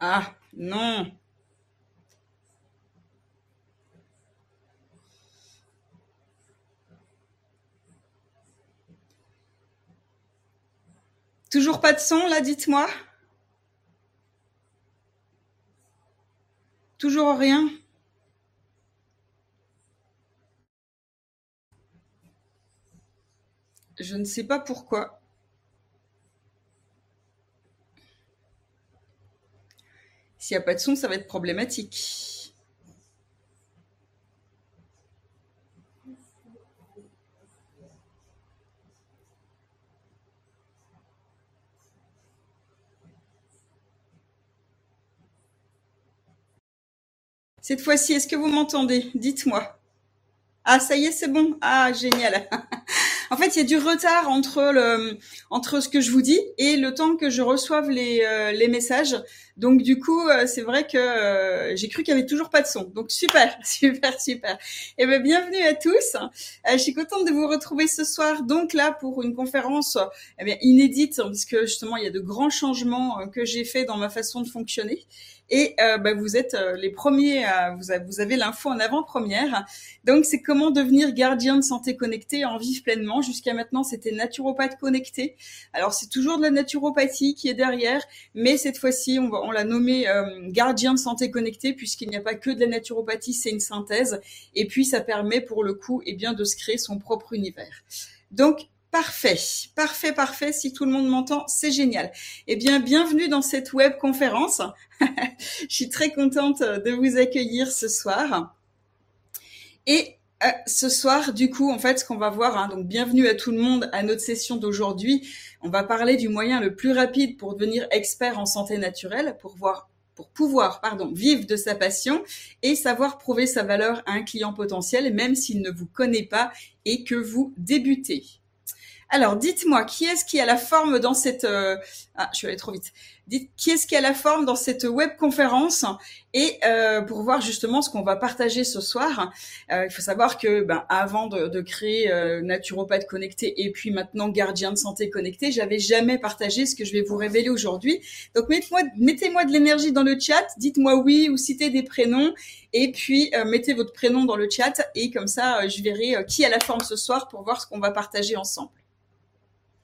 Ah, non. Toujours pas de son là, dites-moi. Toujours rien. Je ne sais pas pourquoi. S'il n'y a pas de son, ça va être problématique. Cette fois-ci, est-ce que vous m'entendez? Dites-moi. Ah, ça y est, c'est bon. Ah, génial. en fait, il y a du retard entre le entre ce que je vous dis et le temps que je reçoive les euh, les messages. Donc du coup, euh, c'est vrai que euh, j'ai cru qu'il y avait toujours pas de son. Donc super, super, super. Et eh ben bienvenue à tous. je suis contente de vous retrouver ce soir. Donc là pour une conférence eh bien inédite parce que justement il y a de grands changements que j'ai fait dans ma façon de fonctionner. Et euh, bah, vous êtes euh, les premiers, vous, vous, avez l'info en avant-première. Donc c'est comment devenir gardien de santé connecté en vivre pleinement? Jusqu'à maintenant c'était naturopathe connecté. Alors c'est toujours de la naturopathie qui est derrière, mais cette fois-ci on, on l'a nommé euh, gardien de santé connecté puisqu'il n'y a pas que de la naturopathie, c'est une synthèse. Et puis ça permet pour le coup et eh bien de se créer son propre univers. Donc Parfait, parfait, parfait. Si tout le monde m'entend, c'est génial. Eh bien, bienvenue dans cette web conférence. Je suis très contente de vous accueillir ce soir. Et euh, ce soir, du coup, en fait, ce qu'on va voir, hein, donc bienvenue à tout le monde à notre session d'aujourd'hui. On va parler du moyen le plus rapide pour devenir expert en santé naturelle, pour voir pour pouvoir pardon, vivre de sa passion et savoir prouver sa valeur à un client potentiel, même s'il ne vous connaît pas et que vous débutez. Alors, dites-moi, qui est-ce qui a la forme dans cette... Euh, ah, je suis allée trop vite. Dites, qui est-ce qui a la forme dans cette web conférence Et euh, pour voir justement ce qu'on va partager ce soir, euh, il faut savoir que ben, avant de, créer Naturopathe Connecté et puis maintenant Gardien de Santé Connecté, j'avais jamais partagé ce que je vais vous révéler aujourd'hui. Donc, mettez-moi mettez de l'énergie dans le chat, dites-moi oui ou citez des prénoms et puis mettez votre prénom dans le chat et comme ça, je verrai qui a la forme ce soir pour voir ce qu'on va partager ensemble.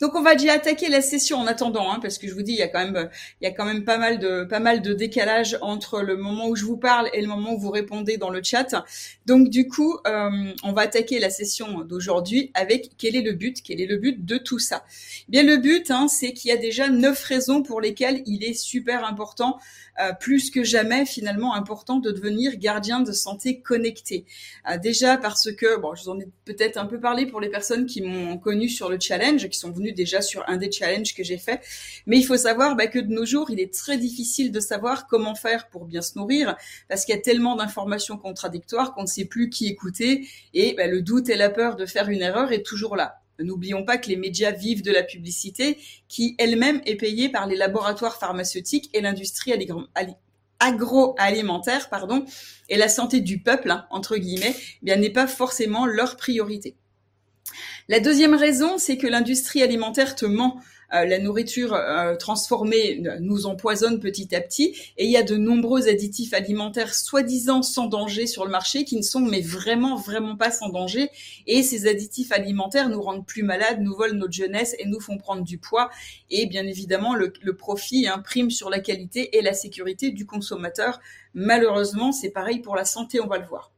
Donc on va déjà attaquer la session en attendant, hein, parce que je vous dis, il y a quand même, il y a quand même pas mal de, pas mal de décalage entre le moment où je vous parle et le moment où vous répondez dans le chat. Donc du coup, euh, on va attaquer la session d'aujourd'hui avec quel est le but, quel est le but de tout ça. Eh bien le but, hein, c'est qu'il y a déjà neuf raisons pour lesquelles il est super important euh, plus que jamais finalement important de devenir gardien de santé connecté. Euh, déjà parce que, bon, je vous en ai peut-être un peu parlé pour les personnes qui m'ont connu sur le challenge, qui sont venues déjà sur un des challenges que j'ai fait, mais il faut savoir bah, que de nos jours, il est très difficile de savoir comment faire pour bien se nourrir, parce qu'il y a tellement d'informations contradictoires qu'on ne sait plus qui écouter, et bah, le doute et la peur de faire une erreur est toujours là. N'oublions pas que les médias vivent de la publicité qui elle-même est payée par les laboratoires pharmaceutiques et l'industrie agroalimentaire, pardon, et la santé du peuple, hein, entre guillemets, eh n'est pas forcément leur priorité. La deuxième raison, c'est que l'industrie alimentaire te ment. Euh, la nourriture euh, transformée nous empoisonne petit à petit. Et il y a de nombreux additifs alimentaires soi-disant sans danger sur le marché qui ne sont mais vraiment vraiment pas sans danger. Et ces additifs alimentaires nous rendent plus malades, nous volent notre jeunesse et nous font prendre du poids. Et bien évidemment le, profit imprime sur la qualité et la sécurité du consommateur. Malheureusement, c'est pareil pour la santé, on va le voir.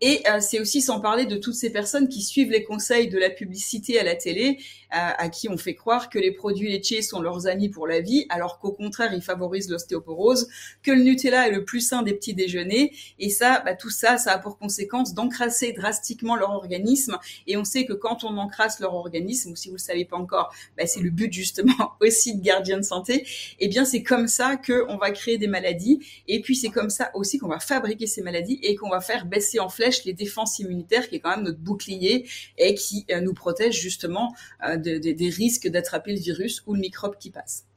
Et euh, c'est aussi sans parler de toutes ces personnes qui suivent les conseils de la publicité à la télé, euh, à qui on fait croire que les produits laitiers sont leurs amis pour la vie, alors qu'au contraire, ils favorisent l'ostéoporose, que le Nutella est le plus sain des petits déjeuners. Et ça, bah, tout ça, ça a pour conséquence d'encrasser drastiquement leur organisme. Et on sait que quand on encrasse leur organisme, ou si vous le savez pas encore, bah, c'est le but justement aussi de gardien de santé. Et eh bien, c'est comme ça qu'on va créer des maladies. Et puis, c'est comme ça aussi qu'on va fabriquer ces maladies et qu'on va faire baisser en flèche les défenses immunitaires, qui est quand même notre bouclier et qui euh, nous protège justement euh, des risques d'attraper le virus ou le microbe qui passe.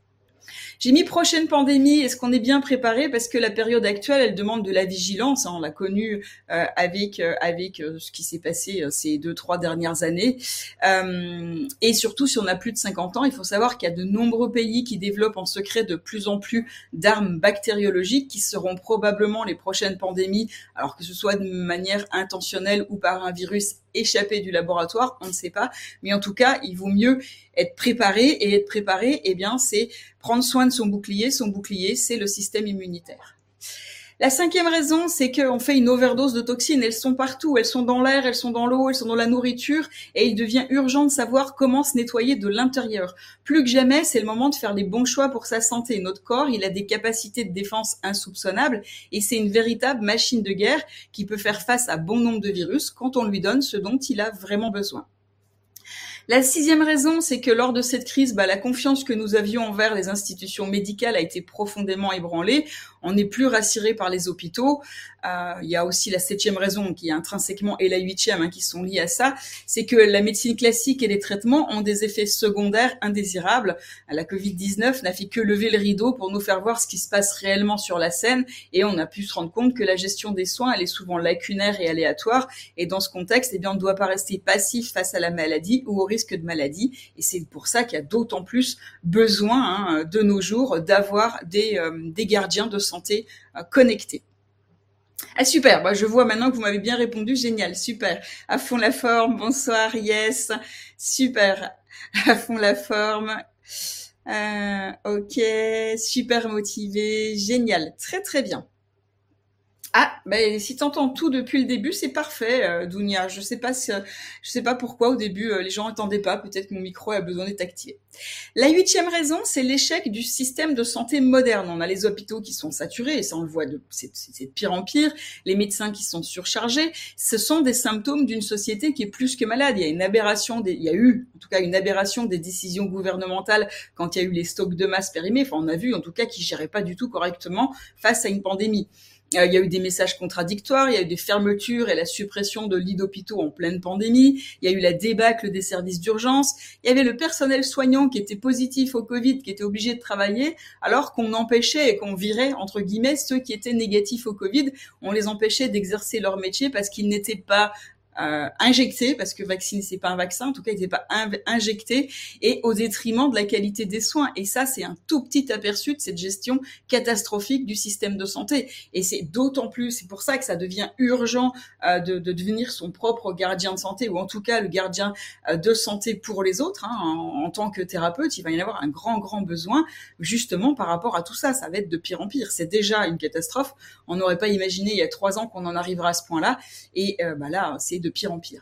J'ai mis prochaine pandémie. Est-ce qu'on est bien préparé? Parce que la période actuelle, elle demande de la vigilance. Hein. on l'a connu euh, avec euh, avec euh, ce qui s'est passé ces deux trois dernières années. et surtout, si on a plus de 50 ans, il faut savoir qu'il y a de nombreux pays qui développent en secret de plus en plus d'armes bactériologiques qui seront probablement les prochaines pandémies. Alors que ce soit de manière intentionnelle ou par un virus échappé du laboratoire, on ne sait pas. Mais en tout cas, il vaut mieux être préparé et être préparé, eh bien, c'est prendre soin de son bouclier. Son bouclier, c'est le système immunitaire. La cinquième raison, c'est qu'on fait une overdose de toxines. Elles sont partout. Elles sont dans l'air, elles sont dans l'eau, elles sont dans la nourriture. Et il devient urgent de savoir comment se nettoyer de l'intérieur. Plus que jamais, c'est le moment de faire les bons choix pour sa santé. Notre corps, il a des capacités de défense insoupçonnables. Et c'est une véritable machine de guerre qui peut faire face à bon nombre de virus quand on lui donne ce dont il a vraiment besoin. La sixième raison, c'est que lors de cette crise, bah, la confiance que nous avions envers les institutions médicales a été profondément ébranlée. On n'est plus rassuré par les hôpitaux. Euh, il y a aussi la septième raison qui est intrinsèquement et la huitième hein, qui sont liées à ça, c'est que la médecine classique et les traitements ont des effets secondaires indésirables. La Covid-19 n'a fait que lever le rideau pour nous faire voir ce qui se passe réellement sur la scène et on a pu se rendre compte que la gestion des soins elle est souvent lacunaire et aléatoire et dans ce contexte, eh bien on ne doit pas rester passif face à la maladie ou au risque de maladie et c'est pour ça qu'il y a d'autant plus besoin hein, de nos jours d'avoir des, euh, des gardiens de santé euh, connectés. Ah super, bah, je vois maintenant que vous m'avez bien répondu, génial, super. À fond la forme, bonsoir, yes, super. À fond la forme. Euh, ok, super motivé, génial, très très bien. Ah, ben si t'entends tout depuis le début, c'est parfait, euh, Dounia. Je sais pas si, je sais pas pourquoi au début euh, les gens n'entendaient pas. Peut-être que mon micro a besoin d'être activé. La huitième raison, c'est l'échec du système de santé moderne. On a les hôpitaux qui sont saturés, et ça on le voit de, c'est, de pire en pire. Les médecins qui sont surchargés. Ce sont des symptômes d'une société qui est plus que malade. Il y a une aberration des, il y a eu, en tout cas, une aberration des décisions gouvernementales quand il y a eu les stocks de masse périmés. Enfin, on a vu en tout cas qu'ils géraient pas du tout correctement face à une pandémie. Euh, il y a eu des messages contradictoires, il y a eu des fermetures et la suppression de lits d'hôpitaux en pleine pandémie, il y a eu la débâcle des services d'urgence, il y avait le personnel soignant qui était positif au Covid, qui était obligé de travailler, alors qu'on empêchait et qu'on virait, entre guillemets, ceux qui étaient négatifs au Covid, on les empêchait d'exercer leur métier parce qu'ils n'étaient pas euh, injecté, parce que vacciner c'est pas un vaccin, en tout cas il n'est pas injecté, et au détriment de la qualité des soins. Et ça, c'est un tout petit aperçu de cette gestion catastrophique du système de santé. Et c'est d'autant plus, c'est pour ça que ça devient urgent euh, de, de, devenir son propre gardien de santé, ou en tout cas le gardien euh, de santé pour les autres. Hein, en, en, tant que thérapeute, il va y en avoir un grand, grand besoin, justement par rapport à tout ça. Ça va être de pire en pire. C'est déjà une catastrophe. On n'aurait pas imaginé il y a trois ans qu'on en arrivera à ce point-là. Et bah là, c'est de pire en pire.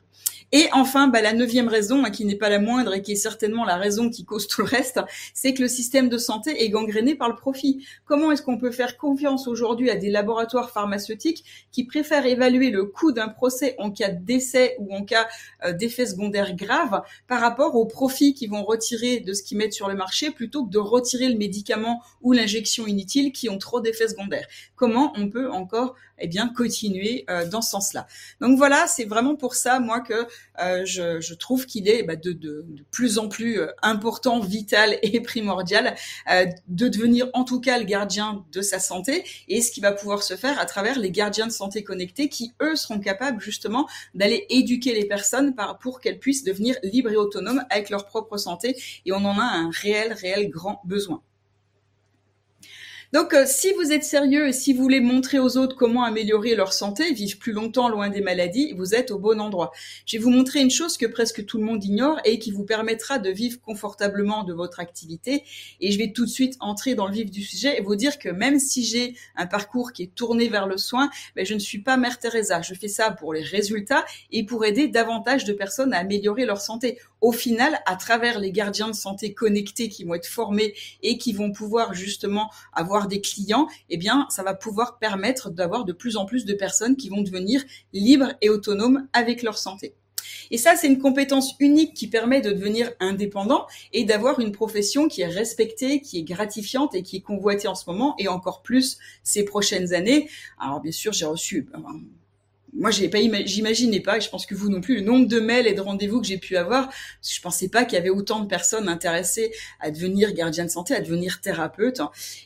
Et enfin, bah, la neuvième raison, hein, qui n'est pas la moindre et qui est certainement la raison qui cause tout le reste, c'est que le système de santé est gangréné par le profit. Comment est-ce qu'on peut faire confiance aujourd'hui à des laboratoires pharmaceutiques qui préfèrent évaluer le coût d'un procès en cas de décès ou en cas euh, d'effets secondaires graves par rapport au profit qu'ils vont retirer de ce qu'ils mettent sur le marché plutôt que de retirer le médicament ou l'injection inutile qui ont trop d'effets secondaires? Comment on peut encore eh bien continuer euh, dans ce sens-là? Donc voilà, c'est vraiment pour ça moi que euh, je, je, trouve qu'il est bah, de, de, de, plus en plus euh, important, vital et primordial euh, de devenir en tout cas le gardien de sa santé et ce qui va pouvoir se faire à travers les gardiens de santé connectés qui eux seront capables justement d'aller éduquer les personnes pour qu'elles puissent devenir libres et autonomes avec leur propre santé et on en a un réel réel grand besoin. Donc, euh, si vous êtes sérieux et si vous voulez montrer aux autres comment améliorer leur santé, vivre plus longtemps loin des maladies, vous êtes au bon endroit. Je vais vous montrer une chose que presque tout le monde ignore et qui vous permettra de vivre confortablement de votre activité. Et je vais tout de suite entrer dans le vif du sujet et vous dire que même si j'ai un parcours qui est tourné vers le soin, ben, je ne suis pas Mère Teresa. Je fais ça pour les résultats et pour aider davantage de personnes à améliorer leur santé au final, à travers les gardiens de santé connectés qui vont être formés et qui vont pouvoir justement avoir des clients, eh bien, ça va pouvoir permettre d'avoir de plus en plus de personnes qui vont devenir libres et autonomes avec leur santé. Et ça, c'est une compétence unique qui permet de devenir indépendant et d'avoir une profession qui est respectée, qui est gratifiante et qui est convoitée en ce moment et encore plus ces prochaines années. Alors bien sûr, j'ai reçu moi j'ai pas j'imaginais pas et je pense que vous non plus le nombre de mails et de rendez-vous que j'ai pu avoir parce que je pensais pas qu'il y avait autant de personnes intéressées à devenir gardien de santé à devenir thérapeute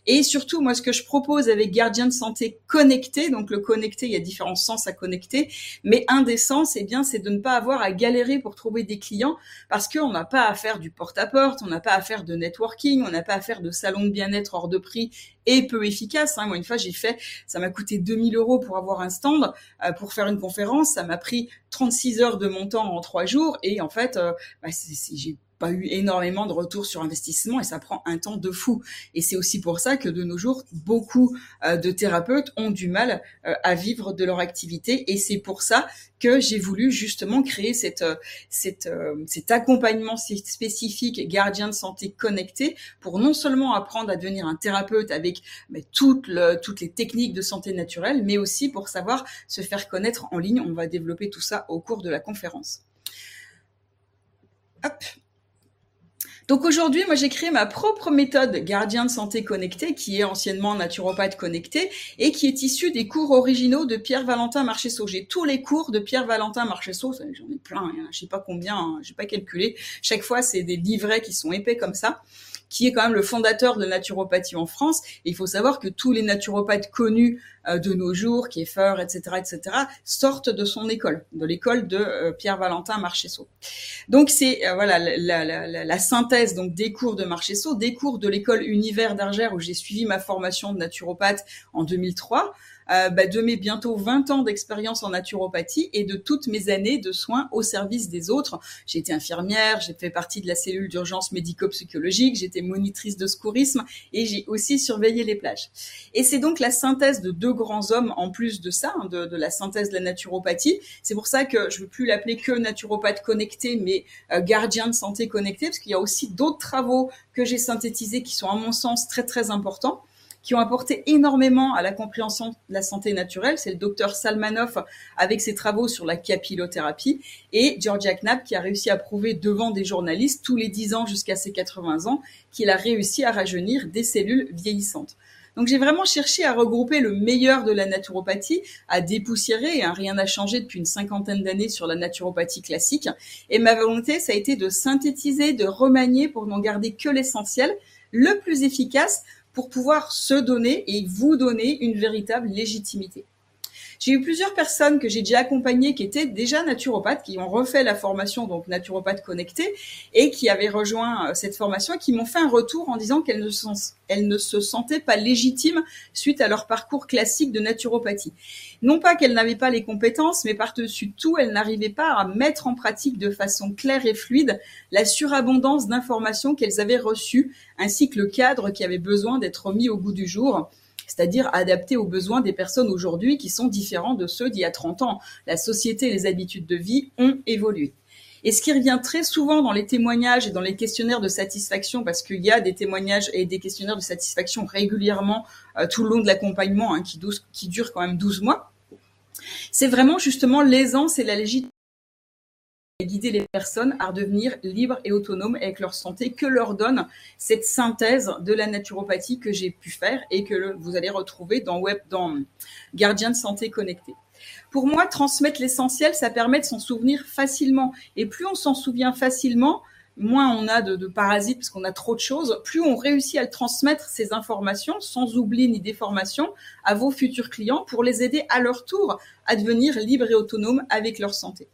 et surtout moi ce que je propose avec gardien de santé connecté donc le connecté il y a différents sens à connecter mais un des sens eh bien c'est de ne pas avoir à galérer pour trouver des clients parce qu'on n'a pas à faire du porte-à-porte on n'a pas à faire de networking on n'a pas à faire de salon de bien-être hors de prix et peu efficace. Hein. Moi, une fois, j'ai fait, ça m'a coûté 2000 euros pour avoir un stand, euh, pour faire une conférence. Ça m'a pris 36 heures de mon temps en trois jours. Et en fait, euh, bah, j'ai pas eu énormément de retours sur investissement et ça prend un temps de fou. Et c'est aussi pour ça que de nos jours, beaucoup euh, de thérapeutes ont du mal euh, à vivre de leur activité et c'est pour ça que j'ai voulu justement créer cette, euh, cet accompagnement spécifique gardien de santé connecté pour non seulement apprendre à devenir un thérapeute avec le, toutes les techniques de santé naturelle, mais aussi pour savoir se faire connaître en ligne. On va développer tout ça au cours de la conférence. Hop. Donc aujourd'hui, moi j'ai créé ma propre méthode gardien de santé connecté, qui est anciennement naturopathe connecté et qui est issue des cours originaux de Pierre-Valentin Marchesso. J'ai tous les cours de Pierre-Valentin Marchesso, j'en ai plein, hein, je sais pas combien, hein, j'ai pas calculé. Chaque fois, c'est des livrets qui sont épais comme ça qui est quand même le fondateur de naturopathie en France. Et il faut savoir que tous les naturopathes connus euh, de nos jours, Kieffer, etc., etc., sortent de son école, de l'école de euh, Pierre-Valentin Marchesso. Donc c'est euh, voilà la, la, la, synthèse donc des cours de Marchesso, des cours de l'école Univers d'Argère où j'ai suivi ma formation de naturopathe en 2003 euh, bah, de mes bientôt 20 ans d'expérience en naturopathie et de toutes mes années de soins au service des autres. J'ai été infirmière, j'ai fait partie de la cellule d'urgence médico-psychologique, j'étais monitrice de secourisme et j'ai aussi surveillé les plages. Et c'est donc la synthèse de deux grands hommes en plus de ça, hein, de, la synthèse de la naturopathie. C'est pour ça que je veux plus l'appeler que naturopathe connecté, mais euh, gardien de santé connecté, parce qu'il y a aussi d'autres travaux que j'ai synthétisés qui sont à mon sens très très importants qui ont apporté énormément à la compréhension de la santé naturelle. C'est le docteur Salmanov avec ses travaux sur la capillothérapie et Georgia Knapp qui a réussi à prouver devant des journalistes tous les 10 ans jusqu'à ses 80 ans qu'il a réussi à rajeunir des cellules vieillissantes. Donc j'ai vraiment cherché à regrouper le meilleur de la naturopathie, à dépoussiérer, hein, rien n'a changé depuis une cinquantaine d'années sur la naturopathie classique. Et ma volonté, ça a été de synthétiser, de remanier pour n'en garder que l'essentiel, le plus efficace pour pouvoir se donner et vous donner une véritable légitimité. J'ai eu plusieurs personnes que j'ai déjà accompagnées qui étaient déjà naturopathes, qui ont refait la formation donc naturopathe connecté et qui avaient rejoint euh, cette formation qui m'ont fait un retour en disant qu'elles ne, ne se sentaient pas légitimes suite à leur parcours classique de naturopathie. Non pas qu'elles n'avaient pas les compétences, mais par-dessus tout, elles n'arrivaient pas à mettre en pratique de façon claire et fluide la surabondance d'informations qu'elles avaient reçues, ainsi que le cadre qui avait besoin d'être mis au goût du jour c'est-à-dire adapté aux besoins des personnes aujourd'hui qui sont différents de ceux d'il y a 30 ans. La société et les habitudes de vie ont évolué. Et ce qui revient très souvent dans les témoignages et dans les questionnaires de satisfaction, parce qu'il y a des témoignages et des questionnaires de satisfaction régulièrement euh, tout le long de l'accompagnement, hein, qui, qui durent quand même 12 mois, c'est vraiment justement l'aisance et la légitimité guider les personnes à devenir libres et autonomes avec leur santé, que leur donne cette synthèse de la naturopathie que j'ai pu faire et que vous allez retrouver dans Web, dans Gardien de santé connecté. Pour moi, transmettre l'essentiel, ça permet de s'en souvenir facilement. Et plus on s'en souvient facilement, moins on a de, de parasites parce qu'on a trop de choses, plus on réussit à transmettre ces informations sans oubli ni déformation à vos futurs clients pour les aider à leur tour à devenir libres et autonomes avec leur santé.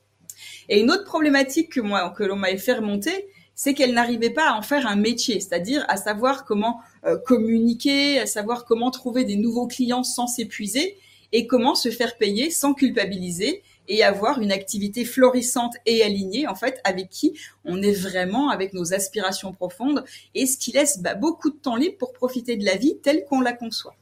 Et une autre problématique que moi, que l'on m'avait fait remonter, c'est qu'elle n'arrivait pas à en faire un métier, c'est-à-dire à savoir comment euh, communiquer, à savoir comment trouver des nouveaux clients sans s'épuiser et comment se faire payer sans culpabiliser et avoir une activité florissante et alignée en fait avec qui on est vraiment avec nos aspirations profondes et ce qui laisse bah, beaucoup de temps libre pour profiter de la vie telle qu'on la conçoit.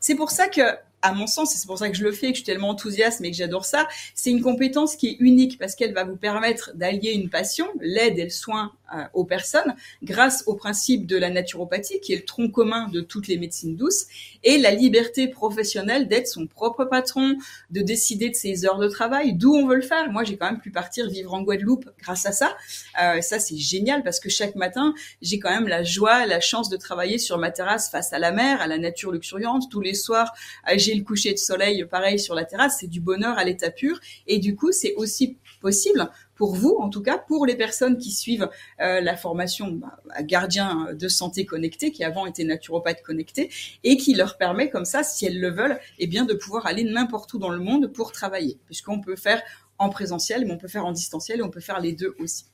C'est pour ça que à mon sens, et c'est pour ça que je le fais, que je suis tellement enthousiaste et que j'adore ça, c'est une compétence qui est unique parce qu'elle va vous permettre d'allier une passion, l'aide et le soin euh, aux personnes grâce au principe de la naturopathie, qui est le tronc commun de toutes les médecines douces, et la liberté professionnelle d'être son propre patron, de décider de ses heures de travail, d'où on veut le faire. Moi, j'ai quand même pu partir vivre en Guadeloupe grâce à ça. Euh, ça, c'est génial parce que chaque matin, j'ai quand même la joie, la chance de travailler sur ma terrasse face à la mer, à la nature luxuriante. Tous les soirs, euh, j'ai le coucher de soleil pareil sur la terrasse. C'est du bonheur à l'état pur. Et du coup, c'est aussi possible pour vous, en tout cas, pour les personnes qui suivent euh, la formation bah, gardien de santé connecté, qui avant était naturopathe connecté, et qui leur permet comme ça, si elles le veulent, eh bien de pouvoir aller n'importe où dans le monde pour travailler, puisqu'on peut faire en présentiel, mais on peut faire en distanciel et on peut faire les deux aussi.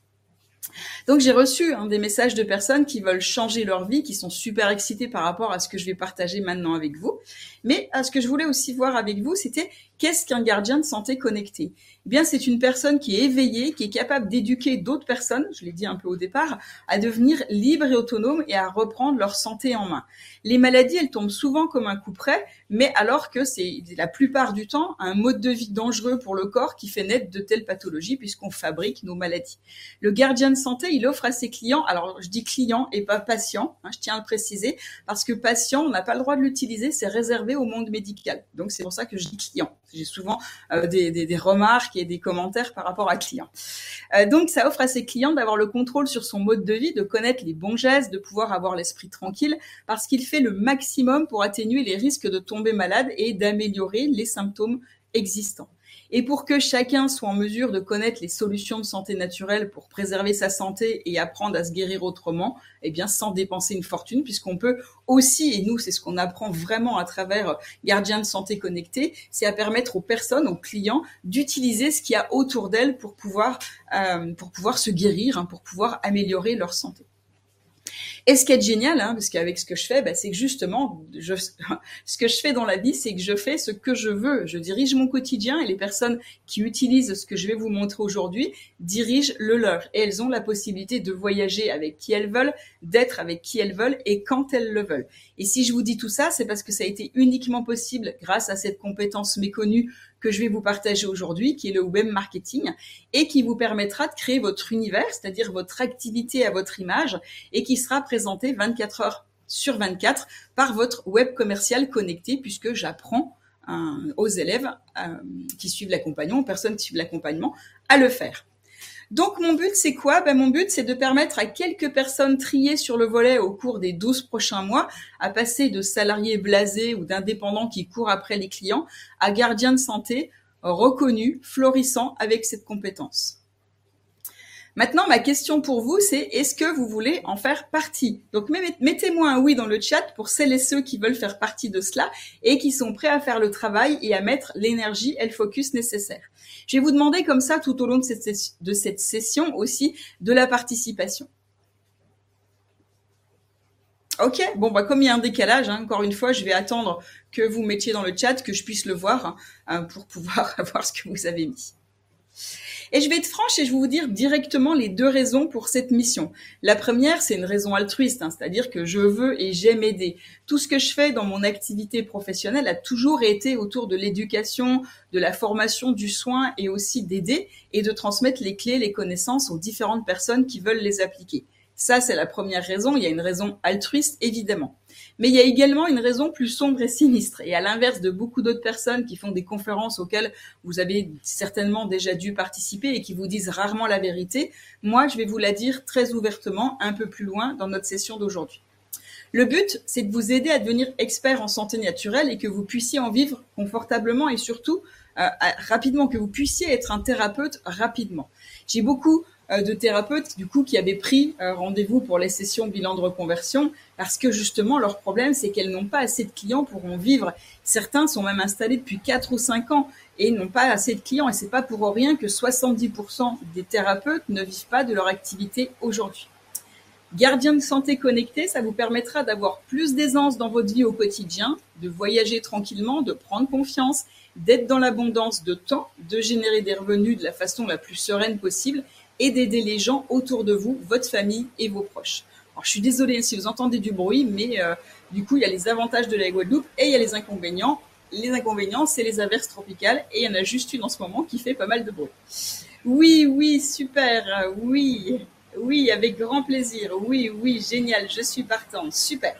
Donc j'ai reçu hein, des messages de personnes qui veulent changer leur vie, qui sont super excitées par rapport à ce que je vais partager maintenant avec vous. Mais à ce que je voulais aussi voir avec vous, c'était qu'est-ce qu'un gardien de santé connecté? Eh bien, c'est une personne qui est éveillée, qui est capable d'éduquer d'autres personnes, je l'ai dit un peu au départ, à devenir libres et autonomes et à reprendre leur santé en main. Les maladies, elles tombent souvent comme un coup près, mais alors que c'est la plupart du temps un mode de vie dangereux pour le corps qui fait naître de telles pathologies puisqu'on fabrique nos maladies. Le gardien de santé, il offre à ses clients, alors je dis client et pas patient, hein, je tiens à le préciser, parce que patient, on n'a pas le droit de l'utiliser, c'est réservé au monde médical. Donc c'est pour ça que je dis client. J'ai souvent euh, des, remarques et des commentaires par rapport à clients. Euh, donc, ça offre à ses clients d'avoir le contrôle sur son mode de vie, de connaître les bons gestes, de pouvoir avoir l'esprit tranquille, parce qu'il fait le maximum pour atténuer les risques de tomber malade et d'améliorer les symptômes existants. Et pour que chacun soit en mesure de connaître les solutions de santé naturelle pour préserver sa santé et apprendre à se guérir autrement, eh bien sans dépenser une fortune, puisqu'on peut aussi, et nous c'est ce qu'on apprend vraiment à travers Gardien de santé connecté, c'est à permettre aux personnes, aux clients, d'utiliser ce qu'il y a autour d'elles pour pouvoir euh, pour pouvoir se guérir, hein, pour pouvoir améliorer leur santé. Et ce qui est génial, hein, parce qu'avec ce que je fais, bah, c'est que justement, je, ce que je fais dans la vie, c'est que je fais ce que je veux. Je dirige mon quotidien et les personnes qui utilisent ce que je vais vous montrer aujourd'hui dirigent le leur. Et elles ont la possibilité de voyager avec qui elles veulent, d'être avec qui elles veulent et quand elles le veulent. Et si je vous dis tout ça, c'est parce que ça a été uniquement possible grâce à cette compétence méconnue que je vais vous partager aujourd'hui, qui est le web marketing, et qui vous permettra de créer votre univers, c'est-à-dire votre activité à votre image, et qui sera présenté 24 heures sur 24 par votre web commercial connecté, puisque j'apprends euh, aux élèves euh, qui suivent l'accompagnement, aux personnes qui suivent l'accompagnement, à le faire. Donc mon but, c'est quoi? Ben, Mon but, c'est de permettre à quelques personnes triées sur le volet au cours des 12 prochains mois à passer de salariés blasés ou d'indépendants qui courent après les clients à gardiens de santé reconnus, florissants avec cette compétence. Maintenant, ma question pour vous, c'est est-ce que vous voulez en faire partie? Donc, mettez-moi un oui dans le chat pour celles et ceux qui veulent faire partie de cela et qui sont prêts à faire le travail et à mettre l'énergie et le focus nécessaire. Je vais vous demander comme ça tout au long de cette, session aussi de la participation. Ok, bon bah comme il y a un décalage, hein, encore une fois, je vais attendre que vous mettiez dans le chat, que je puisse le voir hein, pour pouvoir voir ce que vous avez mis. Et je vais être franche et je vais vous dire directement les deux raisons pour cette mission. La première, c'est une raison altruiste, hein, c'est-à-dire que je veux et j'aime aider. Tout ce que je fais dans mon activité professionnelle a toujours été autour de l'éducation, de la formation, du soin et aussi d'aider et de transmettre les clés, les connaissances aux différentes personnes qui veulent les appliquer. Ça, c'est la première raison. Il y a une raison altruiste, évidemment. Mais il y a également une raison plus sombre et sinistre. Et à l'inverse de beaucoup d'autres personnes qui font des conférences auxquelles vous avez certainement déjà dû participer et qui vous disent rarement la vérité, moi, je vais vous la dire très ouvertement un peu plus loin dans notre session d'aujourd'hui. Le but, c'est de vous aider à devenir expert en santé naturelle et que vous puissiez en vivre confortablement et surtout euh, rapidement, que vous puissiez être un thérapeute rapidement. J'ai beaucoup de thérapeutes du coup qui avaient pris euh, rendez-vous pour les sessions bilan de reconversion parce que justement leur problème c'est qu'elles n'ont pas assez de clients pour en vivre. Certains sont même installés depuis 4 ou 5 ans et n'ont pas assez de clients et c'est pas pour rien que 70% des thérapeutes ne vivent pas de leur activité aujourd'hui. Gardien de santé connecté, ça vous permettra d'avoir plus d'aisance dans votre vie au quotidien, de voyager tranquillement, de prendre confiance, d'être dans l'abondance de temps, de générer des revenus de la façon la plus sereine possible et d'aider les gens autour de vous, votre famille et vos proches. Alors, je suis désolée si vous entendez du bruit, mais euh, du coup, il y a les avantages de la Guadeloupe et il y a les inconvénients. Les inconvénients, c'est les averses tropicales et il y en a juste une en ce moment qui fait pas mal de bruit. Oui, oui, super, oui. Oui, avec grand plaisir. Oui, oui, génial. Je suis partante. Super.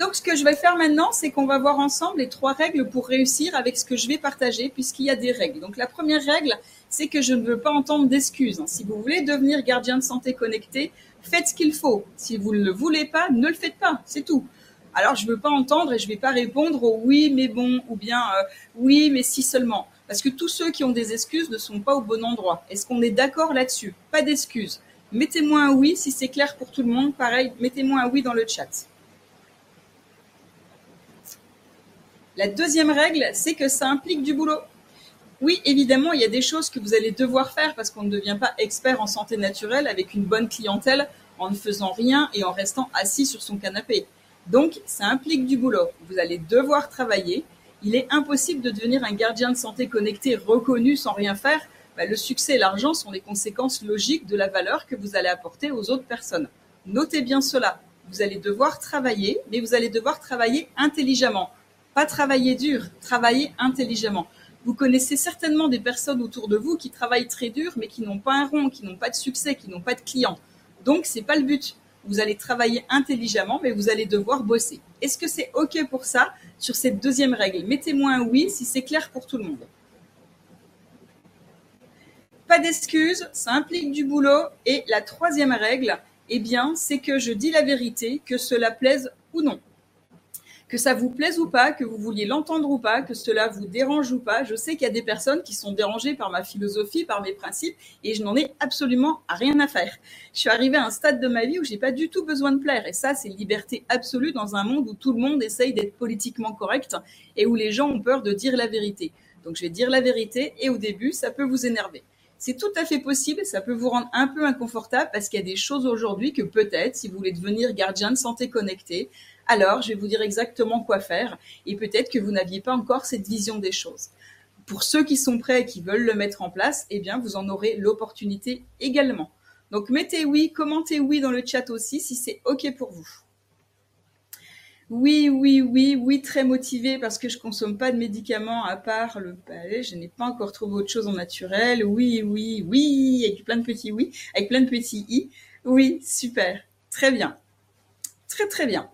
Donc, ce que je vais faire maintenant, c'est qu'on va voir ensemble les trois règles pour réussir avec ce que je vais partager, puisqu'il y a des règles. Donc, la première règle, c'est que je ne veux pas entendre d'excuses. Si vous voulez devenir gardien de santé connecté, faites ce qu'il faut. Si vous ne le voulez pas, ne le faites pas. C'est tout. Alors, je ne veux pas entendre et je ne vais pas répondre au oui, mais bon, ou bien euh, oui, mais si seulement. Parce que tous ceux qui ont des excuses ne sont pas au bon endroit. Est-ce qu'on est, d'accord là-dessus? Pas d'excuses. Mettez-moi un oui si c'est clair pour tout le monde. Pareil, mettez-moi un oui dans le chat. La deuxième règle, c'est que ça implique du boulot. Oui, évidemment, il y a des choses que vous allez devoir faire parce qu'on ne devient pas expert en santé naturelle avec une bonne clientèle en ne faisant rien et en restant assis sur son canapé. Donc, ça implique du boulot. Vous allez devoir travailler. Il est impossible de devenir un gardien de santé connecté reconnu sans rien faire. Bah, le succès et l'argent sont les conséquences logiques de la valeur que vous allez apporter aux autres personnes. Notez bien cela. Vous allez devoir travailler, mais vous allez devoir travailler intelligemment. Pas travailler dur, travailler intelligemment. Vous connaissez certainement des personnes autour de vous qui travaillent très dur, mais qui n'ont pas un rond, qui n'ont pas de succès, qui n'ont pas de clients. Donc, c'est pas le but. Vous allez travailler intelligemment, mais vous allez devoir bosser. Est-ce que c'est OK pour ça sur cette deuxième règle? Mettez-moi un oui si c'est clair pour tout le monde. Pas d'excuses, ça implique du boulot. Et la troisième règle, eh bien, c'est que je dis la vérité, que cela plaise ou non que ça vous plaise ou pas, que vous vouliez l'entendre ou pas, que cela vous dérange ou pas. Je sais qu'il y a des personnes qui sont dérangées par ma philosophie, par mes principes, et je n'en ai absolument rien à faire. Je suis arrivée à un stade de ma vie où j'ai pas du tout besoin de plaire, et ça, c'est liberté absolue dans un monde où tout le monde essaye d'être politiquement correct et où les gens ont peur de dire la vérité. Donc, je vais dire la vérité, et au début, ça peut vous énerver. C'est tout à fait possible, ça peut vous rendre un peu inconfortable parce qu'il y a des choses aujourd'hui que peut-être, si vous voulez devenir gardien de santé connecté, alors je vais vous dire exactement quoi faire et peut-être que vous n'aviez pas encore cette vision des choses. Pour ceux qui sont prêts et qui veulent le mettre en place, eh bien, vous en aurez l'opportunité également. Donc, mettez oui, commentez oui dans le chat aussi si c'est OK pour vous. Oui, oui, oui, oui, très motivé parce que je consomme pas de médicaments à part le palais. Je n'ai pas encore trouvé autre chose en naturel. Oui, oui, oui, avec plein de petits oui, avec plein de petits i. Oui, super, très bien, très très bien.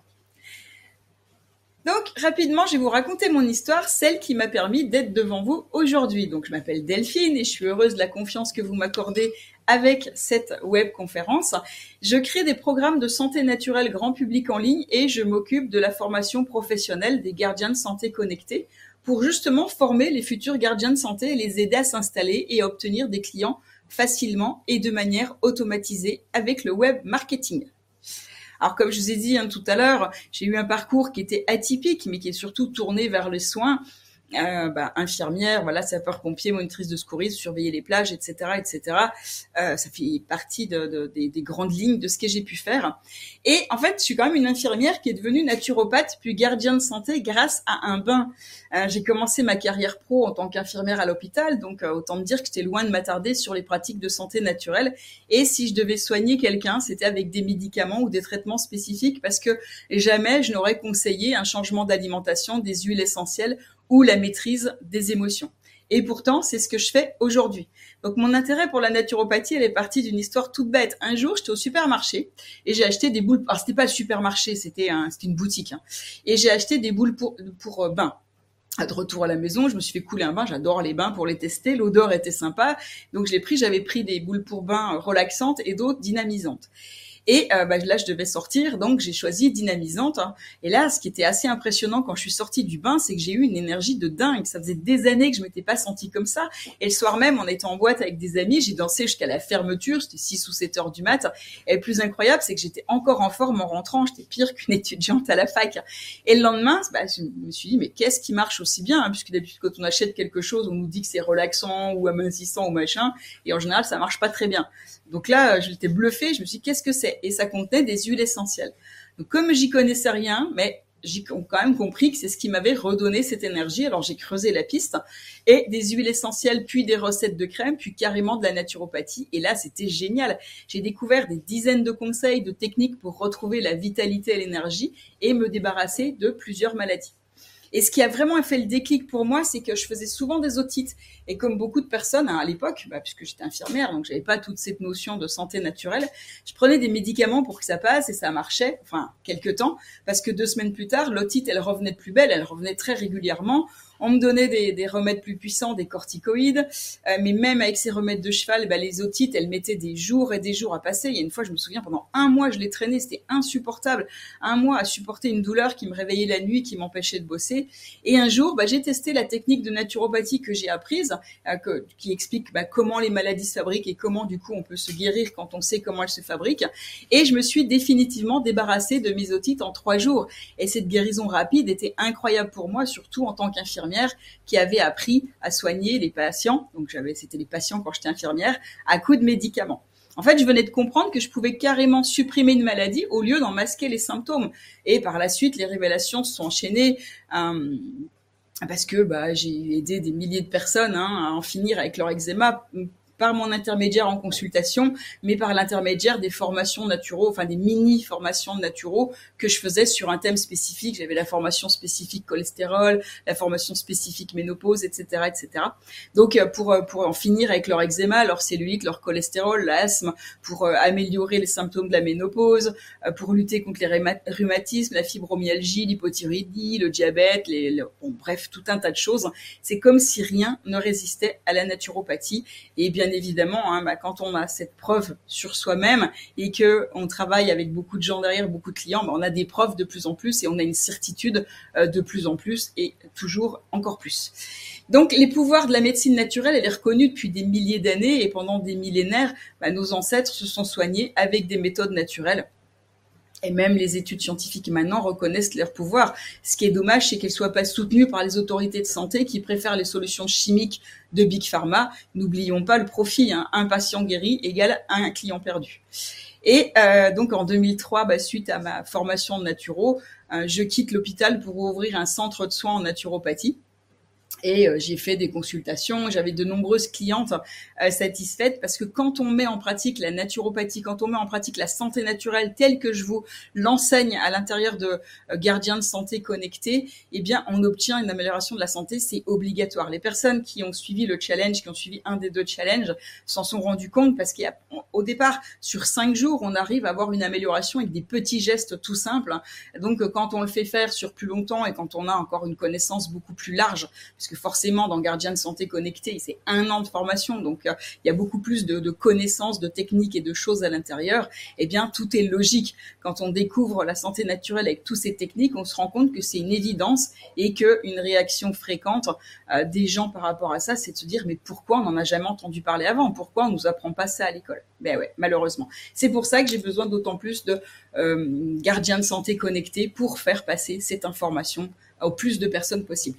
Donc, rapidement, je vais vous raconter mon histoire, celle qui m'a permis d'être devant vous aujourd'hui. Donc, je m'appelle Delphine et je suis heureuse de la confiance que vous m'accordez avec cette web conférence. Je crée des programmes de santé naturelle grand public en ligne et je m'occupe de la formation professionnelle des gardiens de santé connectés pour justement former les futurs gardiens de santé et les aider à s'installer et à obtenir des clients facilement et de manière automatisée avec le web marketing. Alors comme je vous ai dit hein, tout à l'heure, j'ai eu un parcours qui était atypique, mais qui est surtout tourné vers les soins. Euh, bah, infirmière, voilà, sapeur-pompier, monitrice de secourisme, surveiller les plages, etc., etc. Euh, ça fait partie de, des, des, grandes lignes de ce que j'ai pu faire. Et en fait, je suis quand même une infirmière qui est devenue naturopathe puis gardien de santé grâce à un bain. Euh, j'ai commencé ma carrière pro en tant qu'infirmière à l'hôpital, donc euh, autant me dire que j'étais loin de m'attarder sur les pratiques de santé naturelle. Et si je devais soigner quelqu'un, c'était avec des médicaments ou des traitements spécifiques parce que jamais je n'aurais conseillé un changement d'alimentation, des huiles essentielles ou la maîtrise des émotions. Et pourtant, c'est ce que je fais aujourd'hui. Donc mon intérêt pour la naturopathie, elle est partie d'une histoire toute bête. Un jour, j'étais au supermarché et j'ai acheté des boules. Alors c'était pas le supermarché, c'était un, une boutique. Hein. Et j'ai acheté des boules pour pour euh, bain. De retour à la maison, je me suis fait couler un bain. J'adore les bains pour les tester. L'odeur était sympa, donc je l'ai pris. J'avais pris des boules pour bain relaxantes et d'autres dynamisantes. Et euh, bah, là, je devais sortir, donc j'ai choisi dynamisante. Hein. Et là, ce qui était assez impressionnant quand je suis sortie du bain, c'est que j'ai eu une énergie de dingue. Ça faisait des années que je m'étais pas sentie comme ça. Et le soir même, en étant en boîte avec des amis, j'ai dansé jusqu'à la fermeture. C'était 6 ou 7 heures du mat. Et le plus incroyable, c'est que j'étais encore en forme en rentrant. J'étais pire qu'une étudiante à la fac. Et le lendemain, bah, je me suis dit, mais qu'est-ce qui marche aussi bien hein, Puisque d'habitude, quand on achète quelque chose, on nous dit que c'est relaxant ou amincissant ou machin. Et en général, ça marche pas très bien. Donc là, j'étais bluffée. Je me suis dit, qu'est-ce que c'est? Et ça contenait des huiles essentielles. Donc comme j'y connaissais rien, mais j'ai quand même compris que c'est ce qui m'avait redonné cette énergie. Alors j'ai creusé la piste et des huiles essentielles, puis des recettes de crème, puis carrément de la naturopathie. Et là, c'était génial. J'ai découvert des dizaines de conseils, de techniques pour retrouver la vitalité et l'énergie et me débarrasser de plusieurs maladies. Et ce qui a vraiment fait le déclic pour moi, c'est que je faisais souvent des otites. Et comme beaucoup de personnes hein, à l'époque, bah, puisque j'étais infirmière, donc j'avais pas toute cette notion de santé naturelle, je prenais des médicaments pour que ça passe et ça marchait, enfin quelques temps, parce que deux semaines plus tard, l'otite, elle revenait de plus belle, elle revenait très régulièrement. On me donnait des, remèdes plus puissants, des corticoïdes, euh, mais même avec ces remèdes de cheval, bah, les otites, elles mettaient des jours et des jours à passer. Il y a une fois, je me souviens, pendant un mois, je les traînais, c'était insupportable. Un mois à supporter une douleur qui me réveillait la nuit, qui m'empêchait de bosser. Et un jour, bah, j'ai testé la technique de naturopathie que j'ai apprise, euh, qui explique bah, comment les maladies se fabriquent et comment du coup on peut se guérir quand on sait comment elles se fabriquent. Et je me suis définitivement débarrassée de mes otites en trois jours. Et cette guérison rapide était incroyable pour moi, surtout en tant qu'infirmière qui avait appris à soigner les patients, donc j'avais, c'était les patients quand j'étais infirmière, à coups de médicaments. En fait, je venais de comprendre que je pouvais carrément supprimer une maladie au lieu d'en masquer les symptômes. Et par la suite, les révélations se sont enchaînées. Euh, parce que bah, j'ai aidé des milliers de personnes hein, à en finir avec leur eczéma par mon intermédiaire en consultation, mais par l'intermédiaire des formations naturaux, enfin des mini formations naturaux que je faisais sur un thème spécifique. J'avais la formation spécifique cholestérol, la formation spécifique ménopause, etc., etc. Donc euh, pour euh, pour en finir avec leur eczéma, leur cellulite, leur cholestérol, l'asthme, pour euh, améliorer les symptômes de la ménopause, pour lutter contre les rhumatismes, la fibromyalgie, l'hypothyroïdie, le diabète, les, bon, bref tout un tas de choses. C'est comme si rien ne résistait à la naturopathie et bien évidemment, hein, bah, quand on a cette preuve sur soi-même et que on travaille avec beaucoup de gens derrière, beaucoup de clients, bah, on a des preuves de plus en plus et on a une certitude euh, de plus en plus et toujours encore plus. Donc, les pouvoirs de la médecine naturelle, elle est reconnue depuis des milliers d'années et pendant des millénaires, bah, nos ancêtres se sont soignés avec des méthodes naturelles et même les études scientifiques maintenant reconnaissent leur pouvoir. Ce qui est dommage, c'est qu'elles soient pas soutenues par les autorités de santé qui préfèrent les solutions chimiques de Big Pharma. N'oublions pas le profit. Hein. Un patient guéri égale un client perdu. Et euh, donc en 2003, bah, suite à ma formation de naturo, euh, je quitte l'hôpital pour ouvrir un centre de soins en naturopathie. Et euh, j'ai fait des consultations, j'avais de nombreuses clientes euh, satisfaites parce que quand on met en pratique la naturopathie, quand on met en pratique la santé naturelle telle que je vous l'enseigne à l'intérieur de euh, Gardiens de santé connectés, eh bien on obtient une amélioration de la santé, c'est obligatoire. Les personnes qui ont suivi le challenge, qui ont suivi un des deux challenges, s'en sont rendues compte parce qu'au départ, sur cinq jours, on arrive à avoir une amélioration avec des petits gestes tout simples. Donc quand on le fait faire sur plus longtemps et quand on a encore une connaissance beaucoup plus large, parce que forcément dans Gardien de santé connecté, c'est un an de formation, donc euh, il y a beaucoup plus de, connaissances, de techniques et de choses à l'intérieur. Eh bien, tout est logique. Quand on découvre la santé naturelle avec toutes ces techniques, on se rend compte que c'est une évidence et que une réaction fréquente euh, des gens par rapport à ça, c'est de se dire mais pourquoi on n'en a jamais entendu parler avant? Pourquoi on nous apprend pas ça à l'école? Ben ouais, malheureusement. C'est pour ça que j'ai besoin d'autant plus de euh, gardiens de santé connectés pour faire passer cette information au plus de personnes possible.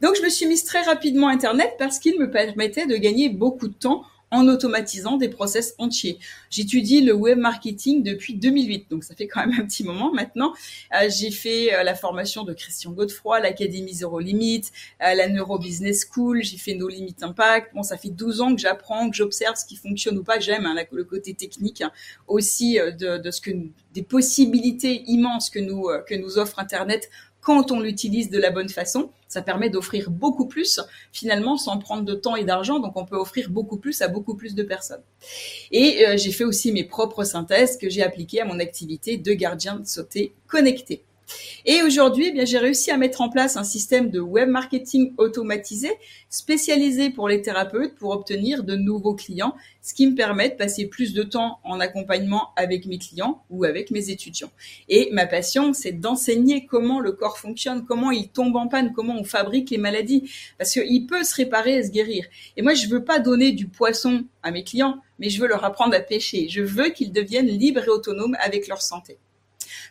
Donc je me suis mise très rapidement à Internet parce qu'il me permettait de gagner beaucoup de temps en automatisant des process entiers. J'étudie le web marketing depuis 2008, donc ça fait quand même un petit moment maintenant. Euh, j'ai fait euh, la formation de Christian Godefroy, l'Académie Zero Limit, euh, la Neuro Business School, j'ai fait nos limites impact. Bon, ça fait 12 ans que j'apprends, que j'observe ce qui fonctionne ou pas. J'aime hein, le côté technique hein, aussi de, de, ce que des possibilités immenses que nous que nous offre Internet quand on l'utilise de la bonne façon, ça permet d'offrir beaucoup plus finalement sans prendre de temps et d'argent. Donc on peut offrir beaucoup plus à beaucoup plus de personnes. Et euh, j'ai fait aussi mes propres synthèses que j'ai appliquées à mon activité de gardien de sauté connecté. Et aujourd'hui, eh bien, j'ai réussi à mettre en place un système de web marketing automatisé spécialisé pour les thérapeutes pour obtenir de nouveaux clients, ce qui me permet de passer plus de temps en accompagnement avec mes clients ou avec mes étudiants. Et ma passion, c'est d'enseigner comment le corps fonctionne, comment il tombe en panne, comment on fabrique les maladies, parce qu'il peut se réparer et se guérir. Et moi, je veux pas donner du poisson à mes clients, mais je veux leur apprendre à pêcher. Je veux qu'ils deviennent libres et autonomes avec leur santé.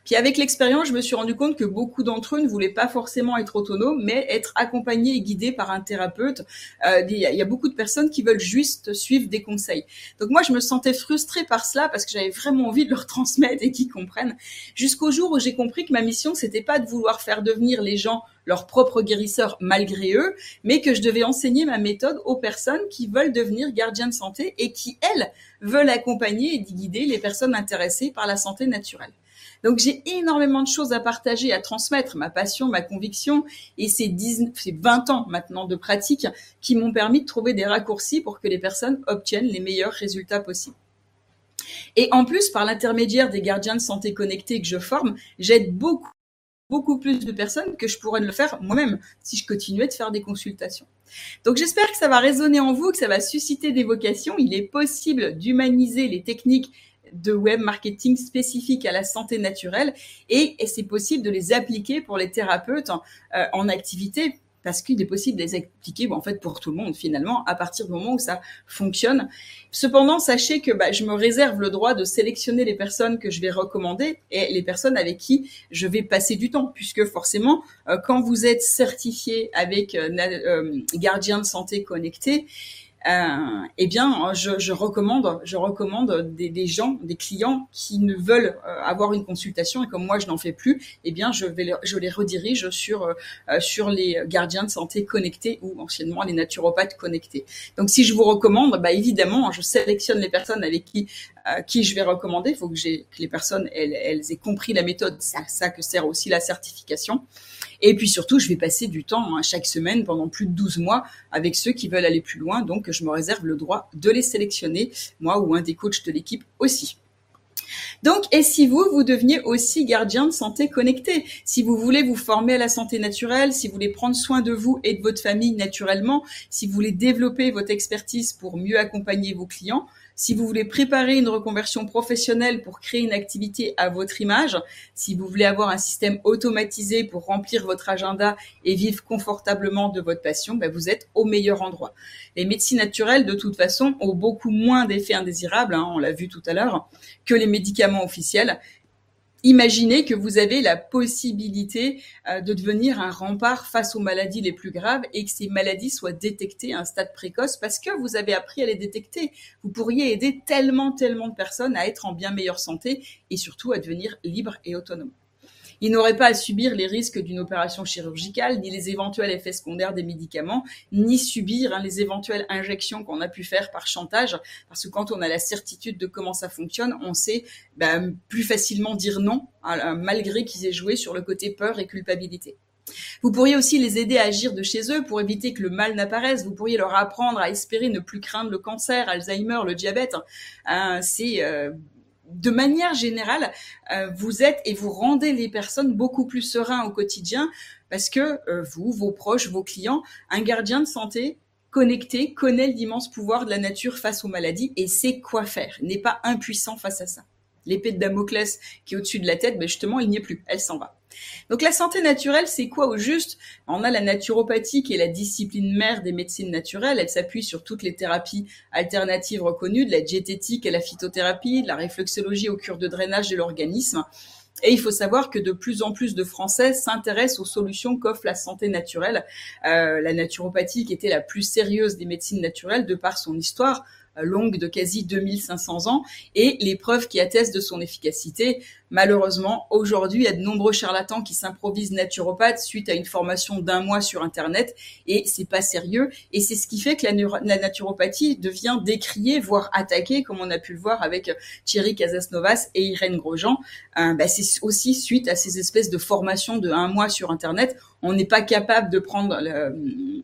Puis avec l'expérience, je me suis rendu compte que beaucoup d'entre eux ne voulaient pas forcément être autonomes, mais être accompagnés et guidés par un thérapeute. Euh, il y, a beaucoup de personnes qui veulent juste suivre des conseils. Donc moi, je me sentais frustrée par cela parce que j'avais vraiment envie de leur transmettre et qu'ils comprennent. Jusqu'au jour où j'ai compris que ma mission, c'était pas de vouloir faire devenir les gens leurs propres guérisseurs malgré eux, mais que je devais enseigner ma méthode aux personnes qui veulent devenir gardiens de santé et qui, elles, veulent accompagner et guider les personnes intéressées par la santé naturelle. Donc j'ai énormément de choses à partager, à transmettre, ma passion, ma conviction, et ces, 10, ces 20 ans maintenant de pratique qui m'ont permis de trouver des raccourcis pour que les personnes obtiennent les meilleurs résultats possibles. Et en plus, par l'intermédiaire des gardiens de santé connectés que je forme, j'aide beaucoup beaucoup plus de personnes que je pourrais le faire moi-même si je continuais de faire des consultations. Donc j'espère que ça va résonner en vous, que ça va susciter des vocations. Il est possible d'humaniser les techniques de web marketing spécifiques à la santé naturelle et, c'est possible de les appliquer pour les thérapeutes euh, en activité parce qu'il est possible de les appliquer en fait pour tout le monde finalement à partir du moment où ça fonctionne. Cependant, sachez que bah, je me réserve le droit de sélectionner les personnes que je vais recommander et les personnes avec qui je vais passer du temps, puisque forcément, euh, quand vous êtes certifié avec euh, euh, gardien de santé connecté, euh, eh bien, je, je, recommande, je recommande des, des, gens, des clients qui ne veulent euh, avoir une consultation et comme moi je n'en fais plus, eh bien, je vais, je les redirige sur euh, sur les gardiens de santé connectés ou anciennement les naturopathes connectés. Donc, si je vous recommande, bah évidemment, je sélectionne les personnes avec qui qui je vais recommander. Il faut que, que les personnes elles, elles aient compris la méthode. C'est ça que sert aussi la certification. Et puis surtout, je vais passer du temps hein, chaque semaine pendant plus de 12 mois avec ceux qui veulent aller plus loin. Donc, je me réserve le droit de les sélectionner, moi ou un des coachs de l'équipe aussi. Donc, et si vous, vous deveniez aussi gardien de santé connecté Si vous voulez vous former à la santé naturelle, si vous voulez prendre soin de vous et de votre famille naturellement, si vous voulez développer votre expertise pour mieux accompagner vos clients, si vous voulez préparer une reconversion professionnelle pour créer une activité à votre image, si vous voulez avoir un système automatisé pour remplir votre agenda et vivre confortablement de votre passion, ben vous êtes au meilleur endroit. Les médecines naturelles, de toute façon, ont beaucoup moins d'effets indésirables, hein, on l'a vu tout à l'heure, que les médicaments officiels imaginez que vous avez la possibilité euh, de devenir un rempart face aux maladies les plus graves et que ces maladies soient détectées à un stade précoce parce que vous avez appris à les détecter. Vous pourriez aider tellement, tellement de personnes à être en bien meilleure santé et surtout à devenir libres et autonomes. Il n'aurait pas à subir les risques d'une opération chirurgicale, ni les éventuels effets secondaires des médicaments, ni subir hein, les éventuelles injections qu'on a pu faire par chantage, parce que quand on a la certitude de comment ça fonctionne, on sait ben, plus facilement dire non, hein, malgré qu'ils aient joué sur le côté peur et culpabilité. Vous pourriez aussi les aider à agir de chez eux pour éviter que le mal n'apparaisse. Vous pourriez leur apprendre à espérer ne plus craindre le cancer, Alzheimer, le diabète. Hein, c'est euh, de manière générale, euh, vous êtes et vous rendez les personnes beaucoup plus sereins au quotidien parce que euh, vous, vos proches, vos clients, un gardien de santé connecté connaît l'immense pouvoir de la nature face aux maladies et sait quoi faire, n'est pas impuissant face à ça. L'épée de Damoclès qui est au-dessus de la tête, ben justement, il n'y est plus, elle s'en va. Donc la santé naturelle, c'est quoi au juste? On a la naturopathie qui est la discipline mère des médecines naturelles. Elle s'appuie sur toutes les thérapies alternatives reconnues, de la diététique à la phytothérapie, de la réflexologie aux cures de drainage de l'organisme. Et il faut savoir que de plus en plus de Français s'intéressent aux solutions qu'offre la santé naturelle. Euh, la naturopathie qui était la plus sérieuse des médecines naturelles de par son histoire, euh, longue de quasi 2500 ans et les preuves qui attestent de son efficacité. Malheureusement, aujourd'hui, il y a de nombreux charlatans qui s'improvisent naturopathes suite à une formation d'un mois sur Internet et c'est pas sérieux. Et c'est ce qui fait que la, naturopathie devient décriée, voire attaquée, comme on a pu le voir avec Thierry Casasnovas et Irène Grosjean. Euh, bah, c'est aussi suite à ces espèces de formations de un mois sur Internet on n'est pas capable de prendre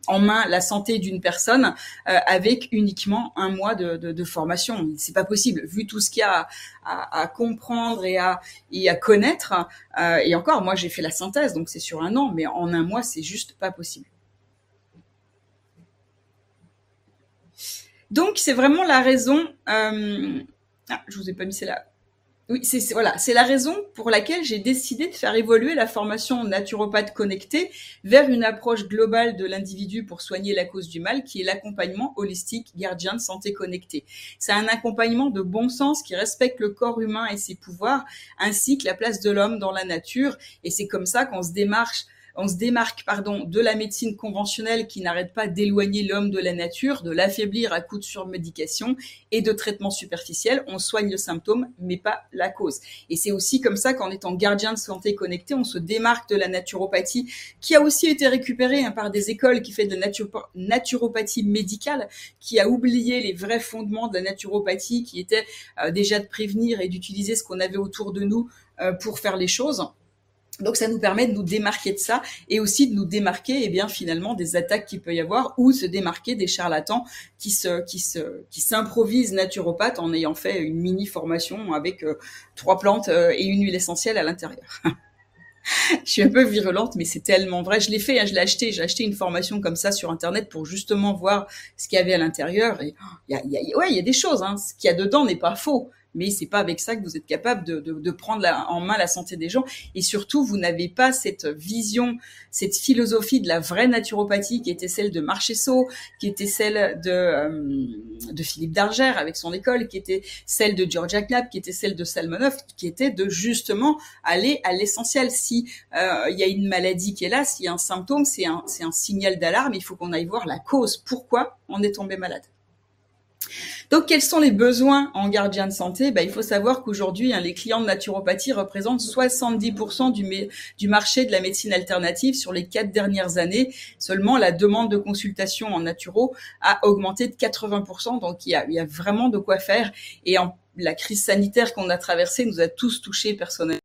en main la santé d'une personne euh, avec uniquement un mois de, de, de formation. C'est pas possible, vu tout ce qu'il y a à, comprendre et à, et à connaître. Euh, et encore, moi, j'ai fait la synthèse, donc c'est sur un an, mais en un mois, c'est juste pas possible. Donc, c'est vraiment la raison. Euh, ah, je vous ai pas mis celle-là. Oui, c'est voilà, c'est la raison pour laquelle j'ai décidé de faire évoluer la formation naturopathe connectée vers une approche globale de l'individu pour soigner la cause du mal, qui est l'accompagnement holistique gardien de santé connecté. C'est un accompagnement de bon sens qui respecte le corps humain et ses pouvoirs, ainsi que la place de l'homme dans la nature. Et c'est comme ça qu'on se démarche on se démarque pardon de la médecine conventionnelle qui n'arrête pas d'éloigner l'homme de la nature, de l'affaiblir à coup de surmédication et de traitements superficiels. On soigne le symptôme, mais pas la cause. Et c'est aussi comme ça qu'en étant gardien de santé connecté, on se démarque de la naturopathie, qui a aussi été récupérée hein, par des écoles qui fait de naturopathie médicale, qui a oublié les vrais fondements de la naturopathie, qui était euh, déjà de prévenir et d'utiliser ce qu'on avait autour de nous euh, pour faire les choses. Donc ça nous permet de nous démarquer de ça et aussi de nous démarquer eh bien finalement des attaques qu'il peut y avoir ou se démarquer des charlatans qui se qui se qui s'improvisent naturopathes en ayant fait une mini formation avec euh, trois plantes euh, et une huile essentielle à l'intérieur. je suis un peu virulente, mais c'est tellement vrai. Je l'ai fait, hein, je l'ai acheté. J'ai acheté une formation comme ça sur Internet pour justement voir ce qu'il y avait à l'intérieur. Et oh, il y a, y a, ouais, il y a des choses. Hein. Ce qu'il y a dedans n'est pas faux mais c'est pas avec ça que vous êtes capable de, prendre en main la santé des gens. Et surtout, vous n'avez pas cette vision, cette philosophie de la vraie naturopathie qui était celle de Marchesso, qui était celle de, euh, Philippe Dargère avec son école, qui était celle de Georgia Knapp, qui était celle de Salmonov, qui était de justement aller à l'essentiel. Si euh, il y a une maladie qui est là, s'il y a un symptôme, c'est un signal d'alarme. Il faut qu'on aille voir la cause. Pourquoi on est tombé malade? Donc, quels sont les besoins en gardien de santé? Ben, Il faut savoir qu'aujourd'hui, hein, les clients de naturopathie représentent 70% du, marché de la médecine alternative sur les quatre dernières années. Seulement, la demande de consultation en naturo a augmenté de 80%. Donc, il y a, vraiment de quoi faire. Et la crise sanitaire qu'on a traversée nous a tous touchés personnellement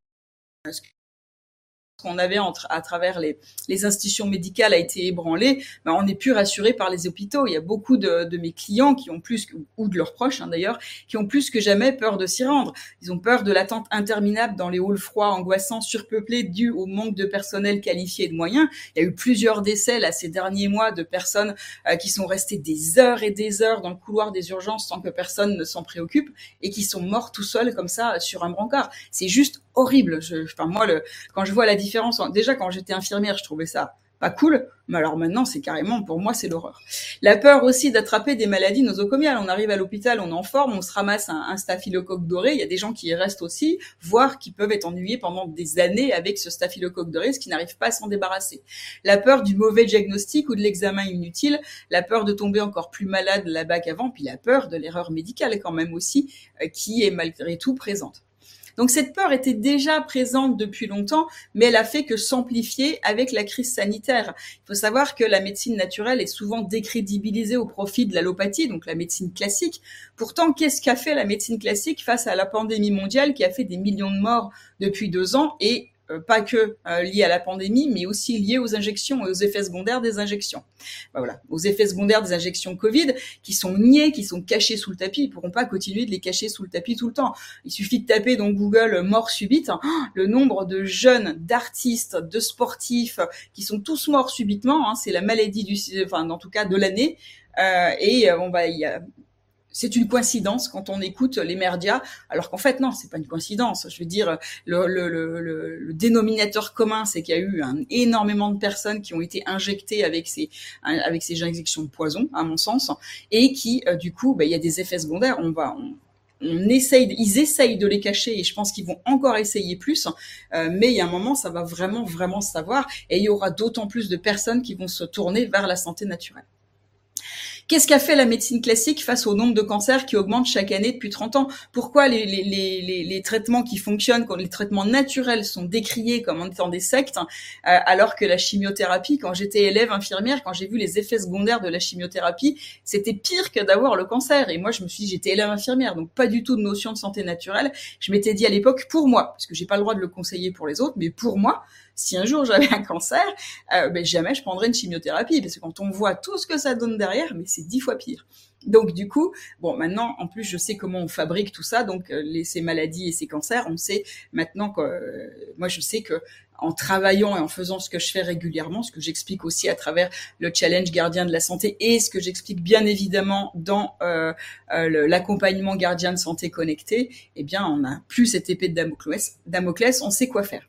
qu'on avait entre, à travers les, les, institutions médicales a été ébranlé, ben on n'est plus rassuré par les hôpitaux. Il y a beaucoup de, de mes clients qui ont plus, ou de leurs proches hein, d'ailleurs, qui ont plus que jamais peur de s'y rendre. Ils ont peur de l'attente interminable dans les halls froids, angoissants, surpeuplés, dû au manque de personnel qualifié et de moyens. Il y a eu plusieurs décès là ces derniers mois de personnes euh, qui sont restées des heures et des heures dans le couloir des urgences sans que personne ne s'en préoccupe et qui sont morts tout seuls comme ça sur un brancard. C'est juste horrible. Je, enfin, moi, le, quand je vois la différence, déjà quand j'étais infirmière, je trouvais ça pas cool, mais alors maintenant, c'est carrément, pour moi, c'est l'horreur. La peur aussi d'attraper des maladies nosocomiales. On arrive à l'hôpital, on en forme, on se ramasse un, un, staphylocoque doré. Il y a des gens qui y restent aussi, voire qui peuvent être ennuyés pendant des années avec ce staphylocoque doré, ce qui n'arrive pas à s'en débarrasser. La peur du mauvais diagnostic ou de l'examen inutile, la peur de tomber encore plus malade là-bas qu'avant, puis la peur de l'erreur médicale quand même aussi, euh, qui est malgré tout présente. Donc cette peur était déjà présente depuis longtemps, mais elle a fait que s'amplifier avec la crise sanitaire. Il faut savoir que la médecine naturelle est souvent décrédibilisée au profit de l'allopathie, donc la médecine classique. Pourtant, qu'est-ce qu'a fait la médecine classique face à la pandémie mondiale qui a fait des millions de morts depuis deux ans et pas que euh, lié à la pandémie, mais aussi lié aux injections et aux effets secondaires des injections. Ben voilà, aux effets secondaires des injections Covid, qui sont niés, qui sont cachés sous le tapis. Ils pourront pas continuer de les cacher sous le tapis tout le temps. Il suffit de taper dans Google mort subite, hein. le nombre de jeunes, d'artistes, de sportifs qui sont tous morts subitement. Hein, c'est la maladie du, enfin, en tout cas de l'année. Euh, et on va, y c'est une coïncidence quand on écoute les médias, alors qu'en fait non, c'est pas une coïncidence. Je veux dire, le, le, le, le dénominateur commun, c'est qu'il y a eu un, énormément de personnes qui ont été injectées avec ces avec ces injections de poison, à mon sens, et qui euh, du coup, bah, il y a des effets secondaires. On va on, on essaye, ils essayent de les cacher et je pense qu'ils vont encore essayer plus. Euh, mais il y a un moment, ça va vraiment, vraiment se savoir et il y aura d'autant plus de personnes qui vont se tourner vers la santé naturelle. Qu'est-ce qu'a fait la médecine classique face au nombre de cancers qui augmente chaque année depuis 30 ans? Pourquoi les, traitements qui fonctionnent, quand les traitements naturels sont décriés comme en étant des sectes, euh, alors que la chimiothérapie, quand j'étais élève infirmière, quand j'ai vu les effets secondaires de la chimiothérapie, c'était pire que d'avoir le cancer. Et moi, je me suis dit, j'étais élève infirmière, donc pas du tout de notion de santé naturelle. Je m'étais dit à l'époque, pour moi, parce que j'ai pas le droit de le conseiller pour les autres, mais pour moi, si un jour j'avais un cancer, euh, ben jamais je prendrais une chimiothérapie parce que quand on voit tout ce que ça donne derrière, mais c'est dix fois pire. Donc du coup, bon maintenant en plus je sais comment on fabrique tout ça, donc euh, ces maladies et ces cancers, on sait maintenant que euh, moi je sais que en travaillant et en faisant ce que je fais régulièrement, ce que j'explique aussi à travers le challenge gardien de la santé et ce que j'explique bien évidemment dans l'accompagnement gardien de santé connecté, eh bien on n'a plus cette épée de Damoclès, Damoclès, on sait quoi faire.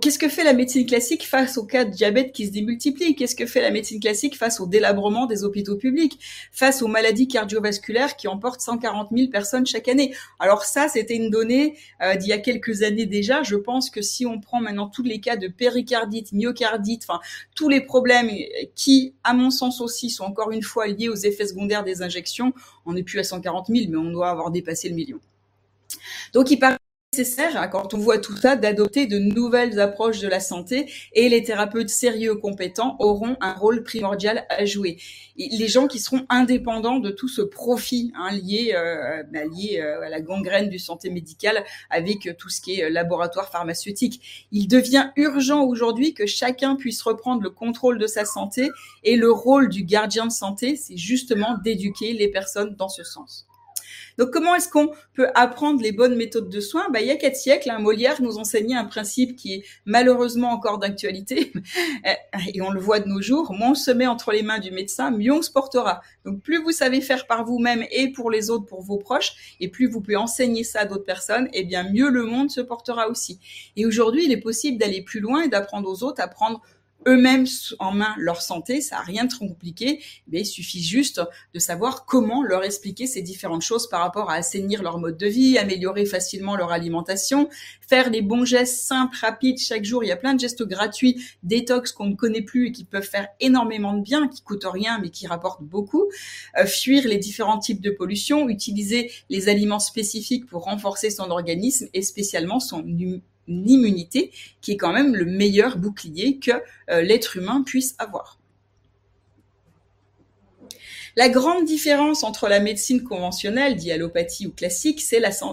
Qu'est-ce que fait la médecine classique face au cas de diabète qui se démultiplie? Qu'est-ce que fait la médecine classique face au délabrement des hôpitaux publics? Face aux maladies cardiovasculaires qui emportent 140 000 personnes chaque année? Alors ça, c'était une donnée euh, d'il y a quelques années déjà. Je pense que si on prend maintenant tous les cas de péricardite, myocardite, enfin tous les problèmes qui, à mon sens aussi, sont encore une fois liés aux effets secondaires des injections, on n'est plus à 140 000, mais on doit avoir dépassé le million. Donc il paraît nécessaire, hein, quand on voit tout ça, d'adopter de nouvelles approches de la santé et les thérapeutes sérieux compétents auront un rôle primordial à jouer. les gens qui seront indépendants de tout ce profit hein, lié, euh, bah, lié euh, à la gangrène du santé médicale avec tout ce qui est euh, laboratoire pharmaceutique. Il devient urgent aujourd'hui que chacun puisse reprendre le contrôle de sa santé et le rôle du gardien de santé, c'est justement d'éduquer les personnes dans ce sens. Donc comment est-ce qu'on peut apprendre les bonnes méthodes de soins? Bah, Il y a quatre siècles, hein, Molière nous enseignait un principe qui est malheureusement encore d'actualité, et on le voit de nos jours, moins on se met entre les mains du médecin, mieux on se portera. Donc plus vous savez faire par vous-même et pour les autres, pour vos proches, et plus vous pouvez enseigner ça à d'autres personnes, et eh bien mieux le monde se portera aussi. Et aujourd'hui, il est possible d'aller plus loin et d'apprendre aux autres à prendre eux-mêmes en main leur santé, ça n'a rien de trop compliqué, mais il suffit juste de savoir comment leur expliquer ces différentes choses par rapport à assainir leur mode de vie, améliorer facilement leur alimentation, faire les bons gestes simples, rapides chaque jour. Il y a plein de gestes gratuits, détox qu'on ne connaît plus et qui peuvent faire énormément de bien, qui coûtent rien mais qui rapportent beaucoup. Euh, fuir les différents types de pollution, utiliser les aliments spécifiques pour renforcer son organisme et spécialement son immunité qui est quand même le meilleur bouclier que euh, l'être humain puisse avoir. La grande différence entre la médecine conventionnelle, dit ou classique,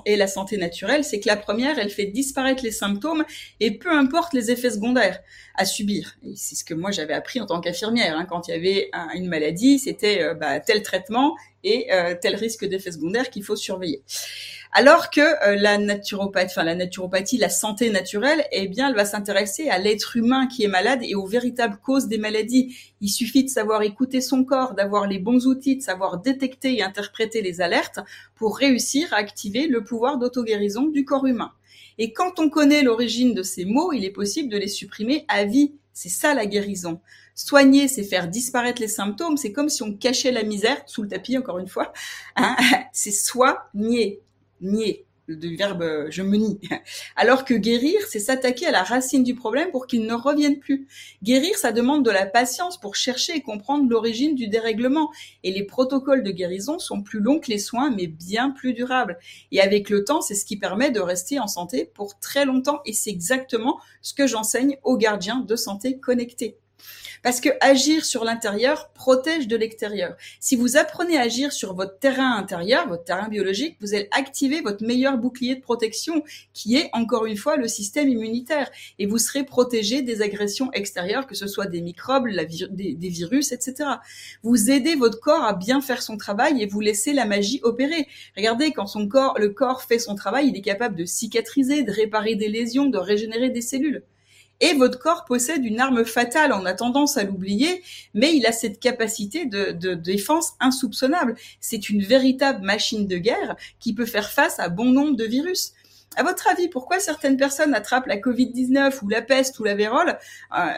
et la santé naturelle, c'est que la première, elle fait disparaître les symptômes et peu importe les effets secondaires à subir. C'est ce que moi j'avais appris en tant qu'infirmière. Hein. Quand il y avait une maladie, c'était euh, bah, tel traitement et euh, tel risque d'effet secondaire qu'il faut surveiller. Alors que euh, la naturopathie, enfin la naturopathie, la santé naturelle, eh bien, elle va s'intéresser à l'être humain qui est malade et aux véritables causes des maladies. Il suffit de savoir écouter son corps, d'avoir les bons outils, de savoir détecter et interpréter les alertes pour réussir à activer le pouvoir d'auto-guérison du corps humain. Et quand on connaît l'origine de ces mots, il est possible de les supprimer à vie. C'est ça la guérison. Soigner, c'est faire disparaître les symptômes. C'est comme si on cachait la misère sous le tapis, encore une fois. Hein c'est soigner nier, du verbe je me nie. Alors que guérir, c'est s'attaquer à la racine du problème pour qu'il ne revienne plus. Guérir, ça demande de la patience pour chercher et comprendre l'origine du dérèglement. Et les protocoles de guérison sont plus longs que les soins, mais bien plus durables. Et avec le temps, c'est ce qui permet de rester en santé pour très longtemps. Et c'est exactement ce que j'enseigne aux gardiens de santé connectés. Parce que agir sur l'intérieur protège de l'extérieur. Si vous apprenez à agir sur votre terrain intérieur, votre terrain biologique, vous allez activer votre meilleur bouclier de protection, qui est encore une fois le système immunitaire, et vous serez protégé des agressions extérieures, que ce soit des microbes, des, des virus, etc. Vous aidez votre corps à bien faire son travail et vous laissez la magie opérer. Regardez, quand son corps, le corps fait son travail, il est capable de cicatriser, de réparer des lésions, de régénérer des cellules. Et votre corps possède une arme fatale, on a tendance à l'oublier, mais il a cette capacité de, défense insoupçonnable. C'est une véritable machine de guerre qui peut faire face à bon nombre de virus. À votre avis, pourquoi certaines personnes attrapent la Covid-19 ou la peste ou la vérole? Euh,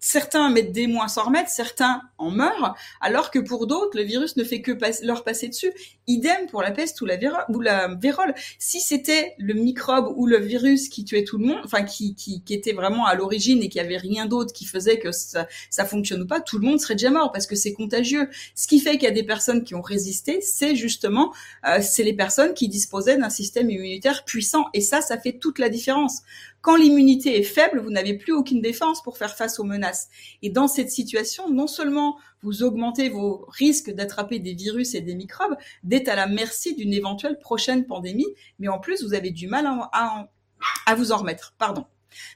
certains mettent des mois sans remettre, certains en meurent, alors que pour d'autres, le virus ne fait que leur passer dessus. Idem pour la peste ou la, vérole. Si c'était le microbe ou le virus qui tuait tout le monde, enfin qui, qui, était vraiment à l'origine et qu'il n'y avait rien d'autre qui faisait que ça, ça fonctionne ou pas, tout le monde serait déjà mort parce que c'est contagieux. Ce qui fait qu'il y a des personnes qui ont résisté, c'est justement euh, c'est les personnes qui disposaient d'un système immunitaire puissant. Et ça, ça fait toute la différence. Quand l'immunité est faible, vous n'avez plus aucune défense pour faire face aux menaces. Et dans cette situation, non seulement vous augmentez vos risques d'attraper des virus et des microbes, d'être à la merci d'une éventuelle prochaine pandémie, mais en plus, vous avez du mal à, vous en remettre. Pardon.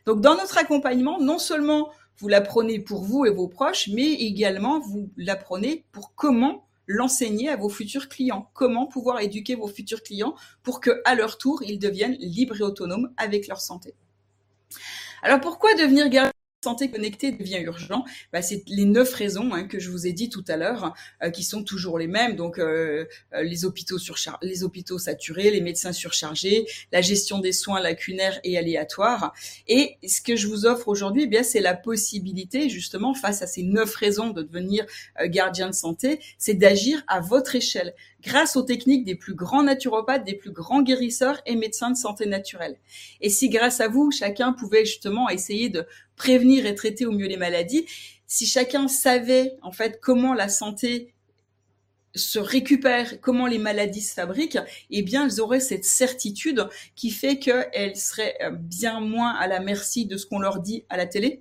Donc, dans notre accompagnement, non seulement vous l'apprenez pour vous et vos proches, mais également vous l'apprenez pour comment l'enseigner à vos futurs clients. Comment pouvoir éduquer vos futurs clients pour que, à leur tour, ils deviennent libres et autonomes avec leur santé. Alors pourquoi devenir gardien santé connectée devient urgent, bah, c'est les neuf raisons hein, que je vous ai dit tout à l'heure, euh, qui sont toujours les mêmes. Donc euh, euh, les hôpitaux surchar les hôpitaux saturés, les médecins surchargés, la gestion des soins lacunaires et aléatoires. Et ce que je vous offre aujourd'hui, eh bien c'est la possibilité justement face à ces neuf raisons de devenir gardien de santé, c'est d'agir à votre échelle grâce aux techniques des plus grands naturopathes, des plus grands guérisseurs et médecins de santé naturelle. Et si grâce à vous, chacun pouvait justement essayer de prévenir et traiter au mieux les maladies, si chacun savait en fait comment la santé se récupère, comment les maladies se fabriquent, eh bien, elles auraient cette certitude qui fait qu'elles seraient bien moins à la merci de ce qu'on leur dit à la télé,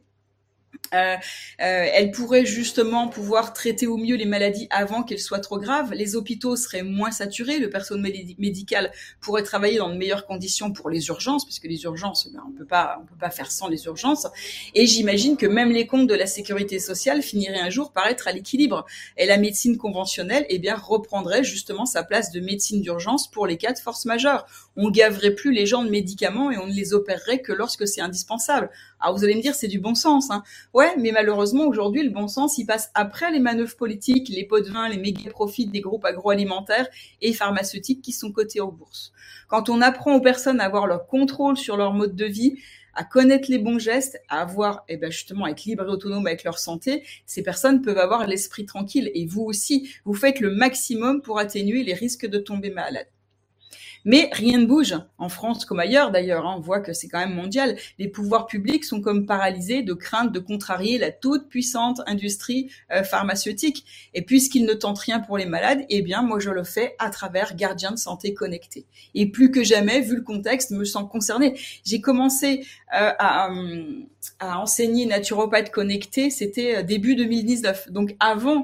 euh, euh, elle pourrait justement pouvoir traiter au mieux les maladies avant qu'elles soient trop graves. Les hôpitaux seraient moins saturés, le personnel médical pourrait travailler dans de meilleures conditions pour les urgences, puisque les urgences, ben, on peut pas, on peut pas faire sans les urgences. Et j'imagine que même les comptes de la sécurité sociale finiraient un jour par être à l'équilibre. Et la médecine conventionnelle, eh bien, reprendrait justement sa place de médecine d'urgence pour les cas de force majeure. On gaverait plus les gens de médicaments et on ne les opérerait que lorsque c'est indispensable. Alors vous allez me dire, c'est du bon sens. Hein. Ouais, mais malheureusement, aujourd'hui, le bon sens, il passe après les manœuvres politiques, les pots de vin, les méga profits des groupes agroalimentaires et pharmaceutiques qui sont cotés en bourse. Quand on apprend aux personnes à avoir leur contrôle sur leur mode de vie, à connaître les bons gestes, à avoir, eh ben justement, être libre et autonome avec leur santé, ces personnes peuvent avoir l'esprit tranquille. Et vous aussi, vous faites le maximum pour atténuer les risques de tomber malade. Mais rien ne bouge, en France comme ailleurs d'ailleurs, hein. on voit que c'est quand même mondial. Les pouvoirs publics sont comme paralysés de crainte de contrarier la toute puissante industrie euh, pharmaceutique. Et puisqu'ils ne tentent rien pour les malades, eh bien moi je le fais à travers Gardien de santé connecté. Et plus que jamais, vu le contexte, me sens concernée. J'ai commencé euh, à, à enseigner naturopathe connecté, c'était euh, début 2019, donc avant euh,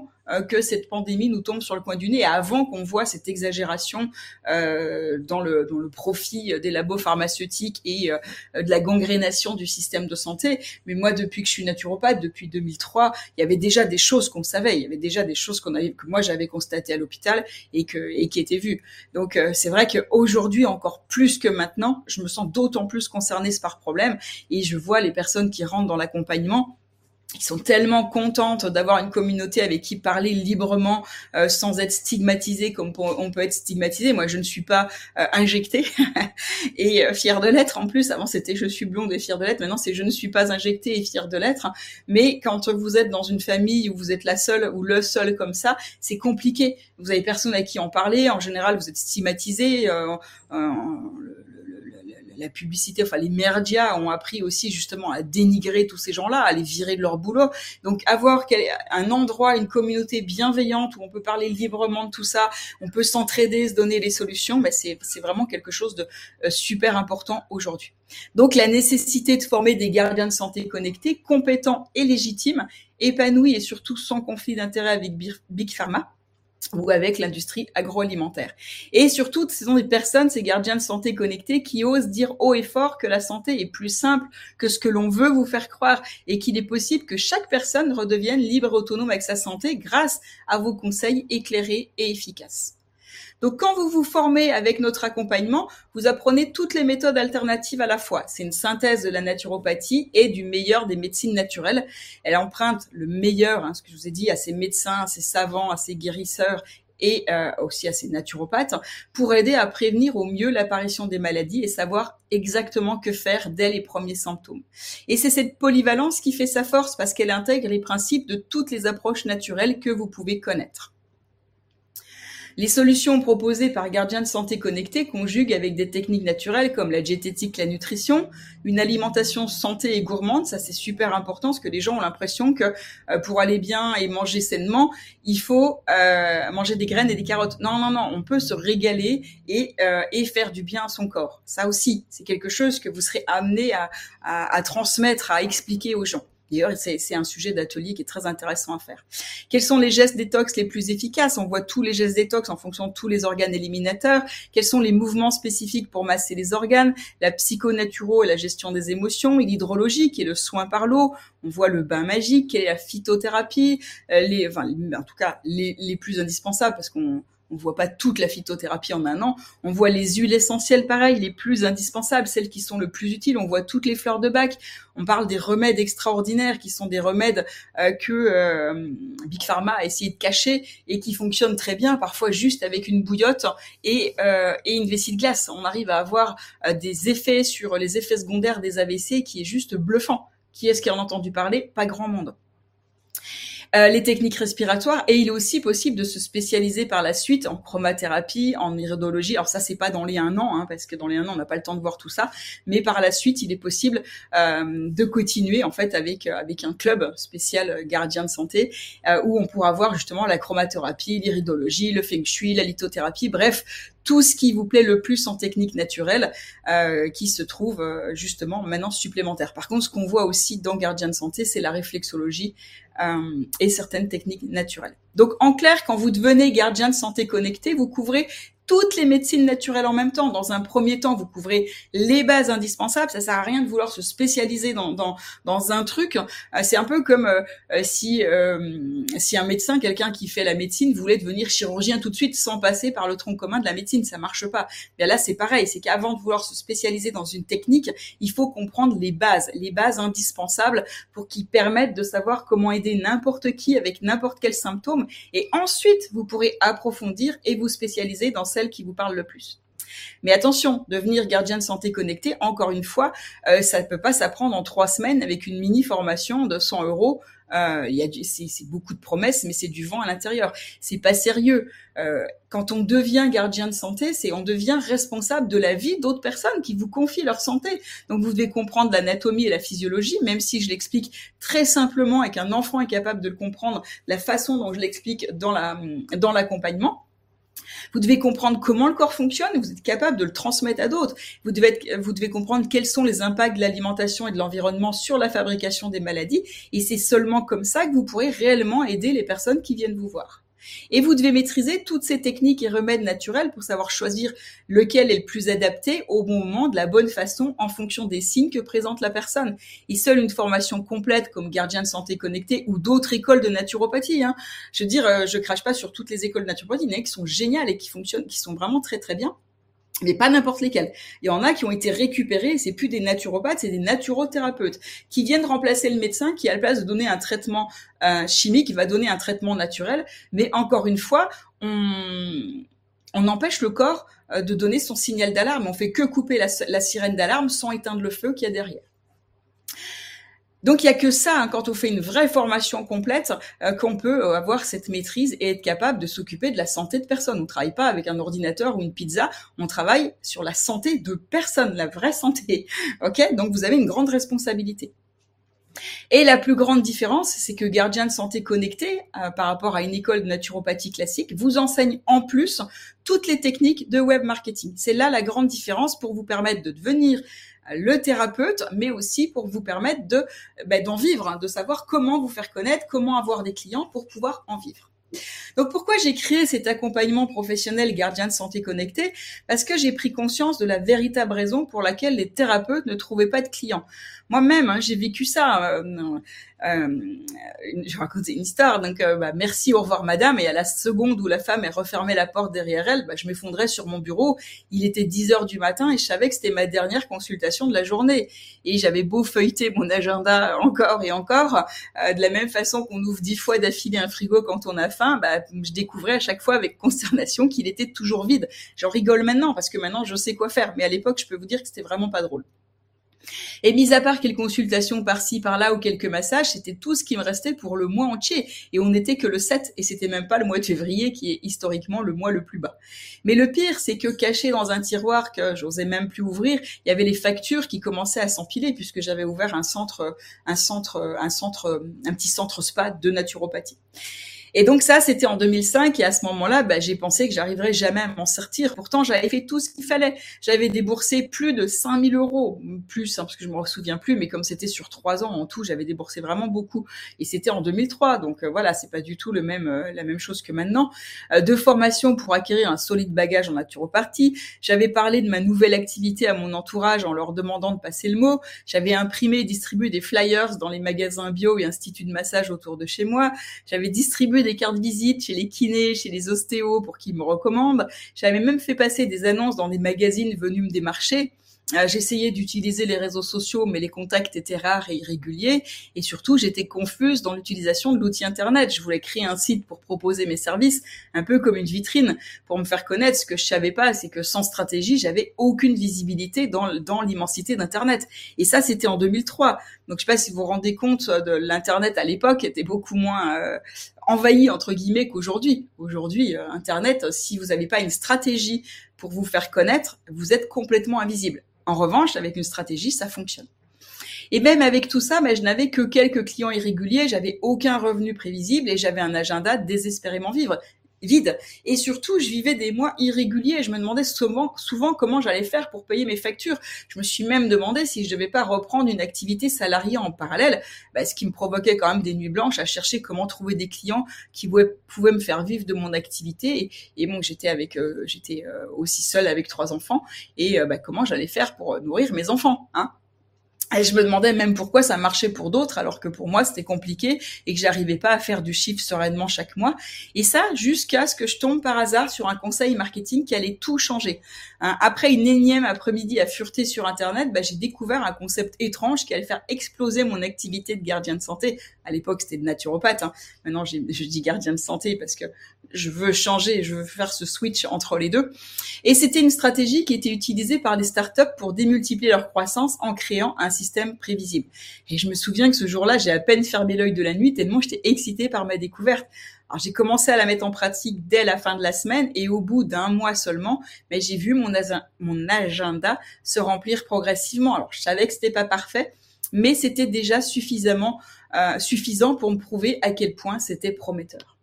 que cette pandémie nous tombe sur le coin du nez avant qu'on voit cette exagération euh, dans, le, dans le profit des labos pharmaceutiques et euh, de la gangrénation du système de santé. Mais moi, depuis que je suis naturopathe, depuis 2003, il y avait déjà des choses qu'on savait, il y avait déjà des choses qu'on avait, que moi j'avais constatées à l'hôpital et, que, et qui étaient vues. Donc c'est vrai qu'aujourd'hui, encore plus que maintenant, je me sens d'autant plus concernée par problème et je vois les personnes qui rentrent dans l'accompagnement ils sont tellement contentes d'avoir une communauté avec qui parler librement euh, sans être stigmatisé comme on peut être stigmatisé. Moi, je ne suis pas euh, injectée et euh, fière de l'être. En plus, avant c'était je suis blonde et fière de l'être. Maintenant, c'est je ne suis pas injectée et fière de l'être. Mais quand vous êtes dans une famille où vous êtes la seule ou le seul comme ça, c'est compliqué. Vous avez personne à qui en parler. En général, vous êtes stigmatisé la publicité, enfin les médias ont appris aussi justement à dénigrer tous ces gens-là, à les virer de leur boulot. Donc avoir un endroit, une communauté bienveillante où on peut parler librement de tout ça, on peut s'entraider, se donner les solutions, ben c'est vraiment quelque chose de euh, super important aujourd'hui. Donc la nécessité de former des gardiens de santé connectés, compétents et légitimes, épanouis et surtout sans conflit d'intérêt avec Big Pharma ou avec l'industrie agroalimentaire. Et surtout, ce sont des personnes, ces gardiens de santé connectés, qui osent dire haut et fort que la santé est plus simple que ce que l'on veut vous faire croire et qu'il est possible que chaque personne redevienne libre et autonome avec sa santé grâce à vos conseils éclairés et efficaces. Donc quand vous vous formez avec notre accompagnement, vous apprenez toutes les méthodes alternatives à la fois. C'est une synthèse de la naturopathie et du meilleur des médecines naturelles. Elle emprunte le meilleur, hein, ce que je vous ai dit, à ces médecins, à ces savants, à ces guérisseurs et euh, aussi à ces naturopathes pour aider à prévenir au mieux l'apparition des maladies et savoir exactement que faire dès les premiers symptômes. Et c'est cette polyvalence qui fait sa force parce qu'elle intègre les principes de toutes les approches naturelles que vous pouvez connaître. Les solutions proposées par Gardien de Santé Connecté conjuguent avec des techniques naturelles comme la diététique, la nutrition, une alimentation santé et gourmande. Ça, c'est super important parce que les gens ont l'impression que euh, pour aller bien et manger sainement, il faut euh, manger des graines et des carottes. Non, non, non, on peut se régaler et, euh, et faire du bien à son corps. Ça aussi, c'est quelque chose que vous serez amené à, à transmettre, à expliquer aux gens. D'ailleurs, c'est un sujet d'atelier qui est très intéressant à faire. Quels sont les gestes détox les plus efficaces? On voit tous les gestes détox en fonction de tous les organes éliminateurs. Quels sont les mouvements spécifiques pour masser les organes? La psychonaturo et la gestion des émotions, l'hydrologie qui est le soin par l'eau. On voit le bain magique, quelle est la phytothérapie, euh, les, enfin, en tout cas les, les plus indispensables parce qu'on on voit pas toute la phytothérapie en un an. On voit les huiles essentielles, pareil, les plus indispensables, celles qui sont le plus utiles. On voit toutes les fleurs de bac. On parle des remèdes extraordinaires qui sont des remèdes euh, que euh, Big Pharma a essayé de cacher et qui fonctionnent très bien, parfois juste avec une bouillotte et, euh, et une vessie de glace. On arrive à avoir des effets sur les effets secondaires des AVC qui est juste bluffant. Qui est-ce qui en a entendu parler? Pas grand monde. Euh, les techniques respiratoires et il est aussi possible de se spécialiser par la suite en chromathérapie, en iridologie. Alors ça c'est pas dans les un an hein, parce que dans les un an on n'a pas le temps de voir tout ça, mais par la suite il est possible euh, de continuer en fait avec euh, avec un club spécial gardien de santé où on pourra voir justement la chromathérapie, l'iridologie, le feng shui, la lithothérapie, bref tout ce qui vous plaît le plus en technique naturelle euh, qui se trouve euh, justement maintenant supplémentaire. Par contre, ce qu'on voit aussi dans Gardien de santé, c'est la réflexologie euh, et certaines techniques naturelles. Donc en clair, quand vous devenez gardien de santé connecté, vous couvrez toutes les médecines naturelles en même temps. Dans un premier temps, vous couvrez les bases indispensables. Ça sert à rien de vouloir se spécialiser dans dans, dans un truc. Euh, c'est un peu comme euh, euh, si si un médecin, quelqu'un qui fait la médecine, voulait devenir chirurgien tout de suite sans passer par le tronc commun de la médecine. Ça marche pas. Bien là, c'est pareil. C'est qu'avant de vouloir se spécialiser dans une technique, il faut comprendre les bases, les bases indispensables pour qui permettent de savoir comment aider n'importe qui avec n'importe quel symptôme. Et ensuite, vous pourrez approfondir et vous spécialiser dans celle qui vous parle le plus. Mais attention, devenir gardien de santé connecté, encore une fois, euh, ça ne peut pas s'apprendre en trois semaines avec une mini formation de 100 euros euh, c'est beaucoup de promesses, mais c'est du vent à l'intérieur. C'est pas sérieux. Euh, quand on devient gardien de santé, c'est on devient responsable de la vie d'autres personnes qui vous confient leur santé. Donc vous devez comprendre l'anatomie et la physiologie, même si je l'explique très simplement et qu'un enfant est capable de le comprendre, la façon dont je l'explique dans l'accompagnement. Vous devez comprendre comment le corps fonctionne vous êtes capable de le transmettre à d'autres. Vous devez, vous devez comprendre quels sont les impacts de l'alimentation et de l'environnement sur la fabrication des maladies. Et c'est seulement comme ça que vous pourrez réellement aider les personnes qui viennent vous voir. Et vous devez maîtriser toutes ces techniques et remèdes naturels pour savoir choisir lequel est le plus adapté au bon moment, de la bonne façon, en fonction des signes que présente la personne. Et seule une formation complète comme gardien de santé connecté ou d'autres écoles de naturopathie, hein. je veux dire, euh, je crache pas sur toutes les écoles de naturopathie, mais qui sont géniales et qui fonctionnent, qui sont vraiment très très bien mais pas n'importe lesquels. Il y en a qui ont été récupérés, c'est plus des naturopathes, c'est des naturothérapeutes qui viennent remplacer le médecin qui, à la place de donner un traitement euh, chimique, va donner un traitement naturel. Mais encore une fois, on, empêche le corps euh, de donner son signal d'alarme. On fait que couper la, la sirène d'alarme sans éteindre le feu qu'il y a derrière. Donc il y a que ça hein, quand on fait une vraie formation complète euh, qu'on peut euh, avoir cette maîtrise et être capable de s'occuper de la santé de personnes. On travaille pas avec un ordinateur ou une pizza, on travaille sur la santé de personnes, la vraie santé. OK? Donc vous avez une grande responsabilité. Et la plus grande différence, c'est que Gardien de santé connecté, euh, par rapport à une école de naturopathie classique, vous enseigne en plus toutes les techniques de web marketing. C'est là la grande différence pour vous permettre de devenir le thérapeute, mais aussi pour vous permettre de ben, d'en vivre, hein, de savoir comment vous faire connaître, comment avoir des clients pour pouvoir en vivre. Donc pourquoi j'ai créé cet accompagnement professionnel gardien de santé connecté? Parce que j'ai pris conscience de la véritable raison pour laquelle les thérapeutes ne trouvaient pas de clients. Moi-même, hein, j'ai vécu ça. Euh, euh, je racontais une histoire, donc euh, bah, merci, au revoir madame, et à la seconde où la femme est refermée la porte derrière elle, bah, je m'effondrais sur mon bureau, il était 10 heures du matin et je savais que c'était ma dernière consultation de la journée. Et j'avais beau feuilleter mon agenda encore et encore, euh, de la même façon qu'on ouvre dix fois d'affilée un frigo quand on a faim, bah, je découvrais à chaque fois avec consternation qu'il était toujours vide. J'en rigole maintenant parce que maintenant je sais quoi faire, mais à l'époque je peux vous dire que c'était vraiment pas drôle. Et mis à part quelques consultations par-ci, par-là ou quelques massages, c'était tout ce qui me restait pour le mois entier. Et on n'était que le 7 et c'était même pas le mois de février qui est historiquement le mois le plus bas. Mais le pire, c'est que caché dans un tiroir que j'osais même plus ouvrir, il y avait les factures qui commençaient à s'empiler puisque j'avais ouvert un centre, un centre, un centre, un petit centre spa de naturopathie. Et donc ça, c'était en 2005 et à ce moment-là, bah, j'ai pensé que j'arriverais jamais à m'en sortir. Pourtant, j'avais fait tout ce qu'il fallait. J'avais déboursé plus de 5000 euros, plus, hein, parce que je me souviens plus, mais comme c'était sur trois ans en tout, j'avais déboursé vraiment beaucoup. Et c'était en 2003, donc euh, voilà, c'est pas du tout le même, euh, la même chose que maintenant. Euh, de formation pour acquérir un solide bagage en naturopathie. J'avais parlé de ma nouvelle activité à mon entourage en leur demandant de passer le mot. J'avais imprimé et distribué des flyers dans les magasins bio et instituts de massage autour de chez moi. J'avais distribué des cartes visites chez les kinés, chez les ostéos pour qu'ils me recommandent. J'avais même fait passer des annonces dans des magazines venus me démarcher. Euh, j'essayais d'utiliser les réseaux sociaux, mais les contacts étaient rares et irréguliers. Et surtout, j'étais confuse dans l'utilisation de l'outil Internet. Je voulais créer un site pour proposer mes services, un peu comme une vitrine, pour me faire connaître. Ce que je savais pas, c'est que sans stratégie, j'avais aucune visibilité dans, dans l'immensité d'Internet. Et ça, c'était en 2003. Donc, je sais pas si vous vous rendez compte de l'Internet à l'époque était beaucoup moins euh, envahi entre guillemets qu'aujourd'hui. Aujourd'hui, euh, Internet, si vous n'avez pas une stratégie pour vous faire connaître, vous êtes complètement invisible. En revanche, avec une stratégie, ça fonctionne. Et même avec tout ça, mais je n'avais que quelques clients irréguliers, j'avais aucun revenu prévisible et j'avais un agenda désespérément vivre vide. Et surtout, je vivais des mois irréguliers. Je me demandais souvent, comment j'allais faire pour payer mes factures. Je me suis même demandé si je devais pas reprendre une activité salariée en parallèle, bah, ce qui me provoquait quand même des nuits blanches à chercher comment trouver des clients qui pouvaient, me faire vivre de mon activité. Et, bon, j'étais avec, euh, j'étais euh, aussi seule avec trois enfants. Et euh, bah, comment j'allais faire pour nourrir mes enfants, hein et je me demandais même pourquoi ça marchait pour d'autres alors que pour moi c'était compliqué et que j'arrivais pas à faire du chiffre sereinement chaque mois. Et ça jusqu'à ce que je tombe par hasard sur un conseil marketing qui allait tout changer. Hein, après une énième après-midi à fureter sur internet, bah, j'ai découvert un concept étrange qui allait faire exploser mon activité de gardien de santé. À l'époque c'était de naturopathe. Hein. Maintenant je dis gardien de santé parce que je veux changer, je veux faire ce switch entre les deux. Et c'était une stratégie qui était utilisée par les startups pour démultiplier leur croissance en créant un système prévisible. Et je me souviens que ce jour-là, j'ai à peine fermé l'œil de la nuit tellement j'étais excitée par ma découverte. Alors j'ai commencé à la mettre en pratique dès la fin de la semaine et au bout d'un mois seulement, mais j'ai vu mon, agenda se remplir progressivement. Alors je savais que c'était pas parfait, mais c'était déjà suffisamment euh, suffisant pour me prouver à quel point c'était prometteur.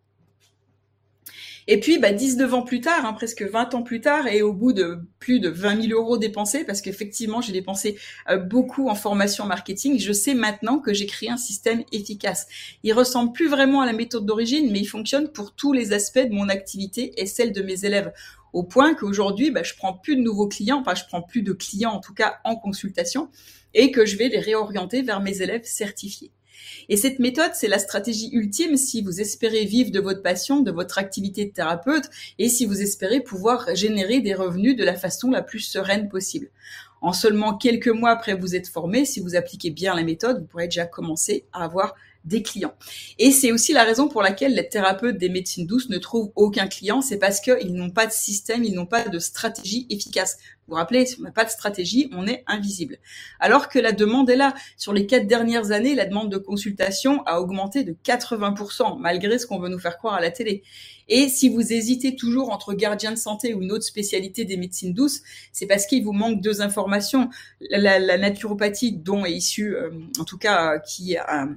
Et puis, bah, 19 ans plus tard, hein, presque 20 ans plus tard, et au bout de plus de 20 000 euros dépensés, parce qu'effectivement, j'ai dépensé euh, beaucoup en formation marketing, je sais maintenant que j'ai créé un système efficace. Il ressemble plus vraiment à la méthode d'origine, mais il fonctionne pour tous les aspects de mon activité et celle de mes élèves au point qu'aujourd'hui, bah, je prends plus de nouveaux clients, enfin je prends plus de clients en tout cas en consultation, et que je vais les réorienter vers mes élèves certifiés. Et cette méthode, c'est la stratégie ultime si vous espérez vivre de votre passion, de votre activité de thérapeute et si vous espérez pouvoir générer des revenus de la façon la plus sereine possible. En seulement quelques mois après vous être formé, si vous appliquez bien la méthode, vous pourrez déjà commencer à avoir des clients. Et c'est aussi la raison pour laquelle les thérapeutes des médecines douces ne trouvent aucun client, c'est parce qu'ils n'ont pas de système, ils n'ont pas de stratégie efficace. Vous vous rappelez, on n'a pas de stratégie, on est invisible. Alors que la demande est là. Sur les quatre dernières années, la demande de consultation a augmenté de 80%, malgré ce qu'on veut nous faire croire à la télé. Et si vous hésitez toujours entre gardien de santé ou une autre spécialité des médecines douces, c'est parce qu'il vous manque deux informations. La, naturopathie dont est issue, euh, en tout cas, qui a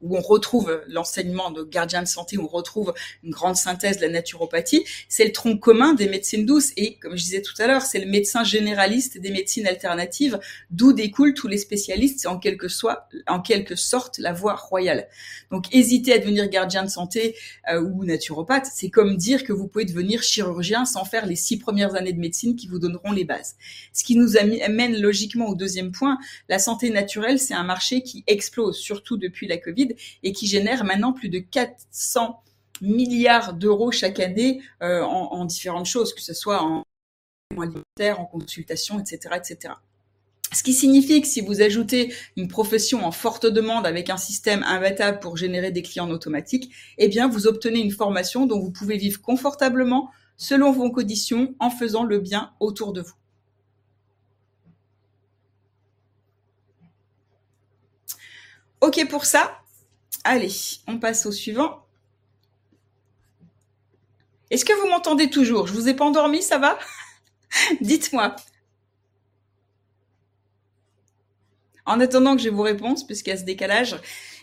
où on retrouve l'enseignement de gardien de santé, où on retrouve une grande synthèse de la naturopathie, c'est le tronc commun des médecines douces. Et comme je disais tout à l'heure, c'est le médecin généraliste des médecines alternatives, d'où découlent tous les spécialistes. C'est en quelque, soit, en quelque sorte la voie royale. Donc, hésiter à devenir gardien de santé euh, ou naturopathe, c'est comme dire que vous pouvez devenir chirurgien sans faire les six premières années de médecine qui vous donneront les bases. Ce qui nous amène logiquement au deuxième point. La santé naturelle, c'est un marché qui explose, surtout depuis la Covid et qui génère maintenant plus de 400 milliards d'euros chaque année euh, en, différentes choses, que ce soit en alimentaire, en consultation, etc., etc. Ce qui signifie que si vous ajoutez une profession en forte demande avec un système imbattable pour générer des clients automatiques, eh bien, vous obtenez une formation dont vous pouvez vivre confortablement selon vos conditions en faisant le bien autour de vous. Ok pour ça. Allez, on passe au suivant. Est-ce que vous m'entendez toujours? Je vous ai pas endormi, ça va? Dites-moi. En attendant que j'ai vos réponses, puisqu'il y a ce décalage,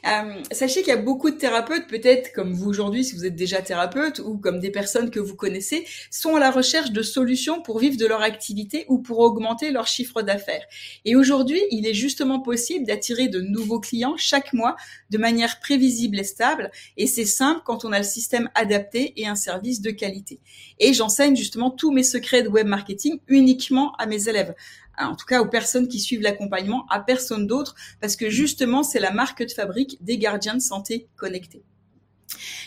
euh, sachez qu'il y a beaucoup de thérapeutes, peut-être comme vous aujourd'hui, si vous êtes déjà thérapeute, ou comme des personnes que vous connaissez, sont à la recherche de solutions pour vivre de leur activité ou pour augmenter leur chiffre d'affaires. Et aujourd'hui, il est justement possible d'attirer de nouveaux clients chaque mois de manière prévisible et stable. Et c'est simple quand on a le système adapté et un service de qualité. Et j'enseigne justement tous mes secrets de web marketing uniquement à mes élèves en tout cas aux personnes qui suivent l'accompagnement, à personne d'autre, parce que justement, c'est la marque de fabrique des gardiens de santé connectés.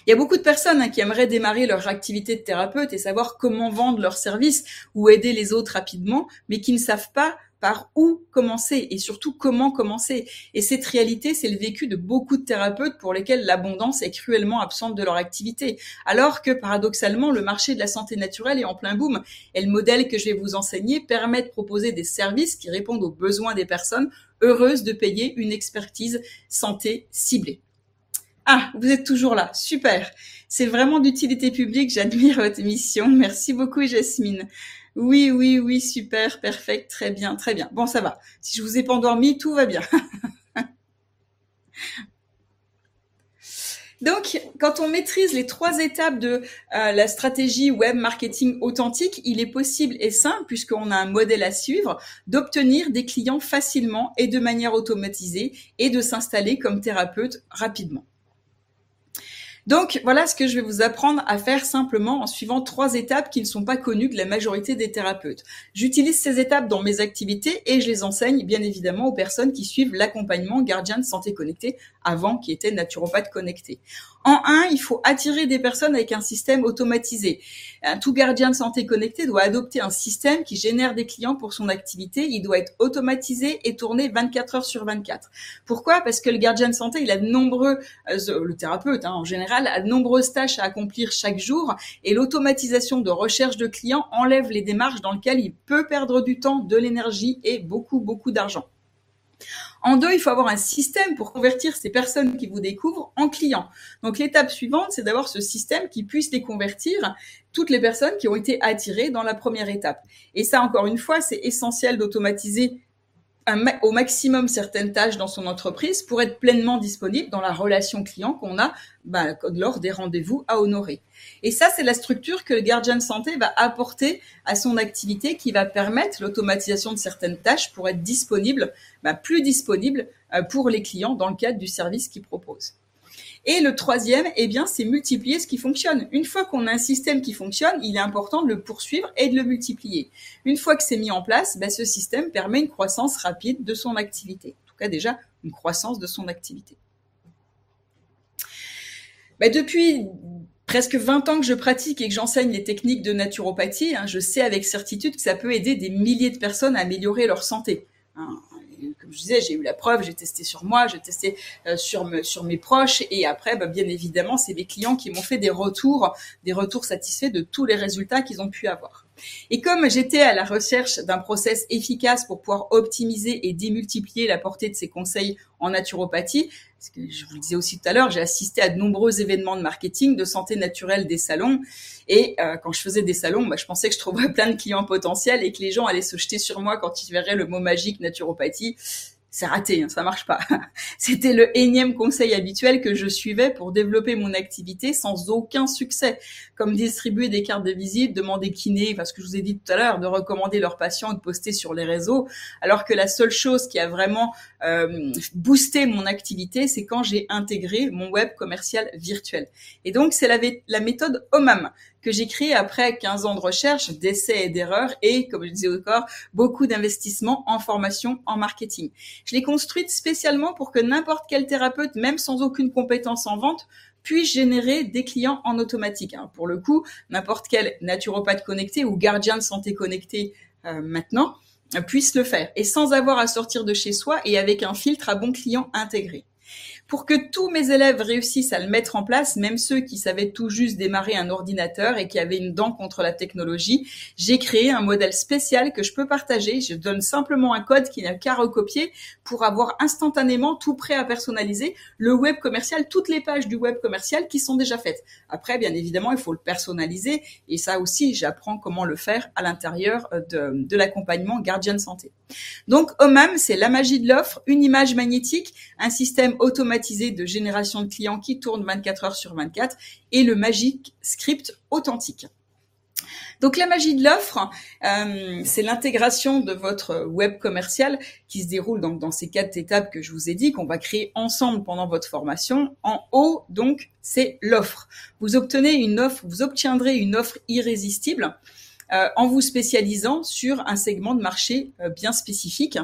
Il y a beaucoup de personnes hein, qui aimeraient démarrer leur activité de thérapeute et savoir comment vendre leurs services ou aider les autres rapidement, mais qui ne savent pas par où commencer et surtout comment commencer. Et cette réalité, c'est le vécu de beaucoup de thérapeutes pour lesquels l'abondance est cruellement absente de leur activité. Alors que paradoxalement, le marché de la santé naturelle est en plein boom et le modèle que je vais vous enseigner permet de proposer des services qui répondent aux besoins des personnes heureuses de payer une expertise santé ciblée. Ah, vous êtes toujours là. Super. C'est vraiment d'utilité publique. J'admire votre mission. Merci beaucoup, Jasmine. Oui, oui, oui, super, parfait, très bien, très bien. Bon, ça va. Si je vous ai pas endormi, tout va bien. Donc, quand on maîtrise les trois étapes de euh, la stratégie web marketing authentique, il est possible et simple, puisqu'on a un modèle à suivre, d'obtenir des clients facilement et de manière automatisée et de s'installer comme thérapeute rapidement. Donc voilà ce que je vais vous apprendre à faire simplement en suivant trois étapes qui ne sont pas connues de la majorité des thérapeutes. J'utilise ces étapes dans mes activités et je les enseigne bien évidemment aux personnes qui suivent l'accompagnement gardien de santé connectée avant qui était naturopathe connecté. En un, il faut attirer des personnes avec un système automatisé. Un tout gardien de santé connecté doit adopter un système qui génère des clients pour son activité. Il doit être automatisé et tourné 24 heures sur 24. Pourquoi? Parce que le gardien de santé, il a de nombreux, euh, le thérapeute hein, en général, a de nombreuses tâches à accomplir chaque jour et l'automatisation de recherche de clients enlève les démarches dans lesquelles il peut perdre du temps, de l'énergie et beaucoup, beaucoup d'argent. En deux, il faut avoir un système pour convertir ces personnes qui vous découvrent en clients. Donc l'étape suivante, c'est d'avoir ce système qui puisse les convertir, toutes les personnes qui ont été attirées dans la première étape. Et ça, encore une fois, c'est essentiel d'automatiser au maximum certaines tâches dans son entreprise pour être pleinement disponible dans la relation client qu'on a bah, lors des rendez-vous à honorer. Et ça, c'est la structure que le gardien de santé va apporter à son activité qui va permettre l'automatisation de certaines tâches pour être disponible, bah, plus disponible euh, pour les clients dans le cadre du service qu'il propose. Et le troisième, eh bien, c'est multiplier ce qui fonctionne. Une fois qu'on a un système qui fonctionne, il est important de le poursuivre et de le multiplier. Une fois que c'est mis en place, ben, ce système permet une croissance rapide de son activité. En tout cas, déjà, une croissance de son activité. Ben, depuis presque 20 ans que je pratique et que j'enseigne les techniques de naturopathie, hein, je sais avec certitude que ça peut aider des milliers de personnes à améliorer leur santé. Hein, comme je disais, j'ai eu la preuve, j'ai testé sur moi, j'ai testé euh, sur, mes proches, et après, bah, bien évidemment, c'est mes clients qui m'ont fait des retours, des retours satisfaits de tous les résultats qu'ils ont pu avoir. Et comme j'étais à la recherche d'un process efficace pour pouvoir optimiser et démultiplier la portée de ces conseils en naturopathie, parce que je vous le disais aussi tout à l'heure, j'ai assisté à de nombreux événements de marketing, de santé naturelle des salons. Et euh, quand je faisais des salons, bah, je pensais que je trouverais plein de clients potentiels et que les gens allaient se jeter sur moi quand ils verraient le mot magique naturopathie c'est raté, hein, ça marche pas. C'était le énième conseil habituel que je suivais pour développer mon activité sans aucun succès, comme distribuer des cartes de visite, demander kiné, parce que je vous ai dit tout à l'heure, de recommander leurs patients, de poster sur les réseaux, alors que la seule chose qui a vraiment euh, boosté mon activité, c'est quand j'ai intégré mon web commercial virtuel. Et donc c'est la, la méthode OMAM que j'ai créé après 15 ans de recherche, d'essais et d'erreurs et, comme je disais encore, beaucoup d'investissements en formation, en marketing. Je l'ai construite spécialement pour que n'importe quel thérapeute, même sans aucune compétence en vente, puisse générer des clients en automatique. Hein. Pour le coup, n'importe quel naturopathe connecté ou gardien de santé connecté euh, maintenant puisse le faire et sans avoir à sortir de chez soi et avec un filtre à bons clients intégré. Pour que tous mes élèves réussissent à le mettre en place, même ceux qui savaient tout juste démarrer un ordinateur et qui avaient une dent contre la technologie, j'ai créé un modèle spécial que je peux partager. Je donne simplement un code qui n'a qu'à recopier pour avoir instantanément tout prêt à personnaliser le web commercial, toutes les pages du web commercial qui sont déjà faites. Après, bien évidemment, il faut le personnaliser et ça aussi, j'apprends comment le faire à l'intérieur de, de l'accompagnement gardien de santé. Donc, OMAM, c'est la magie de l'offre, une image magnétique, un système de génération de clients qui tourne 24 heures sur 24 et le magique script authentique. Donc la magie de l'offre, euh, c'est l'intégration de votre web commercial qui se déroule donc dans ces quatre étapes que je vous ai dit, qu'on va créer ensemble pendant votre formation. En haut, donc, c'est l'offre. Vous obtenez une offre, vous obtiendrez une offre irrésistible euh, en vous spécialisant sur un segment de marché euh, bien spécifique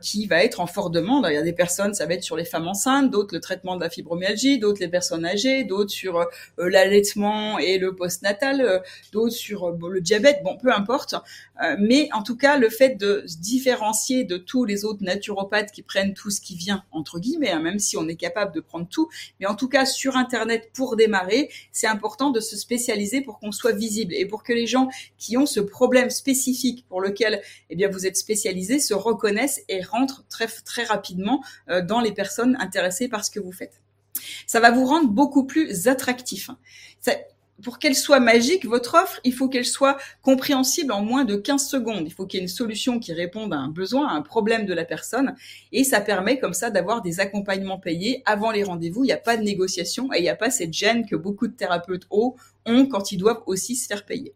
qui va être en fort demande. Il y a des personnes, ça va être sur les femmes enceintes, d'autres le traitement de la fibromyalgie, d'autres les personnes âgées, d'autres sur euh, l'allaitement et le postnatal, d'autres sur le diabète, bon, peu importe. mais en tout cas, le fait de se différencier de tous les autres naturopathes qui prennent tout ce qui vient, entre guillemets, hein, même si on est capable de prendre tout, mais en tout cas sur Internet pour démarrer, c'est important de se spécialiser pour qu'on soit visible et pour que les gens qui ont ce problème spécifique pour lequel eh bien vous êtes spécialisé se reconnaissent et rentrent très très rapidement euh, dans les personnes intéressées par ce que vous faites. Ça va vous rendre beaucoup plus attractif pour qu'elle soit magique, votre offre, il faut qu'elle soit compréhensible en moins de 15 secondes. Il faut qu'il y ait une solution qui réponde à un besoin, à un problème de la personne. Et ça permet comme ça d'avoir des accompagnements payés avant les rendez-vous. Il n'y a pas de négociation et il n'y a pas cette gêne que beaucoup de thérapeutes ont quand ils doivent aussi se faire payer.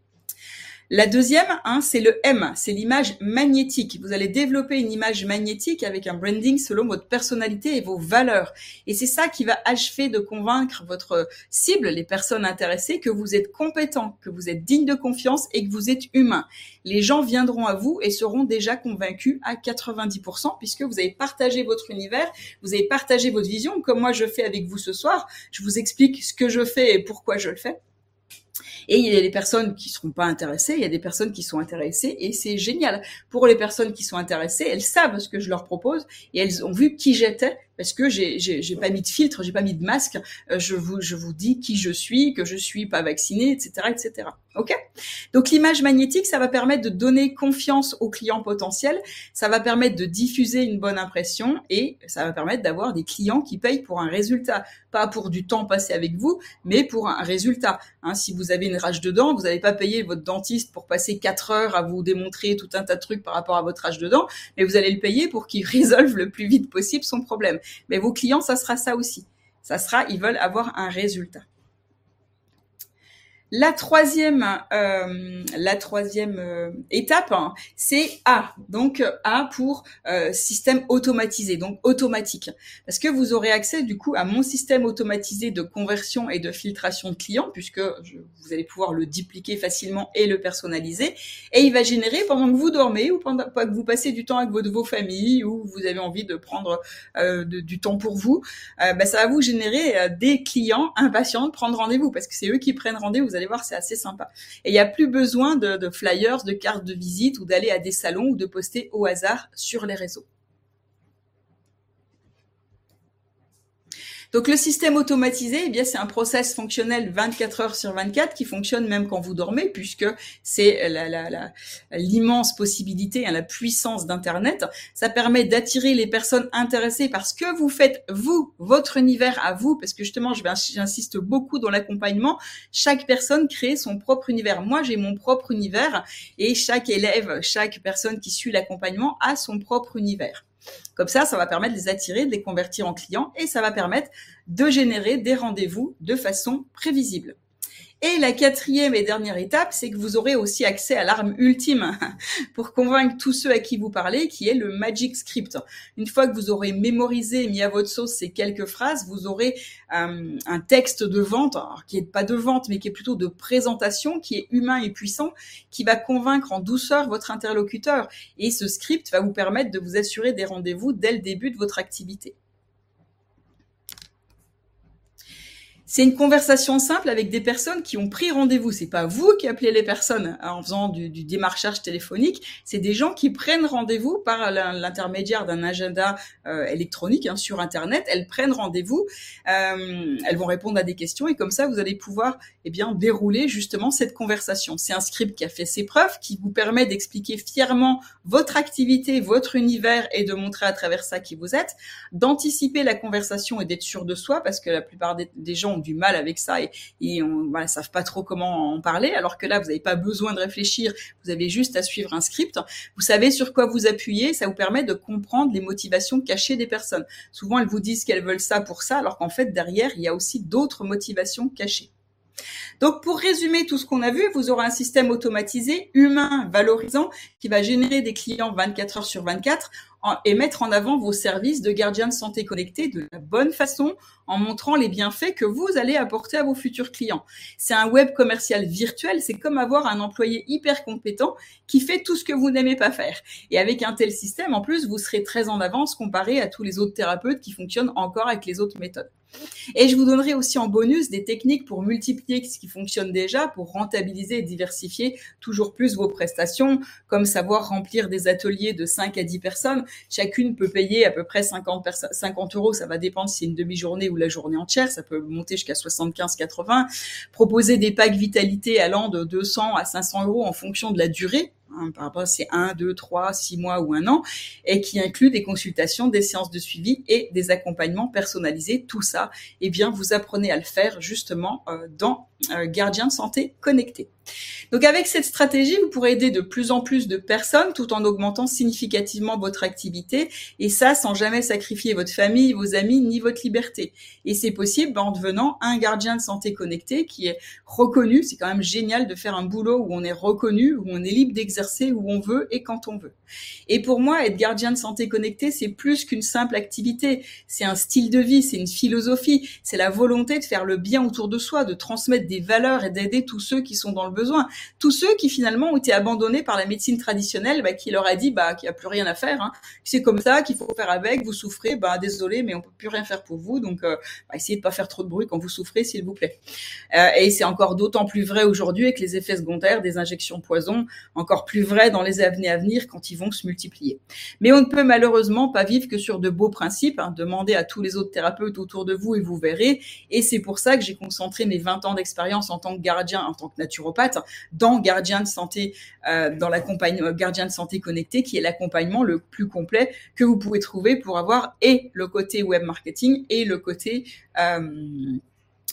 La deuxième, hein, c'est le M, c'est l'image magnétique. Vous allez développer une image magnétique avec un branding selon votre personnalité et vos valeurs. Et c'est ça qui va achever de convaincre votre cible, les personnes intéressées, que vous êtes compétent, que vous êtes digne de confiance et que vous êtes humain. Les gens viendront à vous et seront déjà convaincus à 90% puisque vous avez partagé votre univers, vous avez partagé votre vision, comme moi je fais avec vous ce soir. Je vous explique ce que je fais et pourquoi je le fais. Et il y a des personnes qui seront pas intéressées, il y a des personnes qui sont intéressées, et c'est génial. Pour les personnes qui sont intéressées, elles savent ce que je leur propose, et elles ont vu qui j'étais, parce que j'ai j'ai pas mis de filtre, j'ai pas mis de masque. Euh, je vous je vous dis qui je suis, que je suis pas vacciné, etc., etc. Ok? Donc l'image magnétique, ça va permettre de donner confiance aux clients potentiels, ça va permettre de diffuser une bonne impression et ça va permettre d'avoir des clients qui payent pour un résultat, pas pour du temps passé avec vous, mais pour un résultat. Hein, si vous avez une rage de dents, vous n'allez pas payer votre dentiste pour passer 4 heures à vous démontrer tout un tas de trucs par rapport à votre rage de dents, mais vous allez le payer pour qu'il résolve le plus vite possible son problème. Mais vos clients, ça sera ça aussi. Ça sera, ils veulent avoir un résultat. La troisième, euh, la troisième euh, étape, hein, c'est A. Donc A pour euh, système automatisé, donc automatique, parce que vous aurez accès du coup à mon système automatisé de conversion et de filtration de clients, puisque vous allez pouvoir le dupliquer facilement et le personnaliser, et il va générer pendant que vous dormez ou pendant que vous passez du temps avec votre, vos familles ou vous avez envie de prendre du temps pour vous, bah, ça va vous générer des clients impatients de prendre rendez-vous, parce que c'est eux qui prennent rendez-vous allez voir, c'est assez sympa. Et il n'y a plus besoin de, de flyers, de cartes de visite ou d'aller à des salons ou de poster au hasard sur les réseaux. Donc le système automatisé, eh bien c'est un process fonctionnel 24 heures sur 24 qui fonctionne même quand vous dormez, puisque c'est l'immense possibilité, hein, la puissance d'Internet. Ça permet d'attirer les personnes intéressées parce que vous faites vous, votre univers à vous, parce que justement, j'insiste beaucoup dans l'accompagnement. Chaque personne crée son propre univers. Moi, j'ai mon propre univers et chaque élève, chaque personne qui suit l'accompagnement a son propre univers. Comme ça, ça va permettre de les attirer, de les convertir en clients et ça va permettre de générer des rendez-vous de façon prévisible. Et la quatrième et dernière étape, c'est que vous aurez aussi accès à l'arme ultime pour convaincre tous ceux à qui vous parlez, qui est le Magic Script. Une fois que vous aurez mémorisé et mis à votre sauce ces quelques phrases, vous aurez euh, un texte de vente, qui est pas de vente, mais qui est plutôt de présentation, qui est humain et puissant, qui va convaincre en douceur votre interlocuteur. Et ce script va vous permettre de vous assurer des rendez-vous dès le début de votre activité. C'est une conversation simple avec des personnes qui ont pris rendez-vous. C'est pas vous qui appelez les personnes en faisant du, démarchage téléphonique. C'est des gens qui prennent rendez-vous par l'intermédiaire d'un agenda euh, électronique hein, sur Internet. Elles prennent rendez-vous, euh, elles vont répondre à des questions et comme ça, vous allez pouvoir eh bien dérouler justement cette conversation. C'est un script qui a fait ses preuves, qui vous permet d'expliquer fièrement votre activité, votre univers et de montrer à travers ça qui vous êtes, d'anticiper la conversation et d'être sûr de soi parce que la plupart des gens du mal avec ça et, et on, voilà, savent pas trop comment en parler. Alors que là, vous n'avez pas besoin de réfléchir, vous avez juste à suivre un script. Vous savez sur quoi vous appuyer, ça vous permet de comprendre les motivations cachées des personnes. Souvent, elles vous disent qu'elles veulent ça pour ça, alors qu'en fait, derrière, il y a aussi d'autres motivations cachées. Donc pour résumer tout ce qu'on a vu, vous aurez un système automatisé, humain, valorisant, qui va générer des clients 24 heures sur 24 et mettre en avant vos services de gardien de santé connecté de la bonne façon en montrant les bienfaits que vous allez apporter à vos futurs clients. C'est un web commercial virtuel, c'est comme avoir un employé hyper compétent qui fait tout ce que vous n'aimez pas faire. Et avec un tel système, en plus, vous serez très en avance comparé à tous les autres thérapeutes qui fonctionnent encore avec les autres méthodes. Et je vous donnerai aussi en bonus des techniques pour multiplier ce qui fonctionne déjà, pour rentabiliser et diversifier toujours plus vos prestations, comme savoir remplir des ateliers de 5 à 10 personnes. Chacune peut payer à peu près 50, 50 euros, ça va dépendre si c'est une demi-journée ou la journée entière, ça peut monter jusqu'à 75-80. Proposer des packs vitalité allant de 200 à 500 euros en fonction de la durée Hein, par rapport c'est 1, 2, 3, 6 mois ou un an, et qui inclut des consultations, des séances de suivi et des accompagnements personnalisés. Tout ça, eh vous apprenez à le faire justement euh, dans euh, Gardien de santé connecté. Donc avec cette stratégie, vous pourrez aider de plus en plus de personnes tout en augmentant significativement votre activité et ça sans jamais sacrifier votre famille, vos amis ni votre liberté. Et c'est possible en devenant un gardien de santé connecté qui est reconnu. C'est quand même génial de faire un boulot où on est reconnu, où on est libre d'exercer où on veut et quand on veut. Et pour moi, être gardien de santé connecté, c'est plus qu'une simple activité. C'est un style de vie, c'est une philosophie, c'est la volonté de faire le bien autour de soi, de transmettre des valeurs et d'aider tous ceux qui sont dans le besoin. Tous ceux qui finalement ont été abandonnés par la médecine traditionnelle, bah, qui leur a dit bah, qu'il n'y a plus rien à faire, hein. c'est comme ça qu'il faut faire avec, vous souffrez, bah, désolé, mais on peut plus rien faire pour vous, donc euh, essayez de pas faire trop de bruit quand vous souffrez, s'il vous plaît. Euh, et c'est encore d'autant plus vrai aujourd'hui avec les effets secondaires des injections poison, encore plus vrai dans les années à venir quand ils vont se multiplier. Mais on ne peut malheureusement pas vivre que sur de beaux principes. Hein. Demandez à tous les autres thérapeutes autour de vous et vous verrez. Et c'est pour ça que j'ai concentré mes 20 ans d'expérience en tant que gardien, en tant que naturopathe, dans Gardien de santé, euh, dans l'accompagnement euh, Gardien de santé connecté, qui est l'accompagnement le plus complet que vous pouvez trouver pour avoir et le côté web marketing et le côté euh,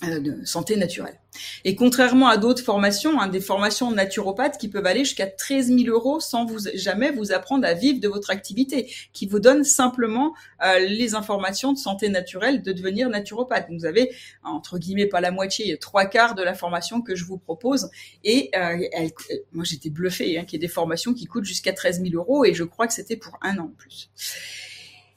de santé naturelle. Et contrairement à d'autres formations, hein, des formations naturopathes qui peuvent aller jusqu'à 13 000 euros sans vous jamais vous apprendre à vivre de votre activité, qui vous donnent simplement euh, les informations de santé naturelle de devenir naturopathe. Vous avez entre guillemets pas la moitié, trois quarts de la formation que je vous propose. Et euh, moi j'étais bluffée hein, qu'il y ait des formations qui coûtent jusqu'à 13 000 euros et je crois que c'était pour un an en plus.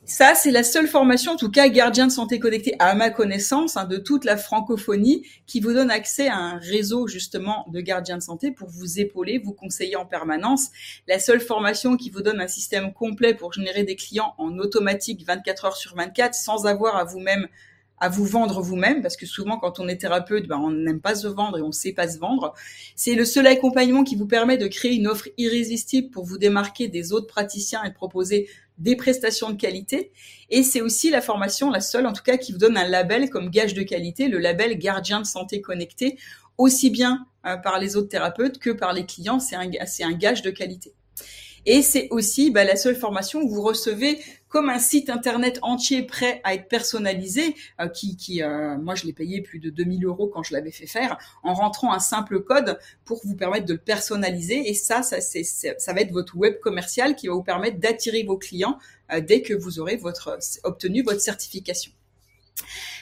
Ça, c'est la seule formation, en tout cas gardien de santé connecté à ma connaissance, hein, de toute la francophonie, qui vous donne accès à un réseau justement de gardiens de santé pour vous épauler, vous conseiller en permanence. La seule formation qui vous donne un système complet pour générer des clients en automatique 24 heures sur 24 sans avoir à vous-même à vous vendre vous-même, parce que souvent quand on est thérapeute, ben, on n'aime pas se vendre et on sait pas se vendre. C'est le seul accompagnement qui vous permet de créer une offre irrésistible pour vous démarquer des autres praticiens et proposer des prestations de qualité. Et c'est aussi la formation, la seule en tout cas, qui vous donne un label comme gage de qualité, le label gardien de santé connecté, aussi bien euh, par les autres thérapeutes que par les clients. C'est un, c'est un gage de qualité. Et c'est aussi bah, la seule formation où vous recevez comme un site internet entier prêt à être personnalisé, euh, qui, euh, moi je l'ai payé plus de 2000 euros quand je l'avais fait faire, en rentrant un simple code pour vous permettre de le personnaliser. Et ça, ça, c'est, ça va être votre web commercial qui va vous permettre d'attirer vos clients euh, dès que vous aurez obtenu votre certification.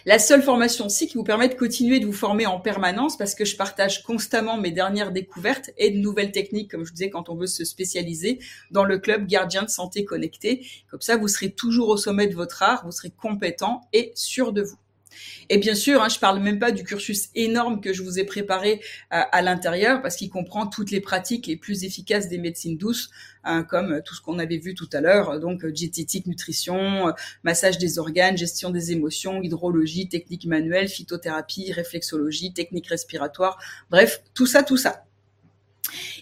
La seule formation aussi qui vous permet de continuer de vous former en permanence parce que je partage constamment mes dernières découvertes et de nouvelles techniques, comme je disais, quand on veut se spécialiser dans le club Gardien de Santé Connecté. Comme ça, vous serez toujours au sommet de votre art, vous serez compétent et sûr de vous. Et bien sûr, hein, je parle même pas du cursus énorme que je vous ai préparé euh, à l'intérieur, parce qu'il comprend toutes les pratiques les plus efficaces des médecines douces, hein, comme tout ce qu'on avait vu tout à l'heure, donc euh, diététique, nutrition, euh, massage des organes, gestion des émotions, hydrologie, technique manuelle, phytothérapie, réflexologie, technique respiratoire, bref, tout ça, tout ça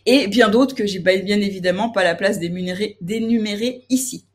et bien d'autres que j'ai bien évidemment pas la place d'énumérer ici.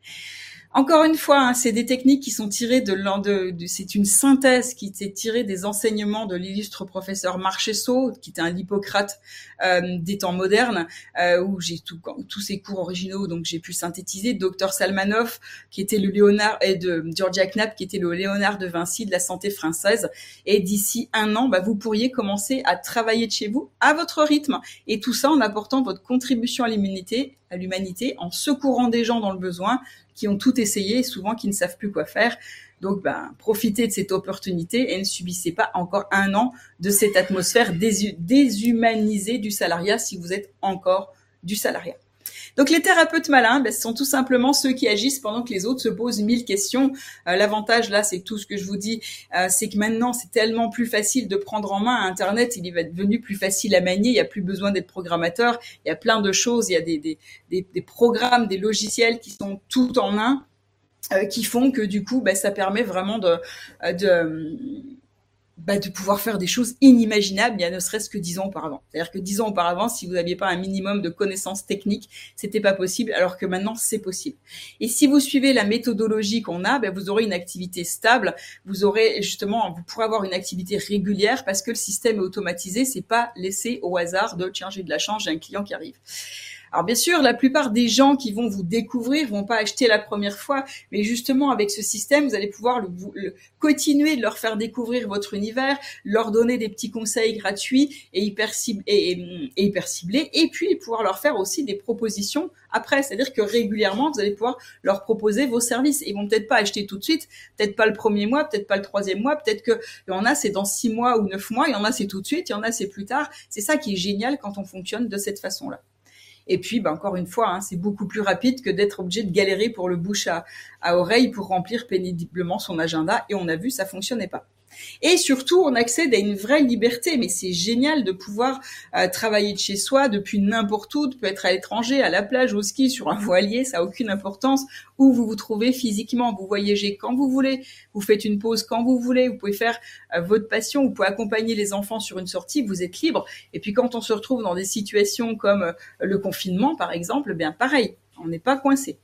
Encore une fois, hein, c'est des techniques qui sont tirées de, de, de c'est une synthèse qui s'est tirée des enseignements de l'illustre professeur Marchesso, qui était un Hippocrate euh, des temps modernes, euh, où j'ai tout, tous ses cours originaux, donc j'ai pu synthétiser. Docteur Salmanov, qui était le Léonard, et de Georgia Knapp, qui était le Léonard de Vinci de la santé française. Et d'ici un an, bah, vous pourriez commencer à travailler de chez vous à votre rythme, et tout ça en apportant votre contribution à l'immunité, à l'humanité, en secourant des gens dans le besoin qui ont tout essayé et souvent qui ne savent plus quoi faire. Donc, ben, profitez de cette opportunité et ne subissez pas encore un an de cette atmosphère déshumanisée du salariat si vous êtes encore du salariat. Donc les thérapeutes malins, ben, ce sont tout simplement ceux qui agissent pendant que les autres se posent mille questions. Euh, l'avantage là, c'est tout ce que je vous dis, euh, c'est que maintenant c'est tellement plus facile de prendre en main Internet, il est devenu plus facile à manier, il n'y a plus besoin d'être programmateur, il y a plein de choses, il y a des, des, des, des programmes, des logiciels qui sont tout en un, euh, qui font que du coup, ben, ça permet vraiment de, de bah, de pouvoir faire des choses inimaginables, il y a ne serait-ce que dix ans auparavant. C'est-à-dire que dix ans auparavant, si vous n'aviez pas un minimum de connaissances techniques, c'était pas possible, alors que maintenant c'est possible. Et si vous suivez la méthodologie qu'on a, bah, vous aurez une activité stable, vous aurez justement, vous pourrez avoir une activité régulière parce que le système est automatisé, c'est pas laissé au hasard de tiens j'ai de la chance, j'ai un client qui arrive. Alors bien sûr, la plupart des gens qui vont vous découvrir vont pas acheter la première fois, mais justement avec ce système, vous allez pouvoir le, continuer de leur faire découvrir votre univers, leur donner des petits conseils gratuits et hyper, ciblés, et, hyper ciblés, et puis pouvoir leur faire aussi des propositions après. C'est-à-dire que régulièrement, vous allez pouvoir leur proposer vos services. Ils vont peut-être pas acheter tout de suite, peut-être pas le premier mois, peut-être pas le troisième mois, peut-être que il y en a c'est dans six mois ou neuf mois, il y en a c'est tout de suite, il y en a c'est plus tard. C'est ça qui est génial quand on fonctionne de cette façon-là. Et puis, bah, encore une fois, hein, c'est beaucoup plus rapide que d'être obligé de galérer pour le bouche à, à oreille pour remplir péniblement son agenda. Et on a vu, ça fonctionnait pas. Et surtout, on accède à une vraie liberté. Mais c'est génial de pouvoir euh, travailler de chez soi depuis n'importe où. peut être à l'étranger, à la plage, au ski, sur un voilier, ça a aucune importance. Où vous vous trouvez physiquement, vous voyagez quand vous voulez, vous faites une pause quand vous voulez, vous pouvez faire euh, votre passion, vous pouvez accompagner les enfants sur une sortie, vous êtes libre. Et puis quand on se retrouve dans des situations comme euh, le confinement, par exemple, eh bien pareil, on n'est pas coincé.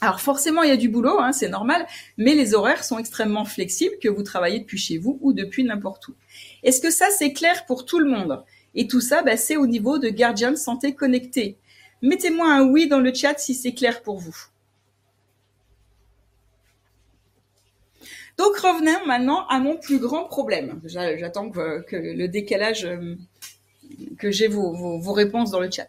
Alors forcément, il y a du boulot, hein, c'est normal, mais les horaires sont extrêmement flexibles, que vous travaillez depuis chez vous ou depuis n'importe où. Est-ce que ça, c'est clair pour tout le monde? Et tout ça, bah, c'est au niveau de Guardian Santé Connecté. Mettez-moi un oui dans le chat si c'est clair pour vous. Donc revenons maintenant à mon plus grand problème. J'attends que, le décalage, euh, que j'ai vos réponses dans le chat.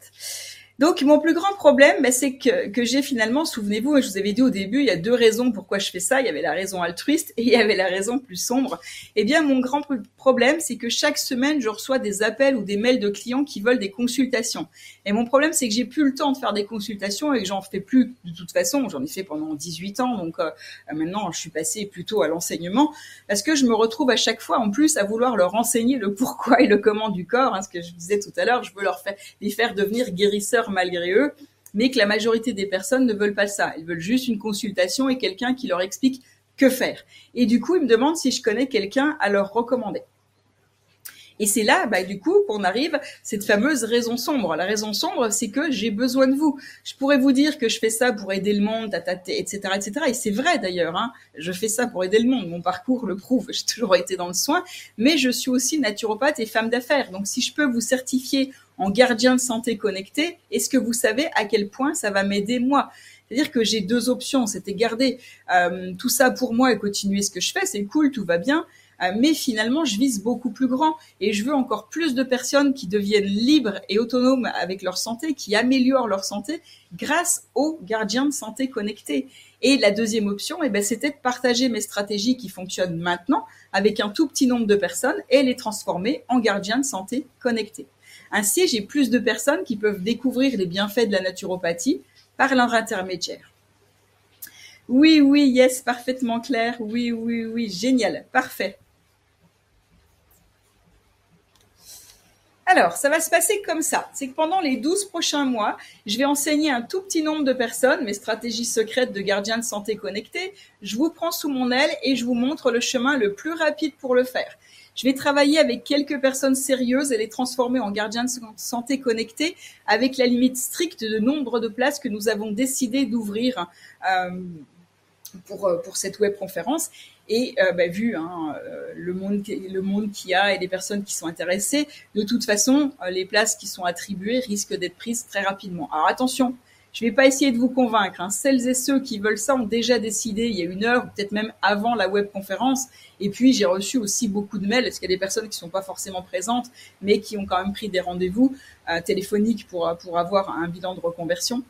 Donc mon plus grand problème, bah, c'est que, que j'ai finalement, souvenez-vous, je vous avais dit au début, il y a deux raisons pourquoi je fais ça. Il y avait la raison altruiste et il y avait la raison plus sombre. Eh bien, mon grand problème, c'est que chaque semaine, je reçois des appels ou des mails de clients qui veulent des consultations. Et mon problème, c'est que j'ai plus le temps de faire des consultations et que j'en fais plus de toute façon. J'en ai fait pendant 18 ans, donc euh, maintenant, je suis passée plutôt à l'enseignement parce que je me retrouve à chaque fois, en plus, à vouloir leur enseigner le pourquoi et le comment du corps. Hein, ce que je disais tout à l'heure, je veux leur les faire devenir guérisseurs malgré eux, mais que la majorité des personnes ne veulent pas ça. Elles veulent juste une consultation et quelqu'un qui leur explique que faire. Et du coup, ils me demandent si je connais quelqu'un à leur recommander. Et c'est là, bah, du coup, qu'on arrive cette fameuse raison sombre. La raison sombre, c'est que j'ai besoin de vous. Je pourrais vous dire que je fais ça pour aider le monde, etc., etc. Et c'est vrai d'ailleurs. Hein. Je fais ça pour aider le monde. Mon parcours le prouve. J'ai toujours été dans le soin, mais je suis aussi naturopathe et femme d'affaires. Donc, si je peux vous certifier en gardien de santé connecté, est-ce que vous savez à quel point ça va m'aider moi? C'est-à-dire que j'ai deux options. C'était garder euh, tout ça pour moi et continuer ce que je fais. C'est cool, tout va bien. Euh, mais finalement, je vise beaucoup plus grand et je veux encore plus de personnes qui deviennent libres et autonomes avec leur santé, qui améliorent leur santé grâce aux gardiens de santé connectés. Et la deuxième option, eh ben, c'était de partager mes stratégies qui fonctionnent maintenant avec un tout petit nombre de personnes et les transformer en gardiens de santé connectés. Ainsi, j'ai plus de personnes qui peuvent découvrir les bienfaits de la naturopathie par leur intermédiaire. Oui, oui, yes, parfaitement clair. Oui, oui, oui, génial, parfait. Alors, ça va se passer comme ça. C'est que pendant les 12 prochains mois, je vais enseigner un tout petit nombre de personnes mes stratégies secrètes de gardien de santé connecté. Je vous prends sous mon aile et je vous montre le chemin le plus rapide pour le faire. Je vais travailler avec quelques personnes sérieuses et les transformer en gardiens de santé connectés avec la limite stricte de nombre de places que nous avons décidé d'ouvrir euh, pour, euh, pour cette web conférence. Et euh, bah, vu hein, le monde le monde qu'il y a et les personnes qui sont intéressées, de toute façon, les places qui sont attribuées risquent d'être prises très rapidement. Alors attention, je ne vais pas essayer de vous convaincre. Hein. Celles et ceux qui veulent ça ont déjà décidé il y a une heure, peut-être même avant la web conférence. Et puis j'ai reçu aussi beaucoup de mails, parce qu'il y a des personnes qui ne sont pas forcément présentes, mais qui ont quand même pris des rendez-vous téléphoniques pour, pour avoir un bilan de reconversion?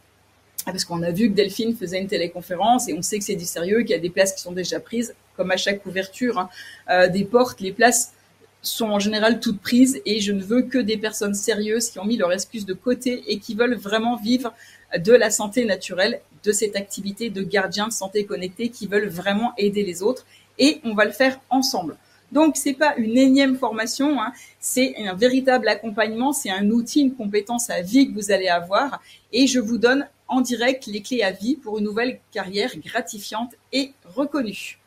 Ah, parce qu'on a vu que Delphine faisait une téléconférence et on sait que c'est du sérieux, qu'il y a des places qui sont déjà prises, comme à chaque ouverture hein, euh, des portes, les places sont en général toutes prises et je ne veux que des personnes sérieuses qui ont mis leur excuse de côté et qui veulent vraiment vivre de la santé naturelle, de cette activité de gardien de santé connecté qui veulent vraiment aider les autres. Et on va le faire ensemble. Donc c'est pas une énième formation, hein. c'est un véritable accompagnement, c'est un outil, une compétence à vie que vous allez avoir, et je vous donne en direct les clés à vie pour une nouvelle carrière gratifiante et reconnue.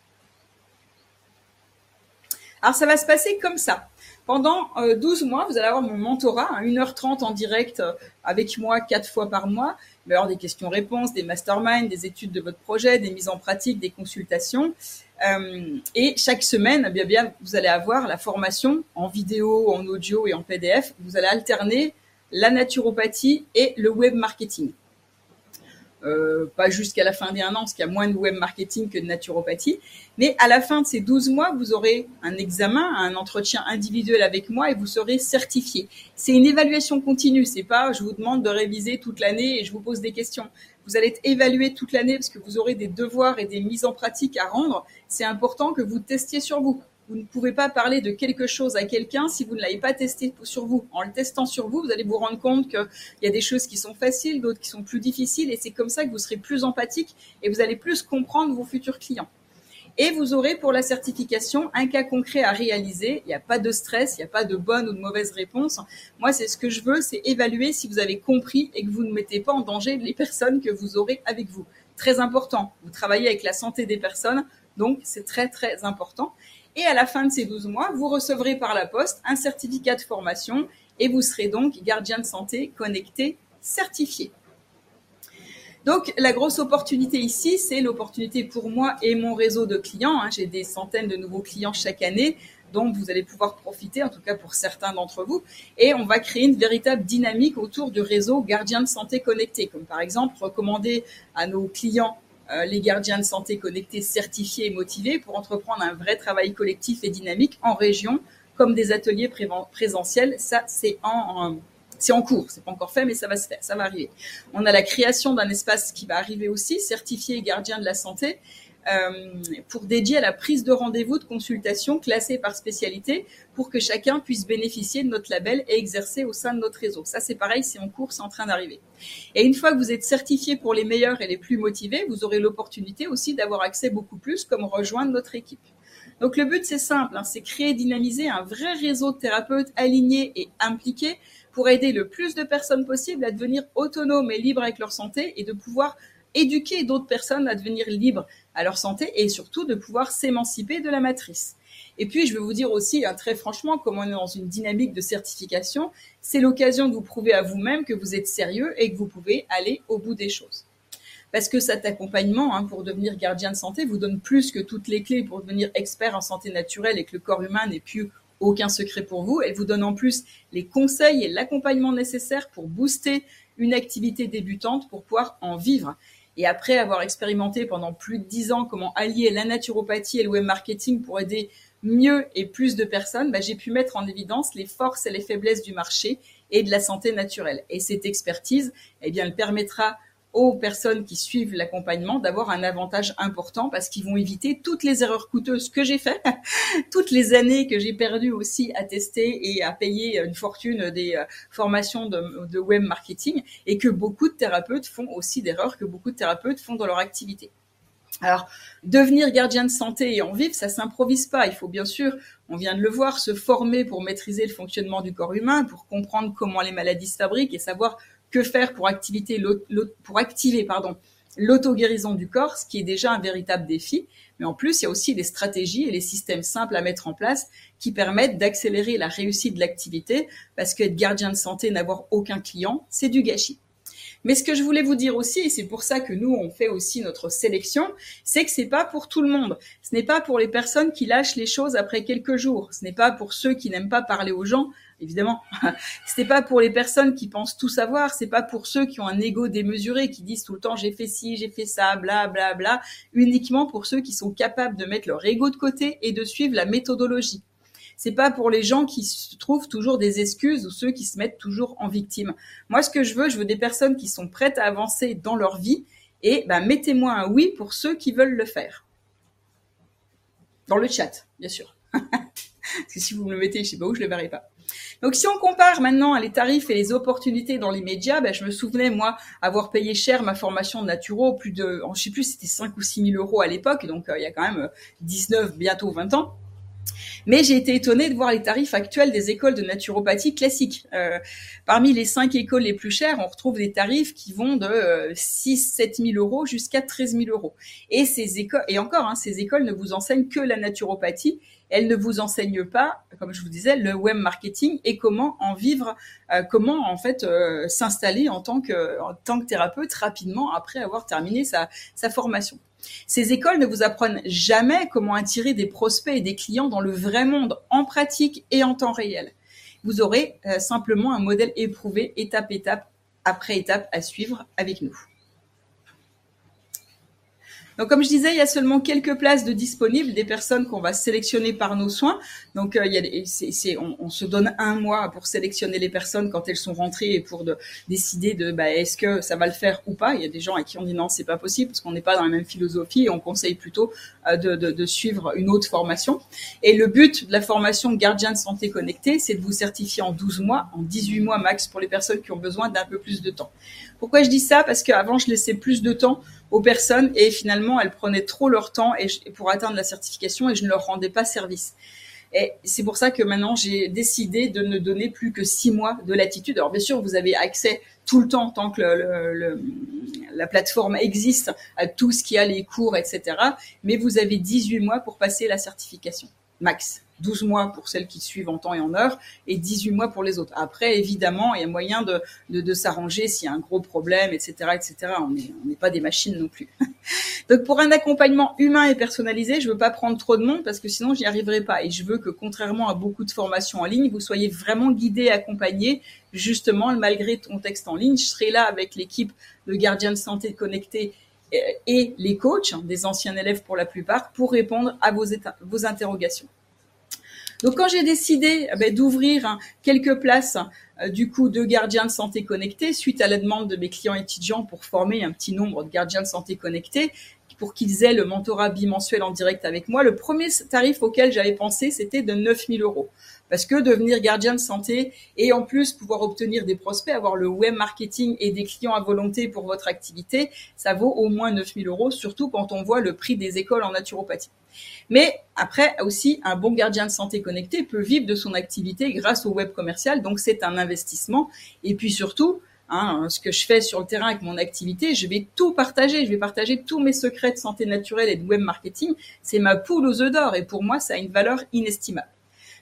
Alors ça va se passer comme ça. Pendant 12 euh, mois, vous allez avoir mon mentorat, 1h30 en direct euh, avec moi quatre fois par mois. Y avoir des questions-réponses, des masterminds, des études de votre projet, des mises en pratique, des consultations. Euh, et chaque semaine, bien, bien, vous allez avoir la formation en vidéo, en audio et en PDF. Vous allez alterner la naturopathie et le web marketing. Euh, pas jusqu'à la fin des un an, parce qu'il y a moins de web marketing que de naturopathie. Mais à la fin de ces 12 mois, vous aurez un examen, un entretien individuel avec moi et vous serez certifié. C'est une évaluation continue. C'est pas, je vous demande de réviser toute l'année et je vous pose des questions. Vous allez être évalué toute l'année parce que vous aurez des devoirs et des mises en pratique à rendre. C'est important que vous testiez sur vous. Vous ne pouvez pas parler de quelque chose à quelqu'un si vous ne l'avez pas testé sur vous. En le testant sur vous, vous allez vous rendre compte qu'il y a des choses qui sont faciles, d'autres qui sont plus difficiles, et c'est comme ça que vous serez plus empathique et vous allez plus comprendre vos futurs clients. Et vous aurez pour la certification un cas concret à réaliser. Il n'y a pas de stress, il n'y a pas de bonne ou de mauvaise réponse. Moi, c'est ce que je veux, c'est évaluer si vous avez compris et que vous ne mettez pas en danger les personnes que vous aurez avec vous. Très important. Vous travaillez avec la santé des personnes, donc c'est très très important. Et à la fin de ces 12 mois, vous recevrez par la poste un certificat de formation et vous serez donc gardien de santé connecté certifié. Donc la grosse opportunité ici, c'est l'opportunité pour moi et mon réseau de clients. Hein. J'ai des centaines de nouveaux clients chaque année dont vous allez pouvoir profiter, en tout cas pour certains d'entre vous. Et on va créer une véritable dynamique autour du réseau gardien de santé connecté, comme par exemple recommander à nos clients euh, les gardiens de santé connectés certifiés et motivés pour entreprendre un vrai travail collectif et dynamique en région, comme des ateliers présentiels. Ça, c'est en, c'est en cours, c'est pas encore fait, mais ça va se faire, ça va arriver. On a la création d'un espace qui va arriver aussi, certifié gardien de la santé, pour dédier à la prise de rendez-vous de consultation classée par spécialité pour que chacun puisse bénéficier de notre label et exercer au sein de notre réseau. Ça, c'est pareil, c'est en cours, c'est en train d'arriver. Et une fois que vous êtes certifié pour les meilleurs et les plus motivés, vous aurez l'opportunité aussi d'avoir accès beaucoup plus, comme rejoindre notre équipe. Donc le but, c'est simple, hein, c'est créer, dynamiser un vrai réseau de thérapeutes alignés et impliqués pour aider le plus de personnes possible à devenir autonomes et libres avec leur santé et de pouvoir éduquer d'autres personnes à devenir libres à leur santé et surtout de pouvoir s'émanciper de la matrice. Et puis, je vais vous dire aussi, hein, très franchement, comme on est dans une dynamique de certification, c'est l'occasion de vous prouver à vous-même que vous êtes sérieux et que vous pouvez aller au bout des choses. Parce que cet accompagnement hein, pour devenir gardien de santé vous donne plus que toutes les clés pour devenir expert en santé naturelle et que le corps humain n'est plus aucun secret pour vous. Elle vous donne en plus les conseils et l'accompagnement nécessaires pour booster une activité débutante pour pouvoir en vivre. Et après avoir expérimenté pendant plus de dix ans comment allier la naturopathie et le web marketing pour aider mieux et plus de personnes, bah, j'ai pu mettre en évidence les forces et les faiblesses du marché et de la santé naturelle. Et cette expertise, eh bien, elle permettra aux personnes qui suivent l'accompagnement d'avoir un avantage important parce qu'ils vont éviter toutes les erreurs coûteuses que j'ai faites, toutes les années que j'ai perdues aussi à tester et à payer une fortune des euh, formations de, web marketing et que beaucoup de thérapeutes font aussi d'erreurs que beaucoup de thérapeutes font dans leur activité. Alors, devenir gardien de santé et en vivre, ça s'improvise pas. Il faut bien sûr, on vient de le voir, se former pour maîtriser le fonctionnement du corps humain, pour comprendre comment les maladies se fabriquent et savoir que faire pour, activer pardon, l'auto-guérison du corps, ce qui est déjà un véritable défi. Mais en plus, il y a aussi des stratégies et les systèmes simples à mettre en place qui permettent d'accélérer la réussite de l'activité, parce qu'être gardien de santé, n'avoir aucun client, c'est du gâchis. Mais ce que je voulais vous dire aussi, et c'est pour ça que nous on fait aussi notre sélection, c'est que c'est pas pour tout le monde. Ce n'est pas pour les personnes qui lâchent les choses après quelques jours. Ce n'est pas pour ceux qui n'aiment pas parler aux gens. Évidemment, ce n'est pas pour les personnes qui pensent tout savoir. C'est pas pour ceux qui ont un ego démesuré, qui disent tout le temps j'ai fait ci, j'ai fait ça, bla bla bla. Uniquement pour ceux qui sont capables de mettre leur ego de côté et de suivre la méthodologie c'est pas pour les gens qui se trouvent toujours des excuses ou ceux qui se mettent toujours en victime. Moi, ce que je veux, je veux des personnes qui sont prêtes à avancer dans leur vie et ben, mettez-moi un oui pour ceux qui veulent le faire. Dans le chat, bien sûr. Parce que si vous me le mettez, je sais pas où, je le verrai pas. Donc si on compare maintenant les tarifs et les opportunités dans les médias, ben, je me souvenais moi avoir payé cher ma formation de naturo, plus de, je sais plus, c'était 5 ou 6 000 euros à l'époque, donc euh, il y a quand même 19, euh, bientôt 20 ans. Mais j'ai été étonnée de voir les tarifs actuels des écoles de naturopathie classiques. Euh, parmi les cinq écoles les plus chères, on retrouve des tarifs qui vont de 6-7 000 euros jusqu'à 13 000 euros. Et encore, hein, ces écoles ne vous enseignent que la naturopathie elle ne vous enseigne pas, comme je vous disais, le web marketing et comment en vivre, euh, comment en fait euh, s'installer en tant que thérapeute rapidement après avoir terminé sa formation. Ces écoles ne vous apprennent jamais comment attirer des prospects et des clients dans le vrai monde, en pratique et en temps réel. Vous aurez euh, simplement un modèle éprouvé étape étape après étape à suivre avec nous. Donc, comme je disais, il y a seulement quelques places de disponibles, des personnes qu'on va sélectionner par nos soins. Donc, euh, il y a on, on, se donne un mois pour sélectionner les personnes quand elles sont rentrées et pour de, décider de bah, est-ce que ça va le faire ou pas. Il y a des gens à qui on dit non, c'est pas possible parce qu'on n'est pas dans la même philosophie et on conseille plutôt euh, de, de, de, suivre une autre formation. Et le but de la formation gardien de santé connecté, c'est de vous certifier en 12 mois, en 18 mois max pour les personnes qui ont besoin d'un peu plus de temps. Pourquoi je dis ça? Parce qu'avant, je laissais plus de temps aux personnes et finalement elles prenaient trop leur temps et pour atteindre la certification et je ne leur rendais pas service. Et c'est pour ça que maintenant j'ai décidé de ne donner plus que six mois de latitude. Alors bien sûr, vous avez accès tout le temps tant que la plateforme existe à tout ce qui a les cours, etc. Mais vous avez 18 mois pour passer la certification max. 12 mois pour celles qui suivent en temps et en heure et 18 mois pour les autres. Après, évidemment, il y a moyen de, de, de s'arranger s'il y a un gros problème, etc., etc. On n'est pas des machines non plus. Donc, pour un accompagnement humain et personnalisé, je veux pas prendre trop de monde parce que sinon, j'y arriverai pas. Et je veux que, contrairement à beaucoup de formations en ligne, vous soyez vraiment guidé, accompagné. Justement, malgré ton texte en ligne, je serai là avec l'équipe de santé connectés et les coachs, hein, des anciens élèves pour la plupart, pour répondre à vos, vos interrogations. Donc quand j'ai décidé eh ben, d'ouvrir hein, quelques places euh, du coup de gardiens de santé connectés suite à la demande de mes clients étudiants pour former un petit nombre de gardiens de santé connectés pour qu'ils aient le mentorat bimensuel en direct avec moi, le premier tarif auquel j'avais pensé, c'était de 9000 euros. Parce que devenir gardien de santé et en plus pouvoir obtenir des prospects, avoir le web marketing et des clients à volonté pour votre activité, ça vaut au moins 9000 euros, surtout quand on voit le prix des écoles en naturopathie. Mais après aussi, un bon gardien de santé connecté peut vivre de son activité grâce au web commercial, donc c'est un investissement. Et puis surtout, Hein, ce que je fais sur le terrain avec mon activité, je vais tout partager. Je vais partager tous mes secrets de santé naturelle et de web marketing. C'est ma poule aux œufs d'or et pour moi, ça a une valeur inestimable.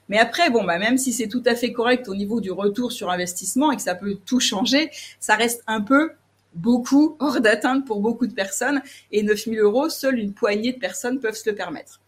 Mais après, bon, bah, même si c'est tout à fait correct au niveau du retour sur investissement et que ça peut tout changer, ça reste un peu beaucoup hors d'atteinte pour beaucoup de personnes. Et 9000 euros, seule une poignée de personnes peuvent se le permettre.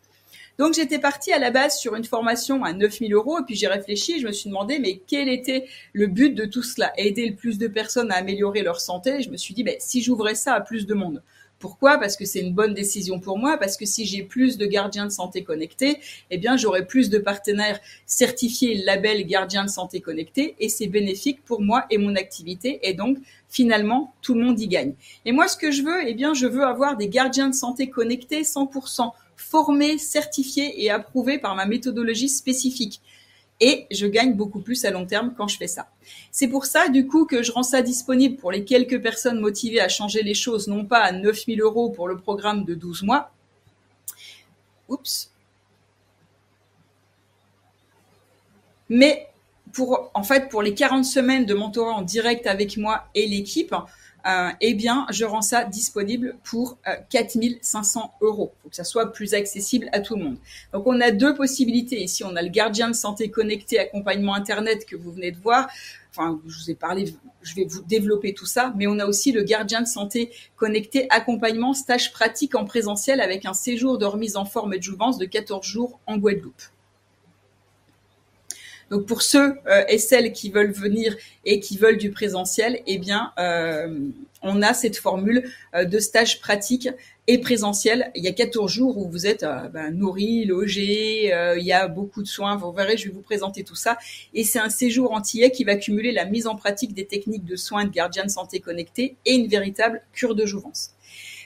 Donc j'étais partie à la base sur une formation à 9000 euros et puis j'ai réfléchi, je me suis demandé mais quel était le but de tout cela? Aider le plus de personnes à améliorer leur santé? Je me suis dit ben, si j'ouvrais ça à plus de monde. Pourquoi? Parce que c'est une bonne décision pour moi, parce que si j'ai plus de gardiens de santé connectés, eh bien j'aurai plus de partenaires certifiés label gardien de santé connecté et c'est bénéfique pour moi et mon activité et donc finalement tout le monde y gagne. Et moi ce que je veux, eh bien je veux avoir des gardiens de santé connectés 100% formé, certifié et approuvé par ma méthodologie spécifique. Et je gagne beaucoup plus à long terme quand je fais ça. C'est pour ça, du coup, que je rends ça disponible pour les quelques personnes motivées à changer les choses, non pas à 9000 euros pour le programme de 12 mois. Oups. Mais en fait, pour les 40 semaines de mentorat en direct avec moi et l'équipe, euh, eh bien, je rends ça disponible pour euh, 4500 euros. Faut que ça soit plus accessible à tout le monde. Donc, on a deux possibilités. Ici, on a le gardien de santé connecté, accompagnement Internet que vous venez de voir. Enfin, je vous ai parlé, je vais vous développer tout ça, mais on a aussi le gardien de santé connecté, accompagnement, stage pratique en présentiel avec un séjour de remise en forme et de jouvence de 14 jours en Guadeloupe. Donc pour ceux euh, et celles qui veulent venir et qui veulent du présentiel, eh bien, euh, on a cette formule euh, de stage pratique et présentiel. Il y a 14 jours où vous êtes ben, nourri, logé, il y a beaucoup de soins. Vous verrez, je vais vous présenter tout ça. Et c'est un séjour entier qui va cumuler la mise en pratique des techniques de soins de gardien de santé connecté et une véritable cure de jouvence.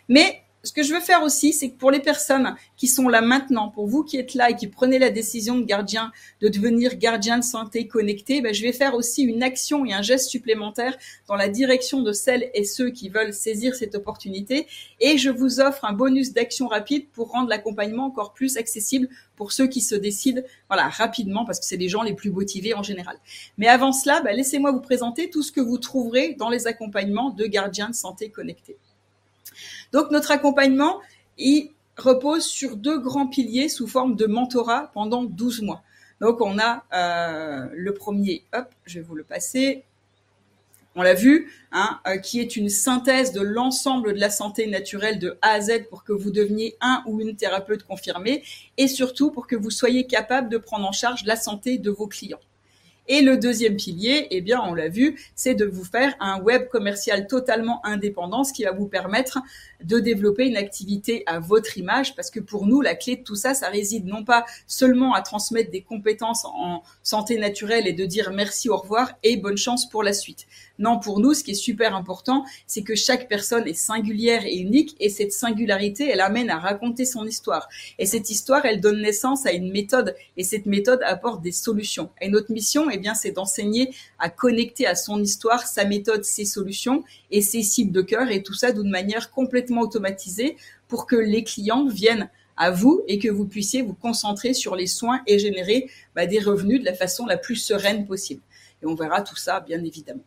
Mais ce que je veux faire aussi, c'est que pour les personnes qui sont là maintenant, pour vous qui êtes là et qui prenez la décision de gardien, de devenir gardien de santé connecté, ben, je vais faire aussi une action et un geste supplémentaire dans la direction de celles et ceux qui veulent saisir cette opportunité. Et je vous offre un bonus d'action rapide pour rendre l'accompagnement encore plus accessible pour ceux qui se décident, voilà, rapidement, parce que c'est les gens les plus motivés en général. Mais avant cela, ben, laissez-moi vous présenter tout ce que vous trouverez dans les accompagnements de gardiens de santé connectés. Donc notre accompagnement, il repose sur deux grands piliers sous forme de mentorat pendant 12 mois. Donc on a euh, le premier, hop, je vais vous le passer. On l'a vu, hein, euh, qui est une synthèse de l'ensemble de la santé naturelle de A à Z pour que vous deveniez un ou une thérapeute confirmée et surtout pour que vous soyez capable de prendre en charge la santé de vos clients. Et le deuxième pilier, eh bien, on l'a vu, c'est de vous faire un web commercial totalement indépendant, ce qui va vous permettre de développer une activité à votre image, parce que pour nous, la clé de tout ça, ça réside non pas seulement à transmettre des compétences en santé naturelle et de dire merci, au revoir et bonne chance pour la suite. Non, pour nous, ce qui est super important, c'est que chaque personne est singulière et unique et cette singularité, elle amène à raconter son histoire. Et cette histoire, elle donne naissance à une méthode et cette méthode apporte des solutions. Et notre mission, eh bien, c'est d'enseigner à connecter à son histoire, sa méthode, ses solutions et ses cibles de cœur et tout ça d'une manière complètement automatisée pour que les clients viennent à vous et que vous puissiez vous concentrer sur les soins et générer bah, des revenus de la façon la plus sereine possible. Et on verra tout ça, bien évidemment.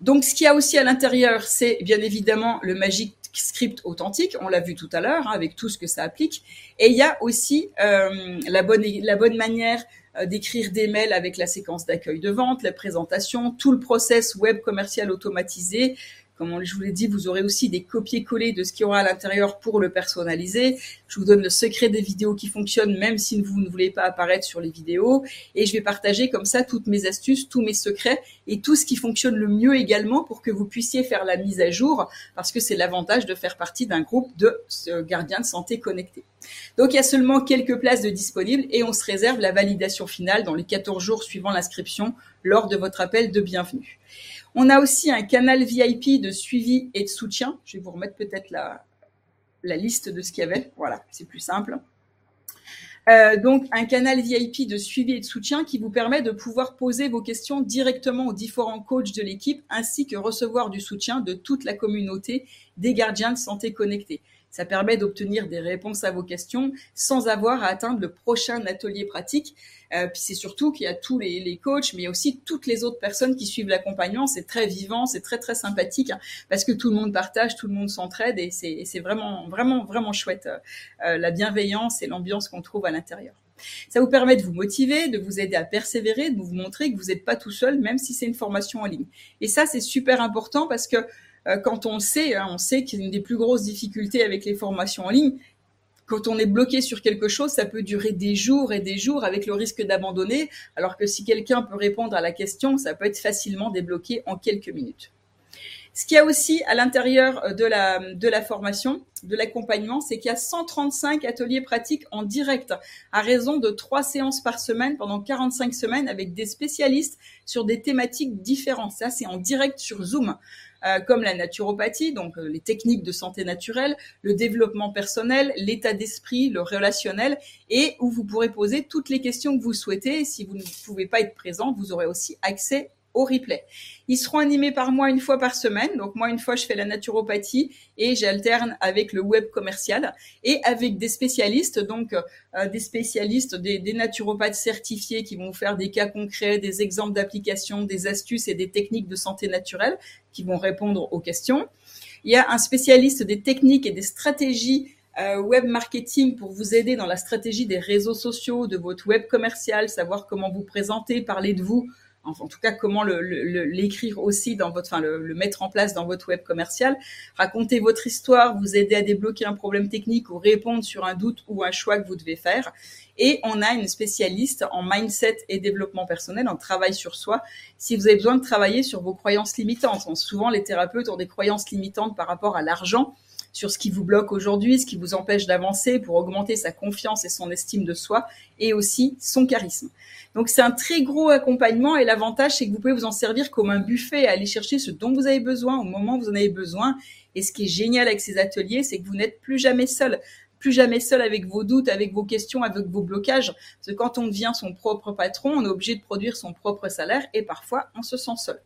Donc, ce qu'il y a aussi à l'intérieur, c'est bien évidemment le Magic Script authentique. On l'a vu tout à l'heure, hein, avec tout ce que ça applique. Et il y a aussi euh, la bonne la bonne manière euh, d'écrire des mails avec la séquence d'accueil de vente, la présentation, tout le process web commercial automatisé, comme je vous l'ai dit, vous aurez aussi des copier-coller de ce qu'il y aura à l'intérieur pour le personnaliser. Je vous donne le secret des vidéos qui fonctionnent, même si vous ne voulez pas apparaître sur les vidéos. Et je vais partager comme ça toutes mes astuces, tous mes secrets et tout ce qui fonctionne le mieux également pour que vous puissiez faire la mise à jour, parce que c'est l'avantage de faire partie d'un groupe de gardiens de santé connectés. Donc il y a seulement quelques places de disponibles et on se réserve la validation finale dans les 14 jours suivant l'inscription lors de votre appel de bienvenue. On a aussi un canal VIP de suivi et de soutien. Je vais vous remettre peut-être la, liste de ce qu'il y avait. Voilà, c'est plus simple. Euh, donc un canal VIP de suivi et de soutien qui vous permet de pouvoir poser vos questions directement aux différents coachs de l'équipe ainsi que recevoir du soutien de toute la communauté des gardiens de santé connectés. Ça permet d'obtenir des réponses à vos questions sans avoir à atteindre le prochain atelier pratique. Euh, puis c'est surtout qu'il y a tous les, les, coachs, mais aussi toutes les autres personnes qui suivent l'accompagnement. C'est très vivant, c'est très très sympathique hein, parce que tout le monde partage, tout le monde s'entraide et c'est vraiment vraiment vraiment chouette euh, euh, la bienveillance et l'ambiance qu'on trouve à l'intérieur. Ça vous permet de vous motiver, de vous aider à persévérer, de vous montrer que vous n'êtes pas tout seul, même si c'est une formation en ligne. Et ça, c'est super important parce que quand on sait, hein, on sait qu'une des plus grosses difficultés avec les formations en ligne, quand on est bloqué sur quelque chose, ça peut durer des jours et des jours avec le risque d'abandonner, alors que si quelqu'un peut répondre à la question, ça peut être facilement débloqué en quelques minutes. Ce qu'il y a aussi à l'intérieur euh, de la, de la formation, de l'accompagnement, c'est qu'il y a 135 ateliers pratiques en direct à raison de trois séances par semaine pendant 45 semaines avec des spécialistes sur des thématiques différentes. Ça, c'est en direct sur Zoom. Euh, comme la naturopathie, donc euh, les techniques de santé naturelle, le développement personnel, l'état d'esprit, le relationnel, et où vous pourrez poser toutes les questions que vous souhaitez. si vous ne pouvez pas être présent, vous aurez aussi accès au replay. Ils seront animés par moi une fois par semaine. Donc moi, une fois, je fais la naturopathie et j'alterne avec le web commercial et avec des spécialistes, donc euh, des spécialistes, des, naturopathes certifiés qui vont vous faire des cas concrets, des exemples d'application, des astuces et des techniques de santé naturelle qui vont répondre aux questions. Il y a un spécialiste des techniques et des stratégies euh, web marketing pour vous aider dans la stratégie des réseaux sociaux, de votre web commercial, savoir comment vous présenter, parler de vous en, tout cas comment l'écrire le, aussi dans votre, enfin le, mettre en place dans votre web commercial, raconter votre histoire, vous aider à débloquer un problème technique ou répondre sur un doute ou un choix que vous devez faire. Et on a une spécialiste en mindset et développement personnel, en travail sur soi, si vous avez besoin de travailler sur vos croyances limitantes. Souvent, les thérapeutes ont des croyances limitantes par rapport à l'argent sur ce qui vous bloque aujourd'hui, ce qui vous empêche d'avancer pour augmenter sa confiance et son estime de soi et aussi son charisme. Donc c'est un très gros accompagnement et l'avantage c'est que vous pouvez vous en servir comme un buffet, aller chercher ce dont vous avez besoin au moment où vous en avez besoin. Et ce qui est génial avec ces ateliers, c'est que vous n'êtes plus jamais seul plus jamais seul avec vos doutes, avec vos questions, avec vos blocages. Parce que quand on devient son propre patron, on est obligé de produire son propre salaire et parfois on se sent seul.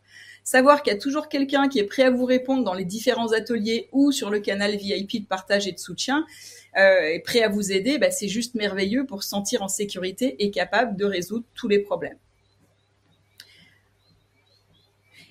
Savoir qu'il y a toujours quelqu'un qui est prêt à vous répondre dans les différents ateliers ou sur le canal VIP de partage et de soutien, euh, prêt à vous aider, bah, c'est juste merveilleux pour se sentir en sécurité et capable de résoudre tous les problèmes.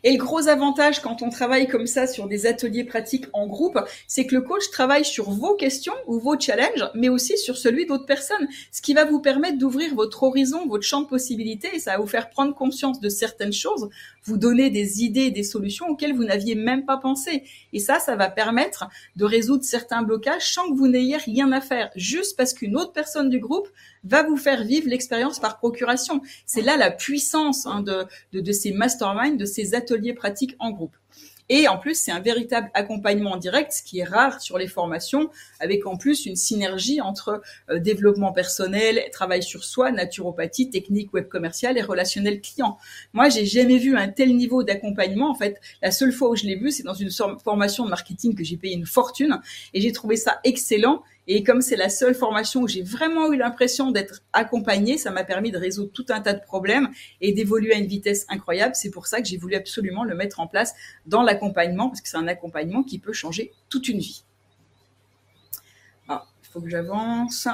Et le gros avantage quand on travaille comme ça sur des ateliers pratiques en groupe, c'est que le coach travaille sur vos questions ou vos challenges, mais aussi sur celui d'autres personnes, ce qui va vous permettre d'ouvrir votre horizon, votre champ de possibilités, et ça va vous faire prendre conscience de certaines choses, vous donner des idées, des solutions auxquelles vous n'aviez même pas pensé. Et ça, ça va permettre de résoudre certains blocages sans que vous n'ayez rien à faire, juste parce qu'une autre personne du groupe va vous faire vivre l'expérience par procuration. C'est là la puissance hein, de, de, de ces masterminds, de ces ateliers pratiques en groupe. Et en plus, c'est un véritable accompagnement direct, ce qui est rare sur les formations, avec en plus une synergie entre euh, développement personnel, travail sur soi, naturopathie, technique web commerciale et relationnel client. Moi, j'ai jamais vu un tel niveau d'accompagnement. En fait, la seule fois où je l'ai vu, c'est dans une formation de marketing que j'ai payé une fortune et j'ai trouvé ça excellent. Et comme c'est la seule formation où j'ai vraiment eu l'impression d'être accompagnée, ça m'a permis de résoudre tout un tas de problèmes et d'évoluer à une vitesse incroyable. C'est pour ça que j'ai voulu absolument le mettre en place dans l'accompagnement, parce que c'est un accompagnement qui peut changer toute une vie. Ah, il faut que j'avance.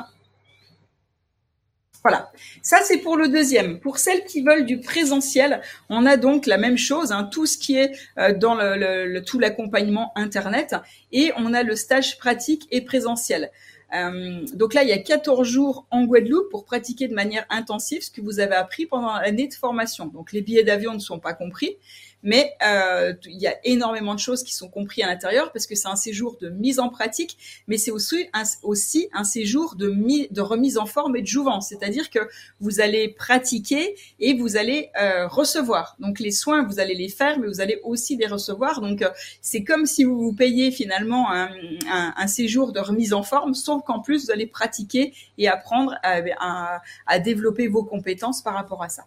Voilà, ça c'est pour le deuxième. Pour celles qui veulent du présentiel, on a donc la même chose, hein, tout ce qui est euh, dans le, tout l'accompagnement internet, et on a le stage pratique et présentiel. Euh, donc là, il y a 14 jours en Guadeloupe pour pratiquer de manière intensive ce que vous avez appris pendant l'année de formation. Donc les billets d'avion ne sont pas compris, mais euh, il y a énormément de choses qui sont comprises à l'intérieur parce que c'est un séjour de mise en pratique, mais c'est aussi un, séjour de, de remise en forme et de jouvence, c'est-à-dire que vous allez pratiquer et vous allez euh, recevoir. Donc les soins, vous allez les faire, mais vous allez aussi les recevoir. Donc euh, c'est comme si vous vous payez finalement un, un, un, séjour de remise en forme, sauf qu'en plus vous allez pratiquer et apprendre à, à développer vos compétences par rapport à ça.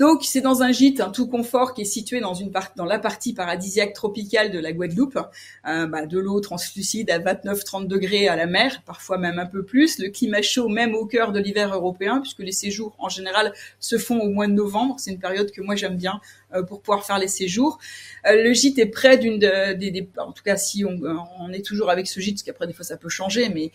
Donc c'est dans un gîte, un tout confort qui est situé dans la partie paradisiaque tropicale de la Guadeloupe, euh, bah, de l'eau translucide à 29-30 degrés à la mer, parfois même un peu plus. Le climat chaud même au cœur de l'hiver européen, puisque les séjours en général se font au mois de novembre. C'est une période que moi j'aime bien pour pouvoir faire les séjours. Euh, le gîte est près d'une des, en tout cas si on, on, est toujours avec ce gîte, parce qu'après des fois ça peut changer, mais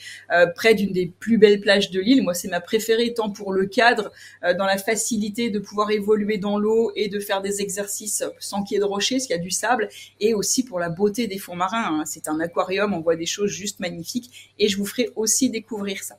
près d'une des plus belles plages de l'île. Moi c'est ma préférée tant pour le cadre, dans la facilité de pouvoir évoluer dans l'eau et de faire des exercices sans qu'il y ait de rochers, parce qu'il y a du sable, et aussi pour la beauté des fonds marins. Hein. C'est un aquarium, on voit des choses juste magnifiques, et je vous ferai aussi découvrir ça.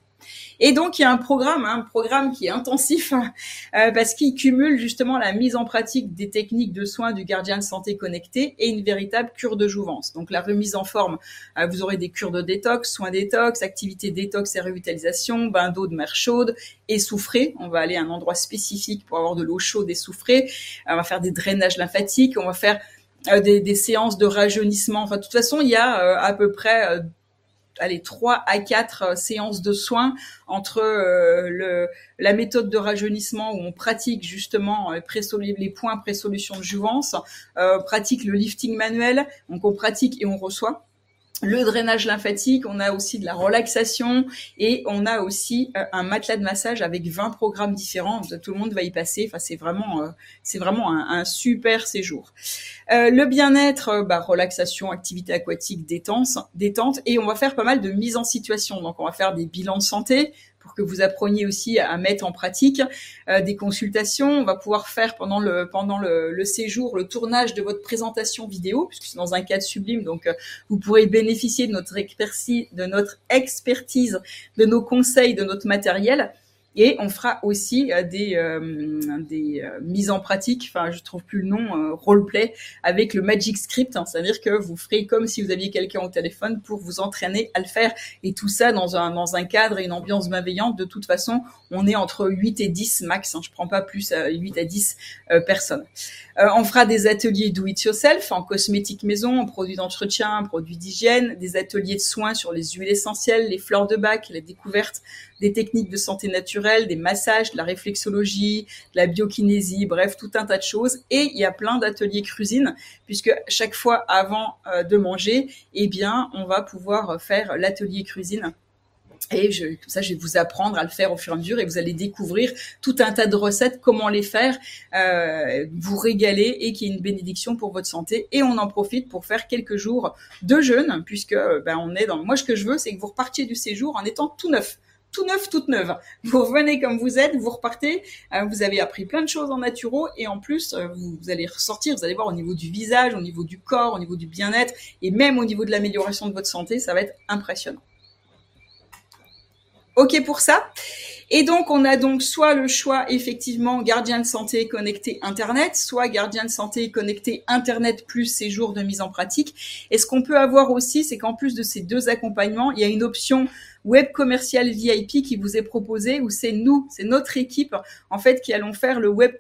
Et donc il y a un programme, hein, un programme qui est intensif euh, parce qu'il cumule justement la mise en pratique des techniques de soins du gardien de santé connecté et une véritable cure de jouvence. Donc la remise en forme, euh, vous aurez des cures de détox, soins détox, activités détox et revitalisation, bain d'eau de mer chaude et soufré. On va aller à un endroit spécifique pour avoir de l'eau chaude et soufrée. On va faire des drainages lymphatiques, on va faire euh, des, des, séances de rajeunissement. Enfin, de toute façon, il y a à peu près allez, 3 à 4 euh, séances de soins entre euh, le, la méthode de rajeunissement où on pratique justement euh, les points pré-solution de jouvence, pratique le lifting manuel, donc on pratique et on reçoit le drainage lymphatique, on a aussi de la relaxation et on a aussi euh, un matelas de massage avec 20 programmes différents. Tout le monde va y passer. Enfin, c'est vraiment, euh, c'est vraiment un, super séjour. Euh, le bien-être, bah, relaxation, activité aquatique, détente, détente, et on va faire pas mal de mise en situation. Donc, on va faire des bilans de santé, pour que vous appreniez aussi à mettre en pratique euh, des consultations. On va pouvoir faire pendant le pendant le, séjour le tournage de votre présentation vidéo, puisque c'est dans un cadre sublime, donc euh, vous pourrez bénéficier de notre expertise, de notre expertise, de nos conseils, de notre matériel. Et on fera aussi euh, des, euh, des euh, mises en pratique, enfin je trouve plus le nom, roleplay avec le Magic Script. Hein. C'est-à-dire que vous ferez comme si vous aviez quelqu'un au téléphone pour vous entraîner à le faire. Et tout ça dans un, dans un cadre et une ambiance bienveillante. De toute façon, on est entre 8 et 10 max. Hein. Je prends pas plus 8 à 10 personnes. on fera des ateliers do it yourself en cosmétique maison, en produits d'entretien, en produits d'hygiène, des ateliers de soins sur les huiles essentielles, les fleurs de bac, la découverte des techniques de santé naturelle, des massages, de la réflexologie, de la biokinésie, bref, tout un tas de choses. Et il y a plein d'ateliers cuisine, puisque chaque fois avant euh, de manger, eh bien, on va pouvoir faire l'atelier cuisine et je, comme ça, je vais vous apprendre à le faire au fur et à mesure et vous allez découvrir tout un tas de recettes, comment les faire, euh, vous régaler et qu'il y ait une bénédiction pour votre santé. Et on en profite pour faire quelques jours de jeûne, puisque ben, on est dans. Moi, ce que je veux, c'est que vous repartiez du séjour en étant tout neuf tout neuf, toute neuve. Vous revenez comme vous êtes, vous repartez, euh, vous avez appris plein de choses en naturo et en plus, euh, vous, allez ressortir, vous allez voir au niveau du visage, au niveau du corps, au niveau du bien-être et même au niveau de l'amélioration de votre santé, ça va être impressionnant. OK pour ça et donc, on a donc soit le choix, effectivement, gardien de santé connecté Internet, soit gardien de santé connecté Internet plus séjour de mise en pratique. Et ce qu'on peut avoir aussi, c'est qu'en plus de ces deux accompagnements, il y a une option web commercial VIP qui vous est proposée, où c'est nous, c'est notre équipe, en fait, qui allons faire le web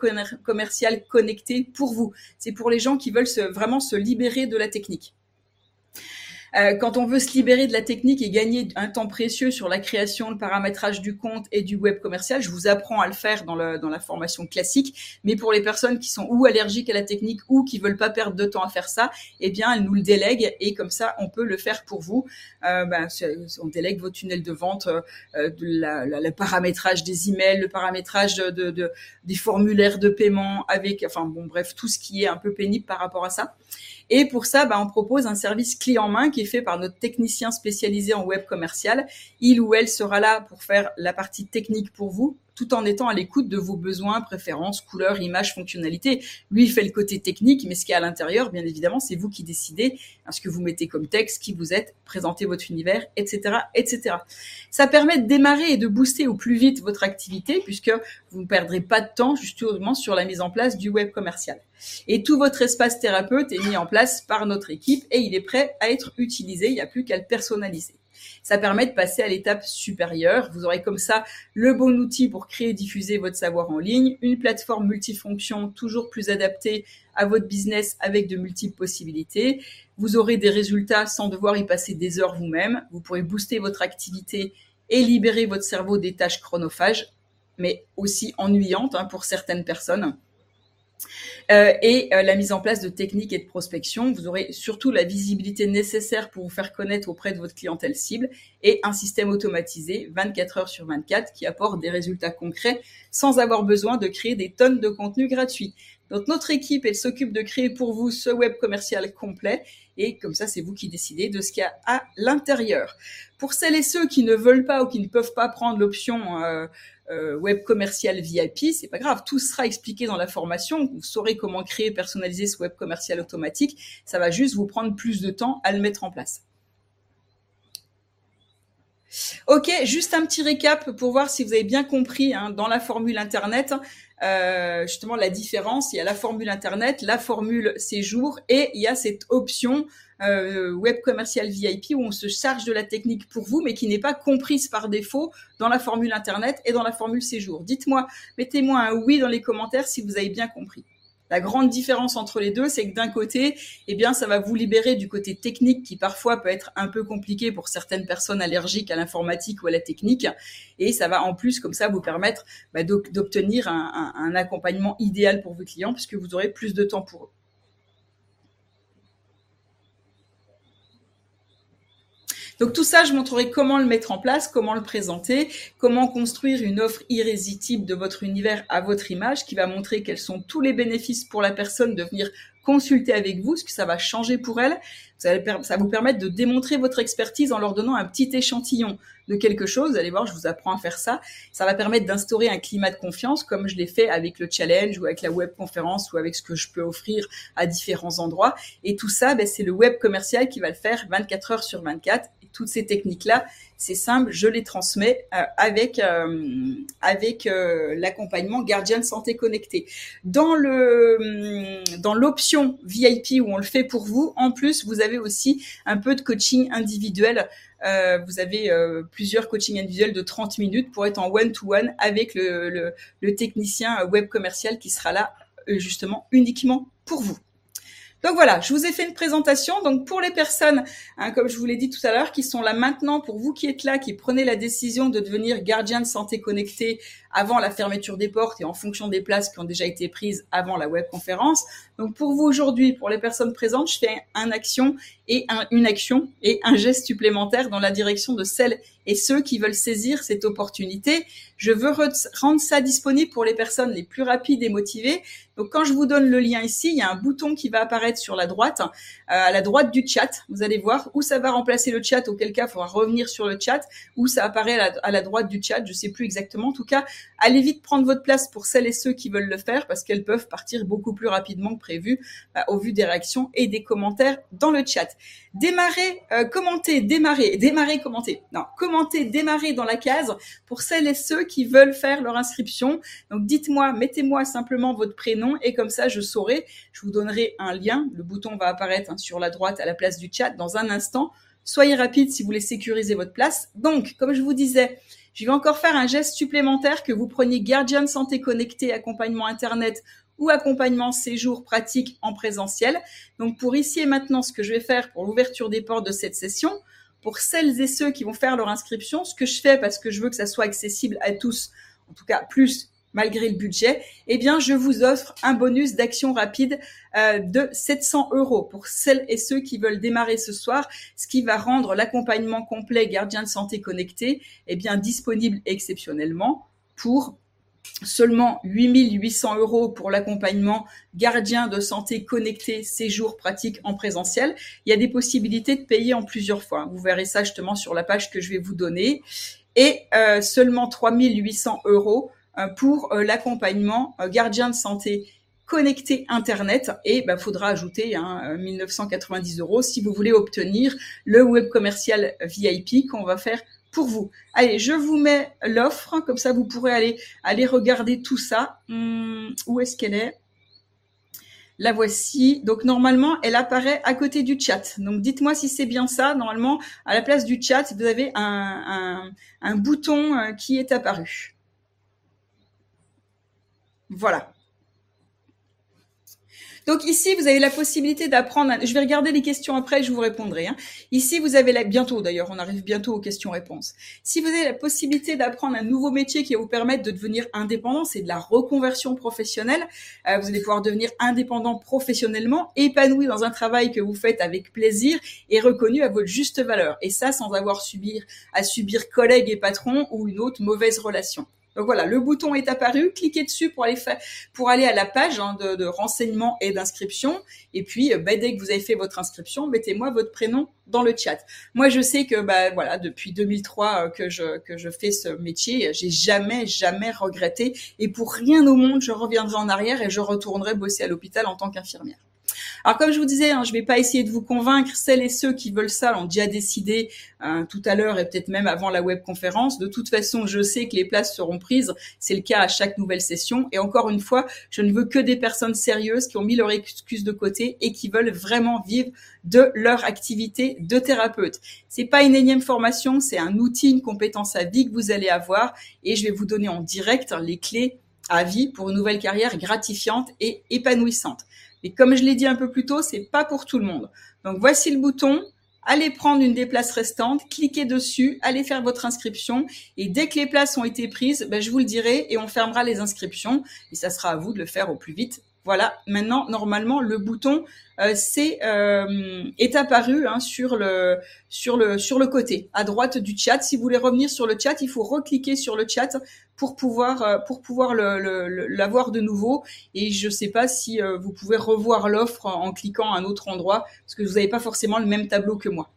commercial connecté pour vous. C'est pour les gens qui veulent vraiment se libérer de la technique. Euh, quand on veut se libérer de la technique et gagner un temps précieux sur la création, le paramétrage du compte et du web commercial, je vous apprends à le faire dans, le, dans la formation classique. Mais pour les personnes qui sont ou allergiques à la technique ou qui veulent pas perdre de temps à faire ça, eh bien, elles nous le délèguent et comme ça, on peut le faire pour vous. Euh, ben, on délègue vos tunnels de vente, euh, le paramétrage des emails, le paramétrage de, de, des formulaires de paiement avec, enfin bon, bref, tout ce qui est un peu pénible par rapport à ça. Et pour ça, bah, on propose un service clé en main qui est fait par notre technicien spécialisé en web commercial. Il ou elle sera là pour faire la partie technique pour vous, tout en étant à l'écoute de vos besoins, préférences, couleurs, images, fonctionnalités. Lui, il fait le côté technique, mais ce qui est à l'intérieur, bien évidemment, c'est vous qui décidez ce que vous mettez comme texte, qui vous êtes, présentez votre univers, etc., etc. Ça permet de démarrer et de booster au plus vite votre activité, puisque vous ne perdrez pas de temps justement sur la mise en place du web commercial. Et tout votre espace thérapeute est mis en place par notre équipe et il est prêt à être utilisé. Il n'y a plus qu'à le personnaliser. Ça permet de passer à l'étape supérieure. Vous aurez comme ça le bon outil pour créer et diffuser votre savoir en ligne, une plateforme multifonction toujours plus adaptée à votre business avec de multiples possibilités. Vous aurez des résultats sans devoir y passer des heures vous-même. Vous pourrez booster votre activité et libérer votre cerveau des tâches chronophages, mais aussi ennuyantes hein, pour certaines personnes. Euh, et euh, la mise en place de techniques et de prospection. Vous aurez surtout la visibilité nécessaire pour vous faire connaître auprès de votre clientèle cible et un système automatisé 24 heures sur 24 qui apporte des résultats concrets sans avoir besoin de créer des tonnes de contenu gratuit. Donc notre équipe, elle s'occupe de créer pour vous ce web commercial complet et comme ça, c'est vous qui décidez de ce qu'il y a à l'intérieur. Pour celles et ceux qui ne veulent pas ou qui ne peuvent pas prendre l'option euh, euh, web commercial VIP, c'est pas grave, tout sera expliqué dans la formation. Vous saurez comment créer, personnaliser ce web commercial automatique. Ça va juste vous prendre plus de temps à le mettre en place. Ok, juste un petit récap pour voir si vous avez bien compris hein, dans la formule Internet, euh, justement la différence. Il y a la formule Internet, la formule séjour et il y a cette option euh, web commercial VIP où on se charge de la technique pour vous, mais qui n'est pas comprise par défaut dans la formule Internet et dans la formule séjour. Dites-moi, mettez-moi un oui dans les commentaires si vous avez bien compris. La grande différence entre les deux, c'est que d'un côté, eh bien, ça va vous libérer du côté technique qui parfois peut être un peu compliqué pour certaines personnes allergiques à l'informatique ou à la technique, et ça va en plus comme ça vous permettre bah, d'obtenir un, un accompagnement idéal pour vos clients puisque vous aurez plus de temps pour eux. Donc tout ça, je montrerai comment le mettre en place, comment le présenter, comment construire une offre irrésistible de votre univers à votre image qui va montrer quels sont tous les bénéfices pour la personne de venir consulter avec vous, ce que ça va changer pour elle. Ça va vous permettre de démontrer votre expertise en leur donnant un petit échantillon de quelque chose. Vous allez voir, je vous apprends à faire ça. Ça va permettre d'instaurer un climat de confiance comme je l'ai fait avec le challenge ou avec la web conférence ou avec ce que je peux offrir à différents endroits. Et tout ça, ben, c'est le web commercial qui va le faire 24 heures sur 24 toutes ces techniques-là, c'est simple, je les transmets euh, avec euh, avec euh, l'accompagnement Santé Connecté. Dans le hum, dans l'option VIP où on le fait pour vous, en plus vous avez aussi un peu de coaching individuel. vous avez plusieurs coachings individuels de 30 minutes pour être en one-to-one avec le technicien web commercial qui sera là justement uniquement pour vous. Donc voilà, je vous ai fait une présentation. Donc pour les personnes, hein, comme je vous l'ai dit tout à l'heure, qui sont là maintenant, pour vous qui êtes là, qui prenez la décision de devenir gardien de santé connecté avant la fermeture des portes et en fonction des places qui ont déjà été prises avant la webconférence. Donc pour vous aujourd'hui, pour les personnes présentes, je fais un action et une action et un geste supplémentaire dans la direction de celles et ceux qui veulent saisir cette opportunité. Je veux rendre ça disponible pour les personnes les plus rapides et motivées. Donc quand je vous donne le lien ici, il y a un bouton qui va apparaître sur la droite, euh, à la droite du chat. Vous allez voir où ça va remplacer le chat, auquel cas il faudra revenir sur le chat, où ça apparaît à la, droite du chat, je sais plus exactement. En tout cas, allez vite prendre votre place pour celles et ceux qui veulent le faire parce qu'elles peuvent partir beaucoup plus rapidement que prévu bah, au vu des réactions et des commentaires dans le chat. Démarrer, euh, commenter, démarrer, démarrer, commenter. Non, commenter, démarrer dans la case pour celles et ceux qui veulent faire leur inscription. Donc dites-moi, mettez-moi simplement votre prénom et comme ça je saurai. Je vous donnerai un lien. Le bouton va apparaître hein, sur la droite à la place du chat dans un instant. Soyez rapide si vous voulez sécuriser votre place. Donc, comme je vous disais, je vais encore faire un geste supplémentaire que vous preniez Guardian Santé Connecté, accompagnement Internet ou accompagnement séjour pratique en présentiel. Donc pour ici et maintenant, ce que je vais faire pour l'ouverture des portes de cette session, pour celles et ceux qui vont faire leur inscription, ce que je fais parce que je veux que ça soit accessible à tous, en tout cas plus malgré le budget, eh bien, je vous offre un bonus d'action rapide euh, de 700 euros pour celles et ceux qui veulent démarrer ce soir, ce qui va rendre l'accompagnement complet gardien de santé connecté, eh bien, disponible exceptionnellement pour seulement 8800 euros pour l'accompagnement gardien de santé connecté séjour pratique en présentiel. Il y a des possibilités de payer en plusieurs fois. Vous verrez ça justement sur la page que je vais vous donner. Et euh, seulement 3800 euros euh, pour euh, l'accompagnement gardien de santé connecté Internet et il bah, faudra ajouter hein, 1990 euros si vous voulez obtenir le web commercial VIP qu'on va faire pour vous. Allez, je vous mets l'offre, comme ça vous pourrez aller, aller regarder tout ça. Hum, où est-ce qu'elle est, La voici. Donc normalement, elle apparaît à côté du chat. Donc dites-moi si c'est bien ça. Normalement, à la place du chat, vous avez un, un bouton euh, qui est apparu. Voilà. Donc ici, vous avez la possibilité d'apprendre. Je vais regarder les questions après, je vous répondrai. Hein. Ici, vous avez la... bientôt d'ailleurs, on arrive bientôt aux questions-réponses. Si vous avez la possibilité d'apprendre un nouveau métier qui va vous permettre de devenir indépendant, c'est de la reconversion professionnelle. Euh, vous allez pouvoir devenir indépendant professionnellement, épanoui dans un travail que vous faites avec plaisir et reconnu à votre juste valeur. Et ça, sans avoir à subir collègues et patrons ou une autre mauvaise relation. Donc voilà, le bouton est apparu, cliquez dessus pour aller pour aller à la page hein, de, de, renseignement et d'inscription. Et puis, euh, bah, dès que vous avez fait votre inscription, mettez-moi votre prénom dans le chat. Moi, je sais que bah voilà, depuis 2003 euh, que je que je fais ce métier, j'ai jamais jamais regretté. Et pour rien au monde, je reviendrai en arrière et je retournerai bosser à l'hôpital en tant qu'infirmière. Alors comme je vous disais, hein, je ne vais pas essayer de vous convaincre. Celles et ceux qui veulent ça l'ont déjà décidé euh, tout à l'heure et peut-être même avant la webconférence. De toute façon, je sais que les places seront prises. C'est le cas à chaque nouvelle session. Et encore une fois, je ne veux que des personnes sérieuses qui ont mis leur excuse de côté et qui veulent vraiment vivre de leur activité de thérapeute. C'est pas une énième formation, c'est un outil, une compétence à vie que vous allez avoir et je vais vous donner en direct les clés à vie pour une nouvelle carrière gratifiante et épanouissante. Et comme je l'ai dit un peu plus tôt, c'est pas pour tout le monde. Donc voici le bouton. Allez prendre une des places restantes, cliquez dessus, allez faire votre inscription et dès que les places ont été prises, ben, je vous le dirai et on fermera les inscriptions et ça sera à vous de le faire au plus vite voilà, maintenant normalement le bouton euh, euh, est apparu hein, sur le sur le sur le côté à droite du chat. Si vous voulez revenir sur le chat, il faut recliquer sur le chat pour pouvoir euh, pour pouvoir l'avoir de nouveau. Et je ne sais pas si vous pouvez revoir l'offre en cliquant à un autre endroit parce que vous n'avez pas forcément le même tableau que moi.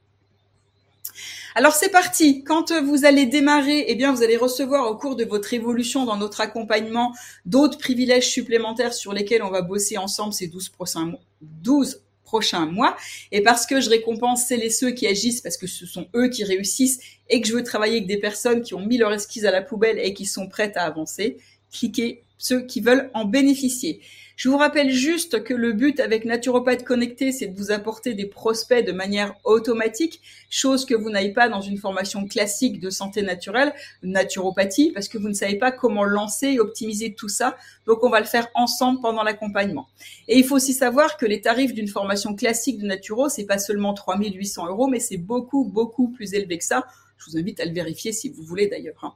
Alors c'est parti. Quand vous allez démarrer, eh bien vous allez recevoir au cours de votre évolution dans notre accompagnement d'autres privilèges supplémentaires sur lesquels on va bosser ensemble ces 12 prochains mois. 12 prochains mois et parce que je récompense celles et ceux qui agissent parce que ce sont eux qui réussissent et que je veux travailler avec des personnes qui ont mis leur esquisse à la poubelle et qui sont prêtes à avancer, cliquez ceux qui veulent en bénéficier. Je vous rappelle juste que le but avec Naturopathe Connecté, c'est de vous apporter des prospects de manière automatique, chose que vous n'avez pas dans une formation classique de santé naturelle, naturopathie, parce que vous ne savez pas comment lancer et optimiser tout ça. Donc, on va le faire ensemble pendant l'accompagnement. Et il faut aussi savoir que les tarifs d'une formation classique de naturo, c'est pas seulement 3800 euros, mais c'est beaucoup, beaucoup plus élevé que ça. Je vous invite à le vérifier si vous voulez d'ailleurs. Hein.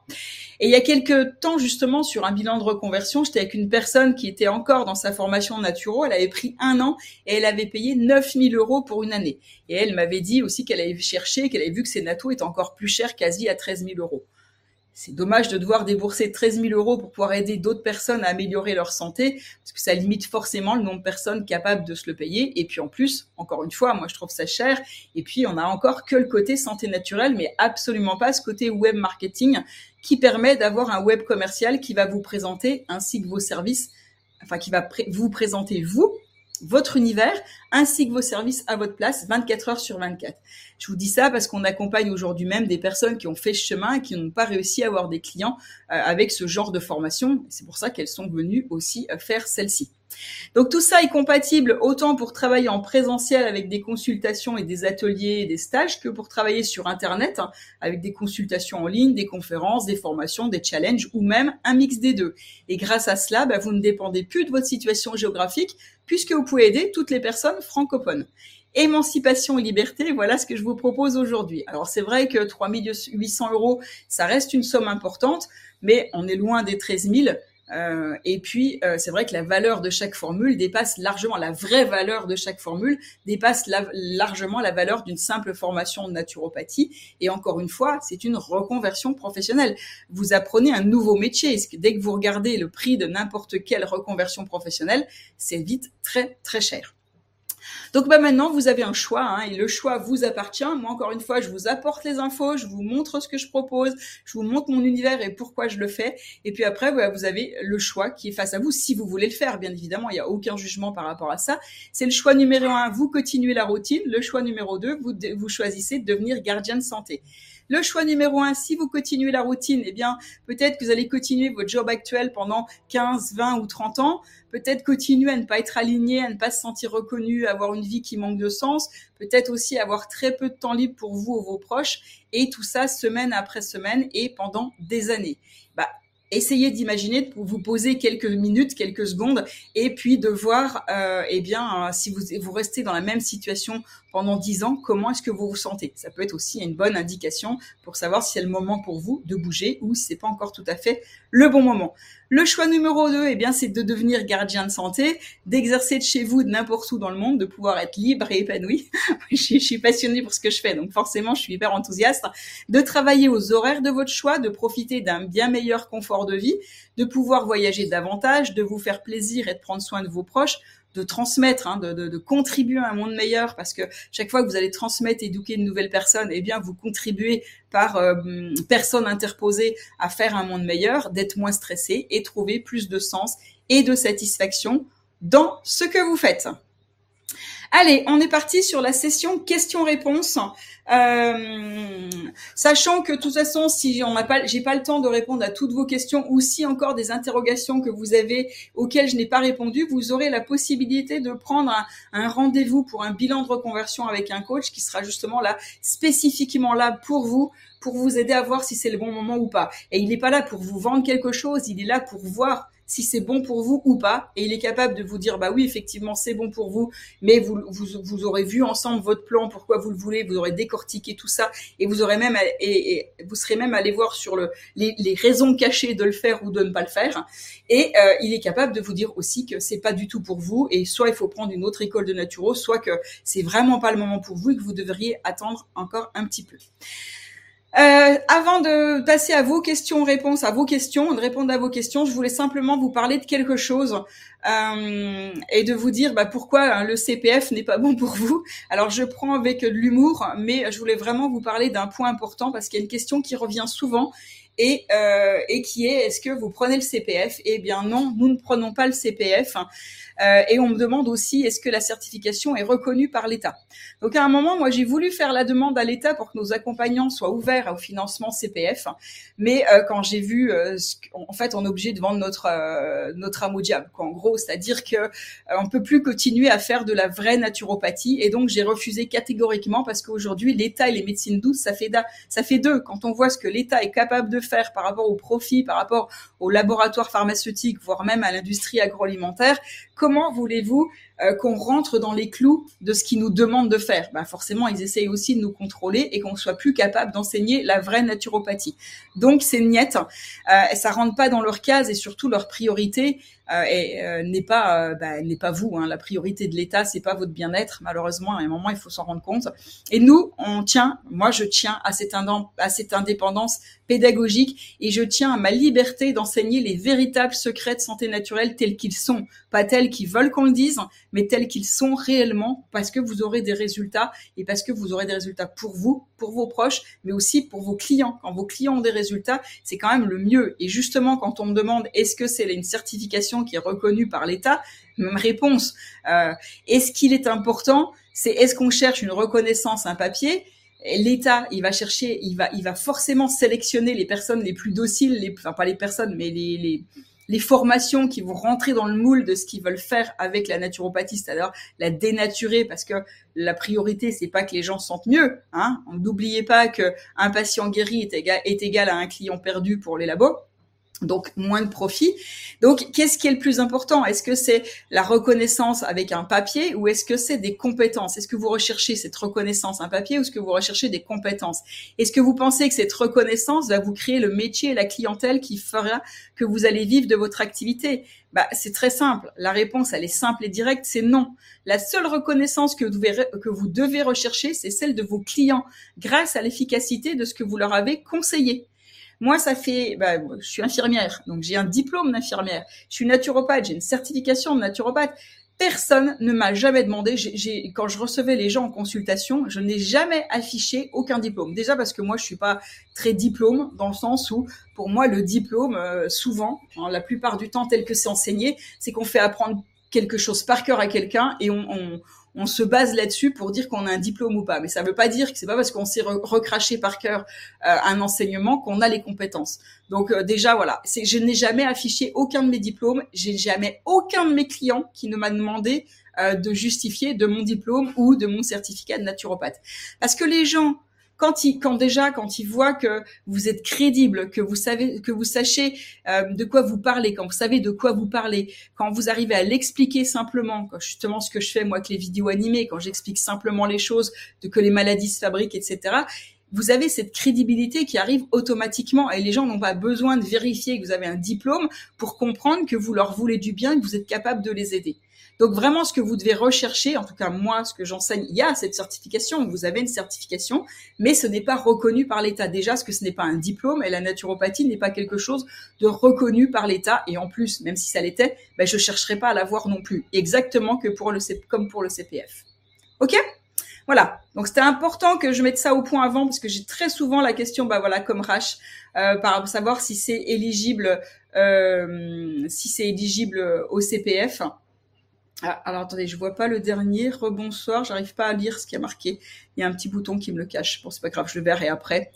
Et il y a quelques temps justement sur un bilan de reconversion, j'étais avec une personne qui était encore dans sa formation naturo. Elle avait pris un an et elle avait payé 9000 euros pour une année. Et elle m'avait dit aussi qu'elle avait cherché, qu'elle avait vu que ses natos étaient encore plus chers, quasi à 13 000 euros c'est dommage de devoir débourser 13 000 euros pour pouvoir aider d'autres personnes à améliorer leur santé, parce que ça limite forcément le nombre de personnes capables de se le payer. Et puis en plus, encore une fois, moi je trouve ça cher. Et puis on a encore que le côté santé naturelle, mais absolument pas ce côté web marketing qui permet d'avoir un web commercial qui va vous présenter ainsi que vos services, enfin qui va vous présenter vous votre univers ainsi que vos services à votre place 24 heures sur 24. Je vous dis ça parce qu'on accompagne aujourd'hui même des personnes qui ont fait ce chemin et qui n'ont pas réussi à avoir des clients euh, avec ce genre de formation. C'est pour ça qu'elles sont venues aussi euh, faire celle-ci. Donc tout ça est compatible autant pour travailler en présentiel avec des consultations et des ateliers et des stages que pour travailler sur Internet hein, avec des consultations en ligne, des conférences, des formations, des challenges ou même un mix des deux. Et grâce à cela, bah, vous ne dépendez plus de votre situation géographique puisque vous pouvez aider toutes les personnes francophones. Émancipation et liberté, voilà ce que je vous propose aujourd'hui. Alors c'est vrai que 3800 euros, ça reste une somme importante, mais on est loin des 13 000. Euh, et puis, euh, c'est vrai que la valeur de chaque formule dépasse largement, la vraie valeur de chaque formule dépasse largement la valeur d'une simple formation de naturopathie. Et encore une fois, c'est une reconversion professionnelle. Vous apprenez un nouveau métier. Dès que vous regardez le prix de n'importe quelle reconversion professionnelle, c'est vite très, très cher. Donc bah maintenant vous avez un choix hein, et le choix vous appartient. Moi encore une fois je vous apporte les infos, je vous montre ce que je propose, je vous montre mon univers et pourquoi je le fais. Et puis après vous avez le choix qui est face à vous si vous voulez le faire. Bien évidemment il n'y a aucun jugement par rapport à ça. C'est le choix numéro un, vous continuez la routine. Le choix numéro deux, vous, vous choisissez de devenir gardien de santé. Le choix numéro un, si vous continuez la routine, eh bien, peut-être que vous allez continuer votre job actuel pendant 15, 20 ou 30 ans. Peut-être continuer à ne pas être aligné, à ne pas se sentir reconnu, avoir une vie qui manque de sens. Peut-être aussi avoir très peu de temps libre pour vous ou vos proches. Et tout ça semaine après semaine et pendant des années. Bah, essayez d'imaginer, de vous poser quelques minutes, quelques secondes, et puis de voir, euh, eh bien, si vous, vous restez dans la même situation pendant dix ans, comment est-ce que vous vous sentez? Ça peut être aussi une bonne indication pour savoir si c'est le moment pour vous de bouger ou si c'est pas encore tout à fait le bon moment. Le choix numéro 2, eh bien, c'est de devenir gardien de santé, d'exercer de chez vous, de n'importe où dans le monde, de pouvoir être libre et épanoui. je, suis passionnée pour ce que je fais, donc forcément, je suis hyper enthousiaste. De travailler aux horaires de votre choix, de profiter d'un bien meilleur confort de vie, de pouvoir voyager davantage, de vous faire plaisir et de prendre soin de vos proches, de transmettre, hein, de, contribuer à un monde meilleur, parce que chaque fois que vous allez transmettre, éduquer une nouvelle personne, eh bien, vous contribuez par euh, personne interposée à faire un monde meilleur, d'être moins stressé et trouver plus de sens et de satisfaction dans ce que vous faites. Allez, on est parti sur la session questions-réponses. Euh, sachant que de toute façon, si on n'a pas, j'ai pas le temps de répondre à toutes vos questions ou si encore des interrogations que vous avez auxquelles je n'ai pas répondu, vous aurez la possibilité de prendre un, un rendez-vous pour un bilan de reconversion avec un coach qui sera justement là spécifiquement là pour vous pour vous aider à voir si c'est le bon moment ou pas. Et il n'est pas là pour vous vendre quelque chose, il est là pour voir si c'est bon pour vous ou pas. Et il est capable de vous dire, bah oui, effectivement, c'est bon pour vous, mais vous, vous, vous, aurez vu ensemble votre plan, pourquoi vous le voulez, vous aurez décortiqué tout ça, et vous aurez même, et, vous serez même allé voir sur le, les, les, raisons cachées de le faire ou de ne pas le faire. Et euh, il est capable de vous dire aussi que c'est pas du tout pour vous, et soit il faut prendre une autre école de naturo, soit que c'est vraiment pas le moment pour vous et que vous devriez attendre encore un petit peu. Euh, avant de passer à vos questions-réponses, à vos questions, de répondre à vos questions, je voulais simplement vous parler de quelque chose euh, et de vous dire bah, pourquoi hein, le CPF n'est pas bon pour vous. Alors je prends avec de l'humour, mais je voulais vraiment vous parler d'un point important parce qu'il y a une question qui revient souvent et, euh, et qui est est-ce que vous prenez le CPF Eh bien non, nous ne prenons pas le CPF. Euh, et on me demande aussi est-ce que la certification est reconnue par l'État? Donc à un moment, moi j'ai voulu faire la demande à l'État pour que nos accompagnants soient ouverts au financement CPF, mais euh, quand j'ai vu, euh, en fait, on est obligé de vendre notre notre âme au diable, En gros, c'est-à-dire que on peut plus continuer à faire de la vraie naturopathie, et donc j'ai refusé catégoriquement parce qu'aujourd'hui l'État et les médecines douces, ça fait ça fait deux. Quand on voit ce que l'État est capable de faire par rapport au profit, par rapport aux laboratoires pharmaceutiques, voire même à l'industrie agroalimentaire, comment voulez-vous euh, qu'on rentre dans les clous de ce qu'ils nous demandent de faire ben Forcément, ils essayent aussi de nous contrôler et qu'on soit plus capable d'enseigner la vraie naturopathie. Donc, c'est niette. Euh, ça rentre pas dans leur case et surtout leur priorité euh, euh, n'est pas euh, bah, n'est pas vous. Hein. La priorité de l'État, c'est pas votre bien-être. Malheureusement, à un moment, il faut s'en rendre compte. Et nous, on tient. Moi, je tiens à cette indépendance pédagogique et je tiens à ma liberté d'enseigner les véritables secrets de santé naturelle tels qu'ils sont, pas tels qu'ils veulent qu'on le dise, mais tels qu'ils sont réellement, parce que vous aurez des résultats et parce que vous aurez des résultats pour vous, pour vos proches, mais aussi pour vos clients. Quand vos clients ont des résultats, c'est quand même le mieux. Et justement, quand on me demande est-ce que c'est une certification qui est reconnue par l'État, même réponse. Euh, est-ce qu'il est important C'est est-ce qu'on cherche une reconnaissance, un papier? L'État, il va chercher, il va, il va forcément sélectionner les personnes les plus dociles, les, enfin pas les personnes, mais les, les les formations qui vont rentrer dans le moule de ce qu'ils veulent faire avec la naturopathie, c'est-à-dire la dénaturer, parce que la priorité c'est pas que les gens sentent mieux. Hein. N'oubliez pas que un patient guéri est égal, est égal à un client perdu pour les labos donc moins de profit. Donc, qu'est-ce qui est le plus important? Est-ce que c'est la reconnaissance avec un papier ou est-ce que c'est des compétences? Est-ce que vous recherchez cette reconnaissance un papier ou est-ce que vous recherchez des compétences? Est-ce que vous pensez que cette reconnaissance va vous créer le métier et la clientèle qui fera que vous allez vivre de votre activité? Bah, c'est très simple. La réponse, elle est simple et directe, c'est non. La seule reconnaissance que vous devez, que vous devez rechercher, c'est celle de vos clients, grâce à l'efficacité de ce que vous leur avez conseillé. Moi, ça fait, bah, je suis infirmière, donc j'ai un diplôme d'infirmière. Je suis naturopathe, j'ai une certification de naturopathe. Personne ne m'a jamais demandé, quand je recevais les gens en consultation, je n'ai jamais affiché aucun diplôme. Déjà parce que moi, je suis pas très diplôme dans le sens où, pour moi, le diplôme, euh, souvent, la plupart du temps tel que c'est enseigné, c'est qu'on fait apprendre quelque chose par cœur à quelqu'un et on, on on se base là-dessus pour dire qu'on a un diplôme ou pas. Mais ça ne veut pas dire que c'est pas parce qu'on s'est recraché par cœur euh, un enseignement qu'on a les compétences. Donc euh, déjà voilà, je n'ai jamais affiché aucun de mes diplômes, j'ai jamais aucun de mes clients qui ne m'a demandé euh, de justifier de mon diplôme ou de mon certificat de naturopathe. Parce que les gens quand il, quand déjà, quand ils voient que vous êtes crédible, que vous savez, que vous sachez euh, de quoi vous parlez, quand vous savez de quoi vous parlez, quand vous arrivez à l'expliquer simplement, justement ce que je fais moi avec les vidéos animées, quand j'explique simplement les choses, de que les maladies se fabriquent, etc. Vous avez cette crédibilité qui arrive automatiquement et les gens n'ont pas besoin de vérifier que vous avez un diplôme pour comprendre que vous leur voulez du bien et que vous êtes capable de les aider. Donc vraiment, ce que vous devez rechercher, en tout cas moi, ce que j'enseigne, il y a cette certification, vous avez une certification, mais ce n'est pas reconnu par l'État. Déjà, parce que ce n'est pas un diplôme et la naturopathie n'est pas quelque chose de reconnu par l'État. Et en plus, même si ça l'était, ben, je chercherai pas à l'avoir non plus. Exactement que pour le comme pour le CPF. Ok? Voilà. Donc c'était important que je mette ça au point avant parce que j'ai très souvent la question, bah voilà, comme Rash, euh, par savoir si c'est éligible, euh, si c'est éligible au CPF. Ah, alors attendez, je vois pas le dernier. Rebonsoir, j'arrive pas à lire ce qui a marqué. Il y a un petit bouton qui me le cache. Bon, c'est pas grave, je le verrai après.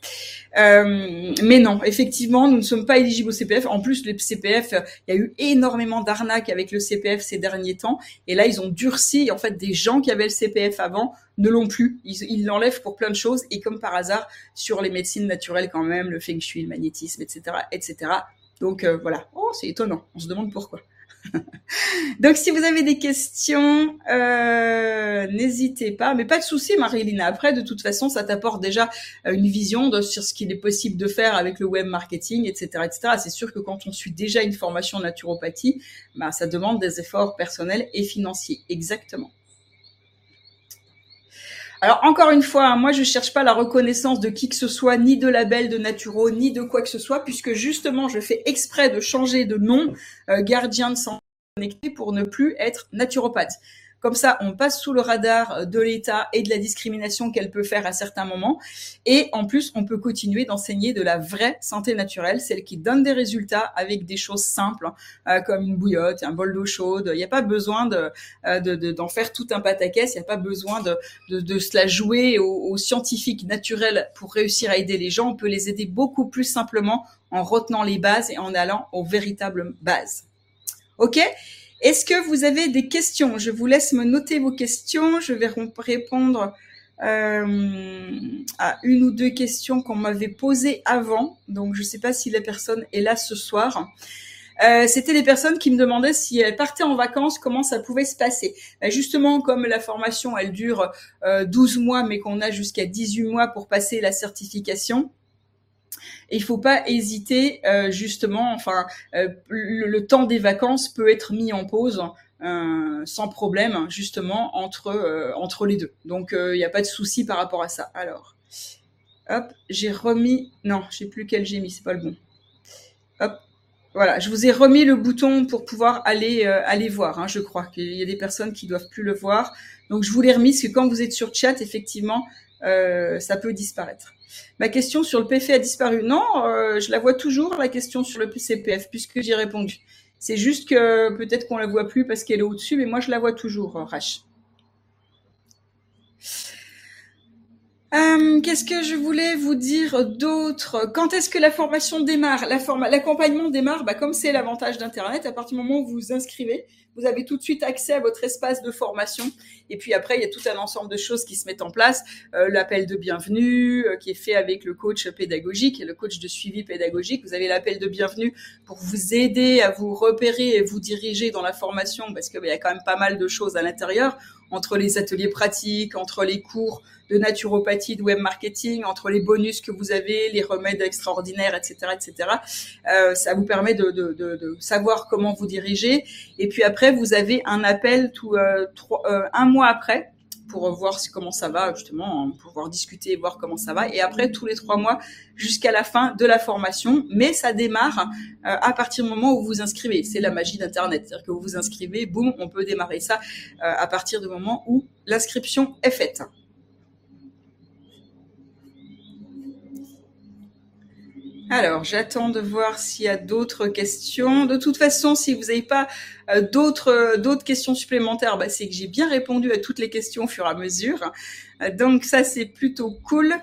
Euh, mais non, effectivement, nous ne sommes pas éligibles au CPF. En plus, le CPF, il y a eu énormément d'arnaques avec le CPF ces derniers temps. Et là, ils ont durci. En fait, des gens qui avaient le CPF avant ne l'ont plus. Ils l'enlèvent pour plein de choses. Et comme par hasard, sur les médecines naturelles quand même, le feng shui, le magnétisme, etc., etc. Donc euh, voilà. Oh, c'est étonnant. On se demande pourquoi. Donc, si vous avez des questions, euh, n'hésitez pas. Mais pas de souci, Marilyn. Après, de toute façon, ça t'apporte déjà euh, une vision sur ce qu'il est possible de faire avec le web marketing, etc., etc. C'est sûr que quand on suit déjà une formation naturopathie, bah, ça demande des efforts personnels et financiers. Exactement. Alors encore une fois, moi je cherche pas la reconnaissance de qui que ce soit, ni de label de Naturo, ni de quoi que ce soit, puisque justement je fais exprès de changer de nom, euh, gardien de santé connecté, pour ne plus être naturopathe. Comme ça, on passe sous le radar de l'État et de la discrimination qu'elle peut faire à certains moments. Et en plus, on peut continuer d'enseigner de la vraie santé naturelle, celle qui donne des résultats avec des choses simples, euh, comme une bouillotte, un bol d'eau chaude. Il n'y a pas besoin de, euh, d'en faire tout un pataquès. Il n'y a pas besoin de, de, de se la jouer aux, aux scientifiques naturels pour réussir à aider les gens. On peut les aider beaucoup plus simplement en retenant les bases et en allant aux véritables bases. OK? Est-ce que vous avez des questions? Je vous laisse me noter vos questions. Je vais répondre euh, à une ou deux questions qu'on m'avait posées avant. Donc, je ne sais pas si la personne est là ce soir. Euh, c'était les personnes qui me demandaient si elles partaient en vacances, comment ça pouvait se passer. Ben justement, comme la formation, elle dure euh, 12 mois, mais qu'on a jusqu'à 18 mois pour passer la certification, et il faut pas hésiter euh, justement. Enfin, euh, le, temps des vacances peut être mis en pause. Euh, sans problème justement entre entre les deux. Donc il n'y a pas de souci par rapport à ça. Alors, hop, j'ai remis. Non, je sais plus quel j'ai mis, c'est pas le bon. Hop, voilà, je vous ai remis le bouton pour pouvoir aller aller voir. Hein, je crois qu'il y a des personnes qui doivent plus le voir. Donc je vous l'ai remis parce que quand vous êtes sur chat, effectivement, ça peut disparaître. Ma question sur le PF a disparu. Non, euh, je la vois toujours, la question sur le CPF, puisque j'ai répondu. C'est juste que peut-être qu'on la voit plus parce qu'elle est au-dessus, mais moi je la vois toujours, euh, Rach. Euh, qu'est-ce que je voulais vous dire d'autre? Quand est-ce que la formation démarre? L'accompagnement démarre, bah, comme c'est l'avantage d'Internet, à partir du moment où vous vous inscrivez, vous avez tout de suite accès à votre espace de formation. Et puis après, il y a tout un ensemble de choses qui se mettent en place. Euh, l'appel de bienvenue euh, qui est fait avec le coach pédagogique et le coach de suivi pédagogique. Vous avez l'appel de bienvenue pour vous aider à vous repérer et vous diriger dans la formation parce qu'il bah, y a quand même pas mal de choses à l'intérieur entre les ateliers pratiques, entre les cours de naturopathie, de web marketing, entre les bonus que vous avez, les remèdes extraordinaires, etc., etc. Euh, ça vous permet de, savoir comment vous diriger. Et puis après, vous avez un appel tout euh, trois, euh, un mois après pour voir comment ça va justement, hein, pour pouvoir discuter, voir comment ça va. Et après, tous les trois mois jusqu'à la fin de la formation. Mais ça démarre à partir du moment où vous vous inscrivez. C'est la magie d'Internet. C'est-à-dire que vous vous inscrivez, boum, on peut démarrer ça à partir du moment où l'inscription est faite. Alors, j'attends de voir s'il y a d'autres questions. De toute façon, si vous n'avez pas euh, d'autres euh, d'autres questions supplémentaires, bah, c'est que j'ai bien répondu à toutes les questions au fur et à mesure. Euh, donc ça, c'est plutôt cool.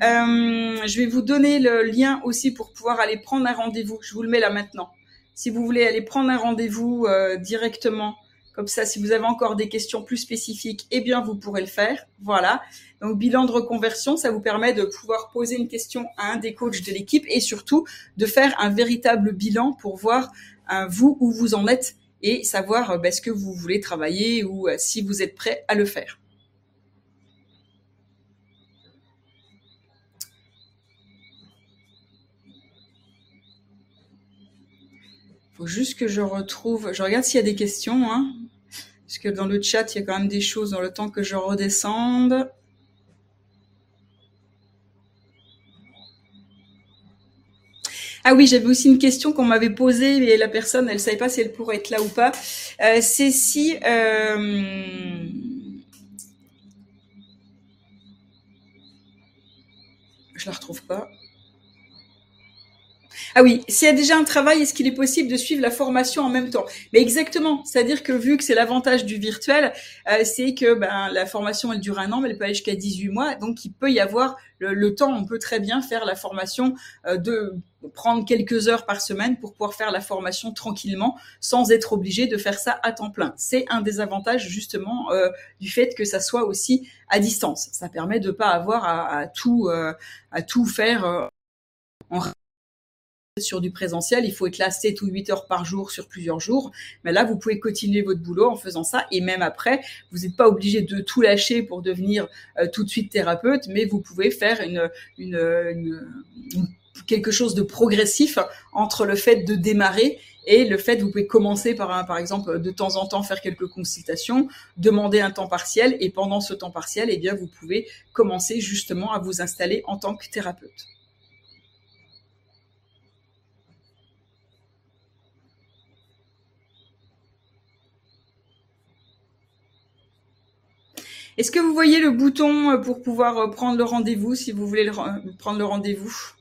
je vais vous donner le lien aussi pour pouvoir aller prendre un rendez-vous. Je vous le mets là maintenant. Si vous voulez aller prendre un rendez-vous directement comme ça, si vous avez encore des questions plus spécifiques, eh bien, vous pourrez le faire. Voilà. Donc, bilan de reconversion, ça vous permet de pouvoir poser une question à un des coachs de l'équipe et surtout de faire un véritable bilan pour voir euh, vous où vous en êtes et savoir euh, bah, ce que vous voulez travailler ou euh, si vous êtes prêt à le faire. faut juste que je retrouve. Je regarde s'il y a des questions, hein, parce que dans le chat, il y a quand même des choses dans le temps que je redescende. Ah oui, j'avais aussi une question qu'on m'avait posée, mais la personne, elle savait pas si elle pourrait être là ou pas. Euh, c'est si euh... je la retrouve pas. Ah oui, s'il y a déjà un travail, est-ce qu'il est possible de suivre la formation en même temps? Mais exactement, c'est-à-dire que vu que c'est l'avantage du virtuel, euh, c'est que ben, la formation elle dure un an, mais elle peut aller jusqu'à 18 mois, donc il peut y avoir le, temps, on peut très bien faire la formation euh, de prendre quelques heures par semaine pour pouvoir faire la formation tranquillement sans être obligé de faire ça à temps plein. C'est un des avantages justement euh, du fait que ça soit aussi à distance. Ça permet de pas avoir à, à tout à tout faire en sur du présentiel, il faut être là 7 ou 8 heures par jour sur plusieurs jours. Mais là, vous pouvez continuer votre boulot en faisant ça. Et même après, vous n'êtes pas obligé de tout lâcher pour devenir euh, tout de suite thérapeute, mais vous pouvez faire quelque chose de progressif entre le fait de démarrer et le fait, vous pouvez commencer par, par exemple, de temps en temps faire quelques consultations, demander un temps partiel, et pendant ce temps partiel, eh bien, vous pouvez commencer justement à vous installer en tant que thérapeute. Est-ce que vous voyez le bouton pour pouvoir prendre le rendez-vous si vous voulez prendre le rendez-vous?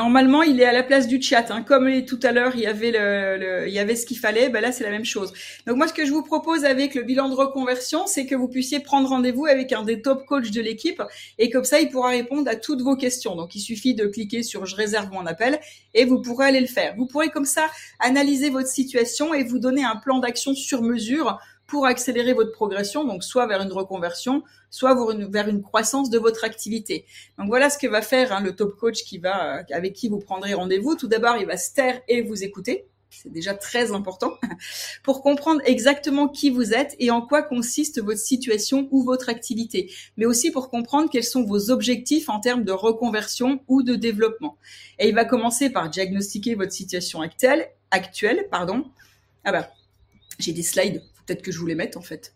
Normalement, il est à la place du chat. Hein. Comme tout à l'heure, il y avait le, il y avait ce qu'il fallait. Ben là, c'est la même chose. Donc moi, ce que je vous propose avec le bilan de reconversion, c'est que vous puissiez prendre rendez-vous avec un des top coachs de l'équipe, et comme ça, il pourra répondre à toutes vos questions. Donc il suffit de cliquer sur "Je réserve mon appel" et vous pourrez aller le faire. Vous pourrez comme ça analyser votre situation et vous donner un plan d'action sur mesure pour accélérer votre progression, donc soit vers une reconversion, soit vers une croissance de votre activité. Donc voilà ce que va faire hein, le top coach qui va, euh, avec qui vous prendrez rendez-vous. Tout d'abord, il va se taire et vous écouter. C'est déjà très important pour comprendre exactement qui vous êtes et en quoi consiste votre situation ou votre activité, mais aussi pour comprendre quels sont vos objectifs en termes de reconversion ou de développement. Et il va commencer par diagnostiquer votre situation actuelle, actuelle, pardon. Ah bah, j'ai des slides Que je voulais mettre en fait.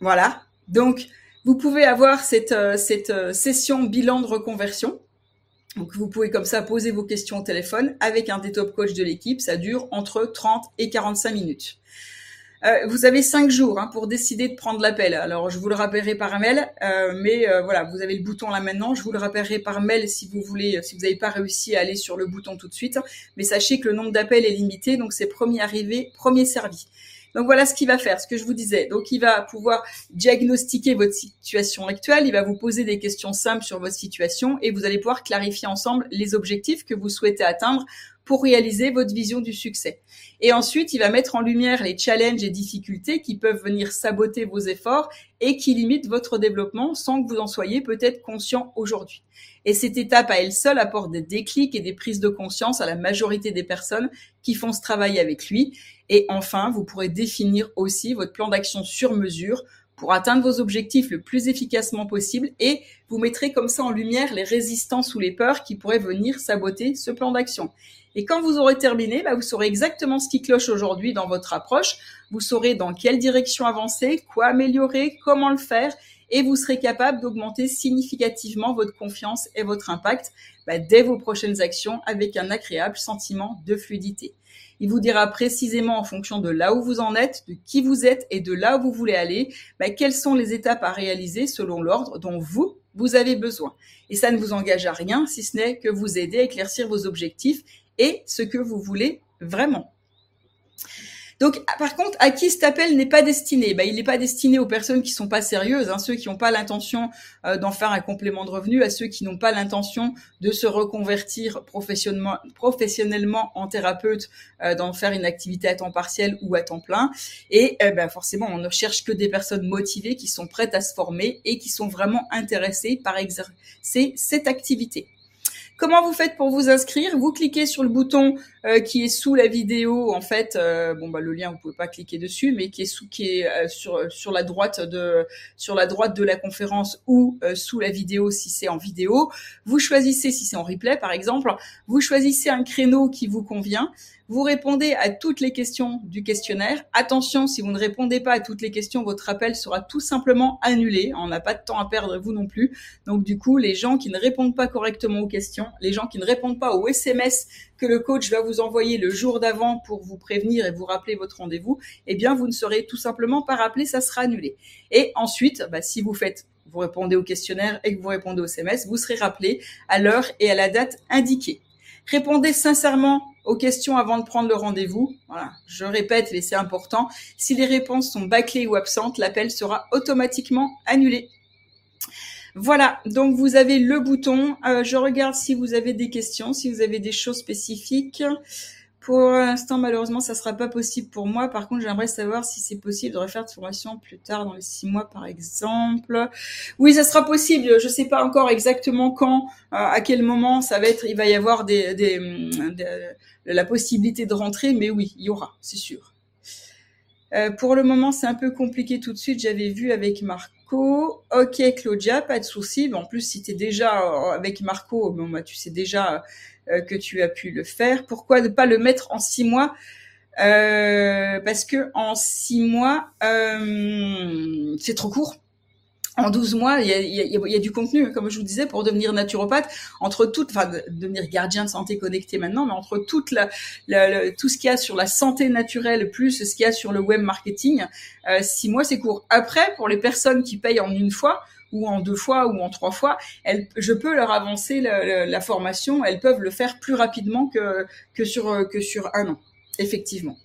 Voilà. Donc, vous pouvez avoir cette, euh, euh, session bilan de reconversion. Vous pouvez comme ça poser vos questions au téléphone avec un des top coach de l'équipe. Ça dure entre 30 et 45 minutes. Euh, vous avez cinq jours hein, pour décider de prendre l'appel. Alors, je vous le rappellerai par mail, euh, mais euh, voilà, vous avez le bouton là maintenant. Je vous le rappellerai par mail si vous voulez, si vous n'avez pas réussi à aller sur le bouton tout de suite. Mais sachez que le nombre d'appels est limité, donc c'est premier arrivé, premier servi. Donc voilà ce qu'il va faire, ce que je vous disais. Donc il va pouvoir diagnostiquer votre situation actuelle, il va vous poser des questions simples sur votre situation et vous allez pouvoir clarifier ensemble les objectifs que vous souhaitez atteindre pour réaliser votre vision du succès. Et ensuite, il va mettre en lumière les challenges et difficultés qui peuvent venir saboter vos efforts et qui limitent votre développement sans que vous en soyez peut-être conscient aujourd'hui. Et cette étape à elle seule apporte des déclics et des prises de conscience à la majorité des personnes qui font ce travail avec lui. Et enfin, vous pourrez définir aussi votre plan d'action sur mesure pour atteindre vos objectifs le plus efficacement possible et vous mettrez comme ça en lumière les résistances ou les peurs qui pourraient venir saboter ce plan d'action. Et quand vous aurez terminé, bah, vous saurez exactement ce qui cloche aujourd'hui dans votre approche. Vous saurez dans quelle direction avancer, quoi améliorer, comment le faire, et vous serez capable d'augmenter significativement votre confiance et votre impact bah, dès vos prochaines actions avec un agréable sentiment de fluidité. Il vous dira précisément en fonction de là où vous en êtes, de qui vous êtes et de là où vous voulez aller, bah, quelles sont les étapes à réaliser selon l'ordre dont vous, vous avez besoin. Et ça ne vous engage à rien si ce n'est que vous aider à éclaircir vos objectifs et ce que vous voulez vraiment. Donc, par contre, à qui cet appel n'est pas destiné? Ben, Il n'est pas destiné aux personnes qui sont pas sérieuses, hein, ceux qui n'ont pas l'intention euh, d'en faire un complément de revenu, à ceux qui n'ont pas l'intention de se reconvertir professionnellement, en thérapeute, euh, d'en faire une activité à temps partiel ou à temps plein. Et euh, ben, forcément, on ne cherche que des personnes motivées qui sont prêtes à se former et qui sont vraiment intéressées par exercer cette activité. Comment vous faites pour vous inscrire? Vous cliquez sur le bouton euh, qui est sous la vidéo. En fait, euh, bon bah le lien vous pouvez pas cliquer dessus, mais qui est sous qui est euh, sur sur la droite de sur la droite de la conférence ou sous la vidéo si c'est en vidéo. Vous choisissez si c'est en replay par exemple. Vous choisissez un créneau qui vous convient. Vous répondez à toutes les questions du questionnaire. Attention, si vous ne répondez pas à toutes les questions, votre appel sera tout simplement annulé. On n'a pas de temps à perdre, vous non plus. Donc du coup, les gens qui ne répondent pas correctement aux questions, les gens qui ne répondent pas aux SMS que le coach va vous envoyer le jour d'avant pour vous prévenir et vous rappeler votre rendez-vous, eh bien, vous ne serez tout simplement pas rappelé, ça sera annulé. Et ensuite, bah, si vous faites vous répondez au questionnaire et que vous répondez au SMS, vous serez rappelé à l'heure et à la date indiquée. Répondez sincèrement aux questions avant de prendre le rendez-vous. Voilà, je répète, et c'est important. Si les réponses sont bâclées ou absentes, l'appel sera automatiquement annulé. Voilà, donc vous avez le bouton. Euh, je regarde si vous avez des questions, si vous avez des choses spécifiques. Pour l'instant, malheureusement, ça sera pas possible pour moi. Par contre, j'aimerais savoir si c'est possible de refaire de formation plus tard, dans les six mois, par exemple. Oui, ça sera possible. Je sais pas encore exactement quand, euh, à quel moment ça va être. Il va y avoir des, la possibilité de rentrer, mais oui, il y aura, c'est sûr. Euh, pour le moment, c'est un peu compliqué tout de suite. J'avais vu avec Ok, Claudia, pas de souci. En plus, si tu es déjà euh, avec Marco, bon, bah, tu sais déjà euh, que tu as pu le faire. Pourquoi ne pas le mettre en six mois? Euh, Parce que en six mois, c'est trop court. En 12 mois, il y a, y, a, y a, du contenu, comme je vous disais, pour devenir naturopathe, entre toutes, enfin, devenir gardien de santé connecté maintenant, mais entre toute la, tout ce qu'il y a sur la santé naturelle plus ce qu'il y a sur le web marketing, euh, six mois, c'est court. Après, pour les personnes qui payent en une fois, ou en deux fois, ou en trois fois, elles, je peux leur avancer la, la formation, elles peuvent le faire plus rapidement que, que, sur, que sur un an, effectivement.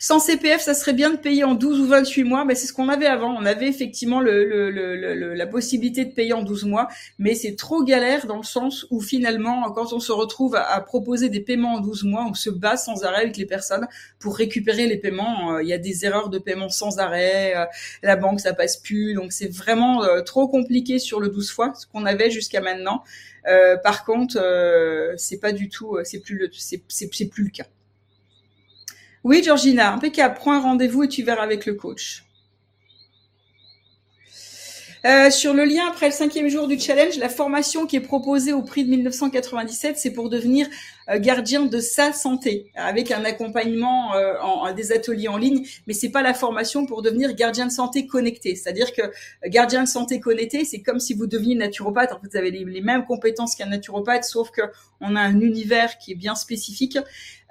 Sans CPF, ça serait bien de payer en 12 ou 28 mois. mais c'est ce qu'on avait avant. On avait effectivement la possibilité de payer en 12 mois, mais c'est trop galère dans le sens où finalement, quand on se retrouve à, proposer des paiements en 12 mois, on se bat sans arrêt avec les personnes pour récupérer les paiements. Euh, il y a des erreurs de paiement sans arrêt. Euh, la banque, ça passe plus. Donc c'est vraiment euh, trop compliqué sur le 12 fois, ce qu'on avait jusqu'à maintenant. par contre, c'est pas du tout, c'est plus le, c'est plus le cas. Oui, Georgina, impeccable. Prends un rendez-vous et tu verras avec le coach. Euh, sur le lien après le cinquième jour du challenge, la formation qui est proposée au prix de 1997, c'est pour devenir gardien de sa santé, avec un accompagnement euh, en, des ateliers en ligne. Mais c'est pas la formation pour devenir gardien de santé connecté. C'est-à-dire que gardien de santé connecté, c'est comme si vous deveniez naturopathe. En fait, vous avez les, mêmes compétences qu'un naturopathe, sauf que on a un univers qui est bien spécifique.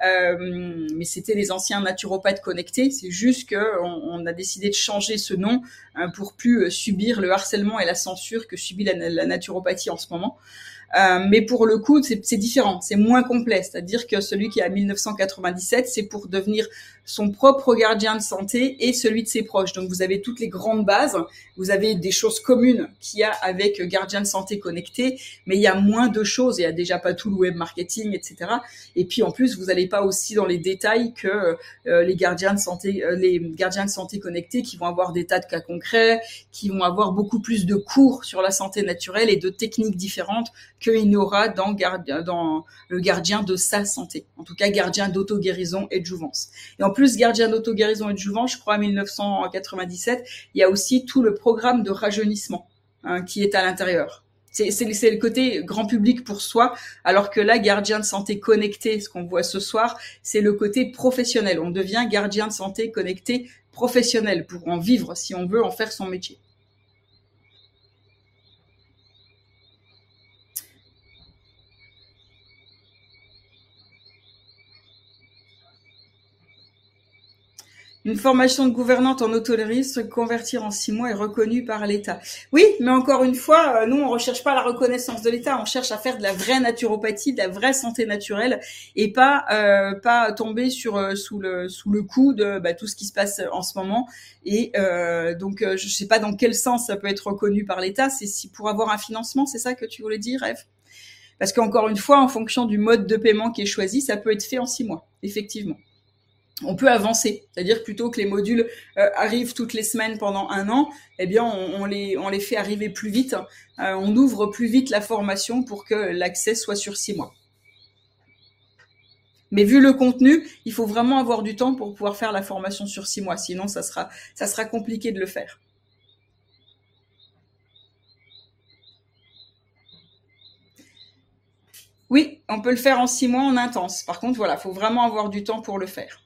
Euh, mais c'était les anciens naturopathes connectés. C'est juste que on, a décidé de changer ce nom hein, pour plus euh, subir le harcèlement et la censure que subit la naturopathie en ce moment. Euh, mais pour le coup, c'est différent, c'est moins complet. C'est-à-dire que celui qui a 1997, c'est pour devenir son propre gardien de santé et celui de ses proches. Donc vous avez toutes les grandes bases, vous avez des choses communes qu'il y a avec gardien de santé connecté, mais il y a moins de choses, il y a déjà pas tout le web marketing, etc. Et puis en plus, vous n'allez pas aussi dans les détails que euh, les gardiens de santé, euh, les gardiens de santé connectés qui vont avoir des tas de cas concrets, qui vont avoir beaucoup plus de cours sur la santé naturelle et de techniques différentes qu'il n'aura dans, dans le gardien de sa santé. En tout cas, gardien d'auto-guérison et de jouvence. Plus, gardien d'auto-guérison et de jouvence, je crois, en 1997, il y a aussi tout le programme de rajeunissement hein, qui est à l'intérieur. C'est le côté grand public pour soi, alors que là, gardien de santé connecté, ce qu'on voit ce soir, c'est le côté professionnel. On devient gardien de santé connecté professionnel pour en vivre si on veut en faire son métier. Une formation de gouvernante en se convertir en six mois est reconnue par l'État. Oui, mais encore une fois, euh, nous, on recherche pas la reconnaissance de l'État, on cherche à faire de la vraie naturopathie, de la vraie santé naturelle, et pas euh, pas tomber sur euh, sous le sous le coup de bah, tout ce qui se passe en ce moment. Et donc, je sais pas dans quel sens ça peut être reconnu par l'État. C'est si pour avoir un financement, c'est ça que tu voulais dire, Eve Parce qu'encore une fois, en fonction du mode de paiement qui est choisi, ça peut être fait en six mois, effectivement on peut avancer, c'est-à-dire plutôt que les modules euh, arrivent toutes les semaines pendant un an, eh bien on, les fait arriver plus vite, euh, on ouvre plus vite la formation pour que l'accès soit sur six mois. Mais vu le contenu, il faut vraiment avoir du temps pour pouvoir faire la formation sur six mois, sinon ça sera ça sera compliqué de le faire. Oui, on peut le faire en six mois en intense. Par contre, voilà, faut vraiment avoir du temps pour le faire.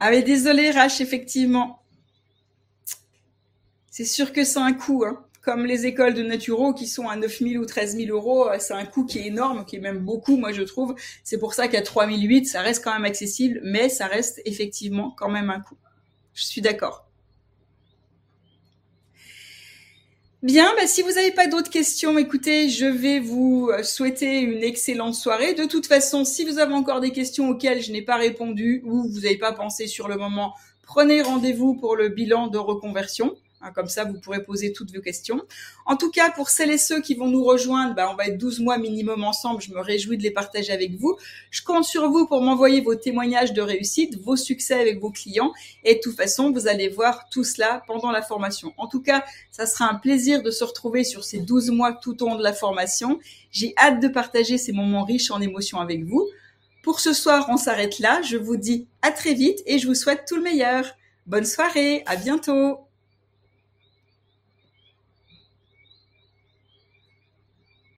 Ah mais désolé Rach, effectivement. C'est sûr que c'est un coût. Hein. Comme les écoles de naturo qui sont à 9 000 ou 13 000 euros, euh, c'est un coût qui est énorme, qui est même beaucoup, moi je trouve. C'est pour ça qu'à 3 008, ça reste quand même accessible, mais ça reste effectivement quand même un coût. Je suis d'accord. Bien, bah, si vous n'avez pas d'autres questions, écoutez, je vais vous euh, souhaiter une excellente soirée. De toute façon, si vous avez encore des questions auxquelles je n'ai pas répondu ou vous n'avez pas pensé sur le moment, prenez rendez-vous pour le bilan de reconversion. Hein, comme ça, vous pourrez poser toutes vos questions. En tout cas, pour celles et ceux qui vont nous rejoindre, bah, on va être 12 mois minimum ensemble. Je me réjouis de les partager avec vous. Je compte sur vous pour m'envoyer vos témoignages de réussite, vos succès avec vos clients. Et de toute façon, vous allez voir tout cela pendant la formation. En tout cas, ça sera un plaisir de se retrouver sur ces 12 mois tout au long de la formation. J'ai hâte de partager ces moments riches en émotions avec vous. Pour ce soir, on s'arrête là. Je vous dis à très vite et je vous souhaite tout le meilleur. Bonne soirée, à bientôt.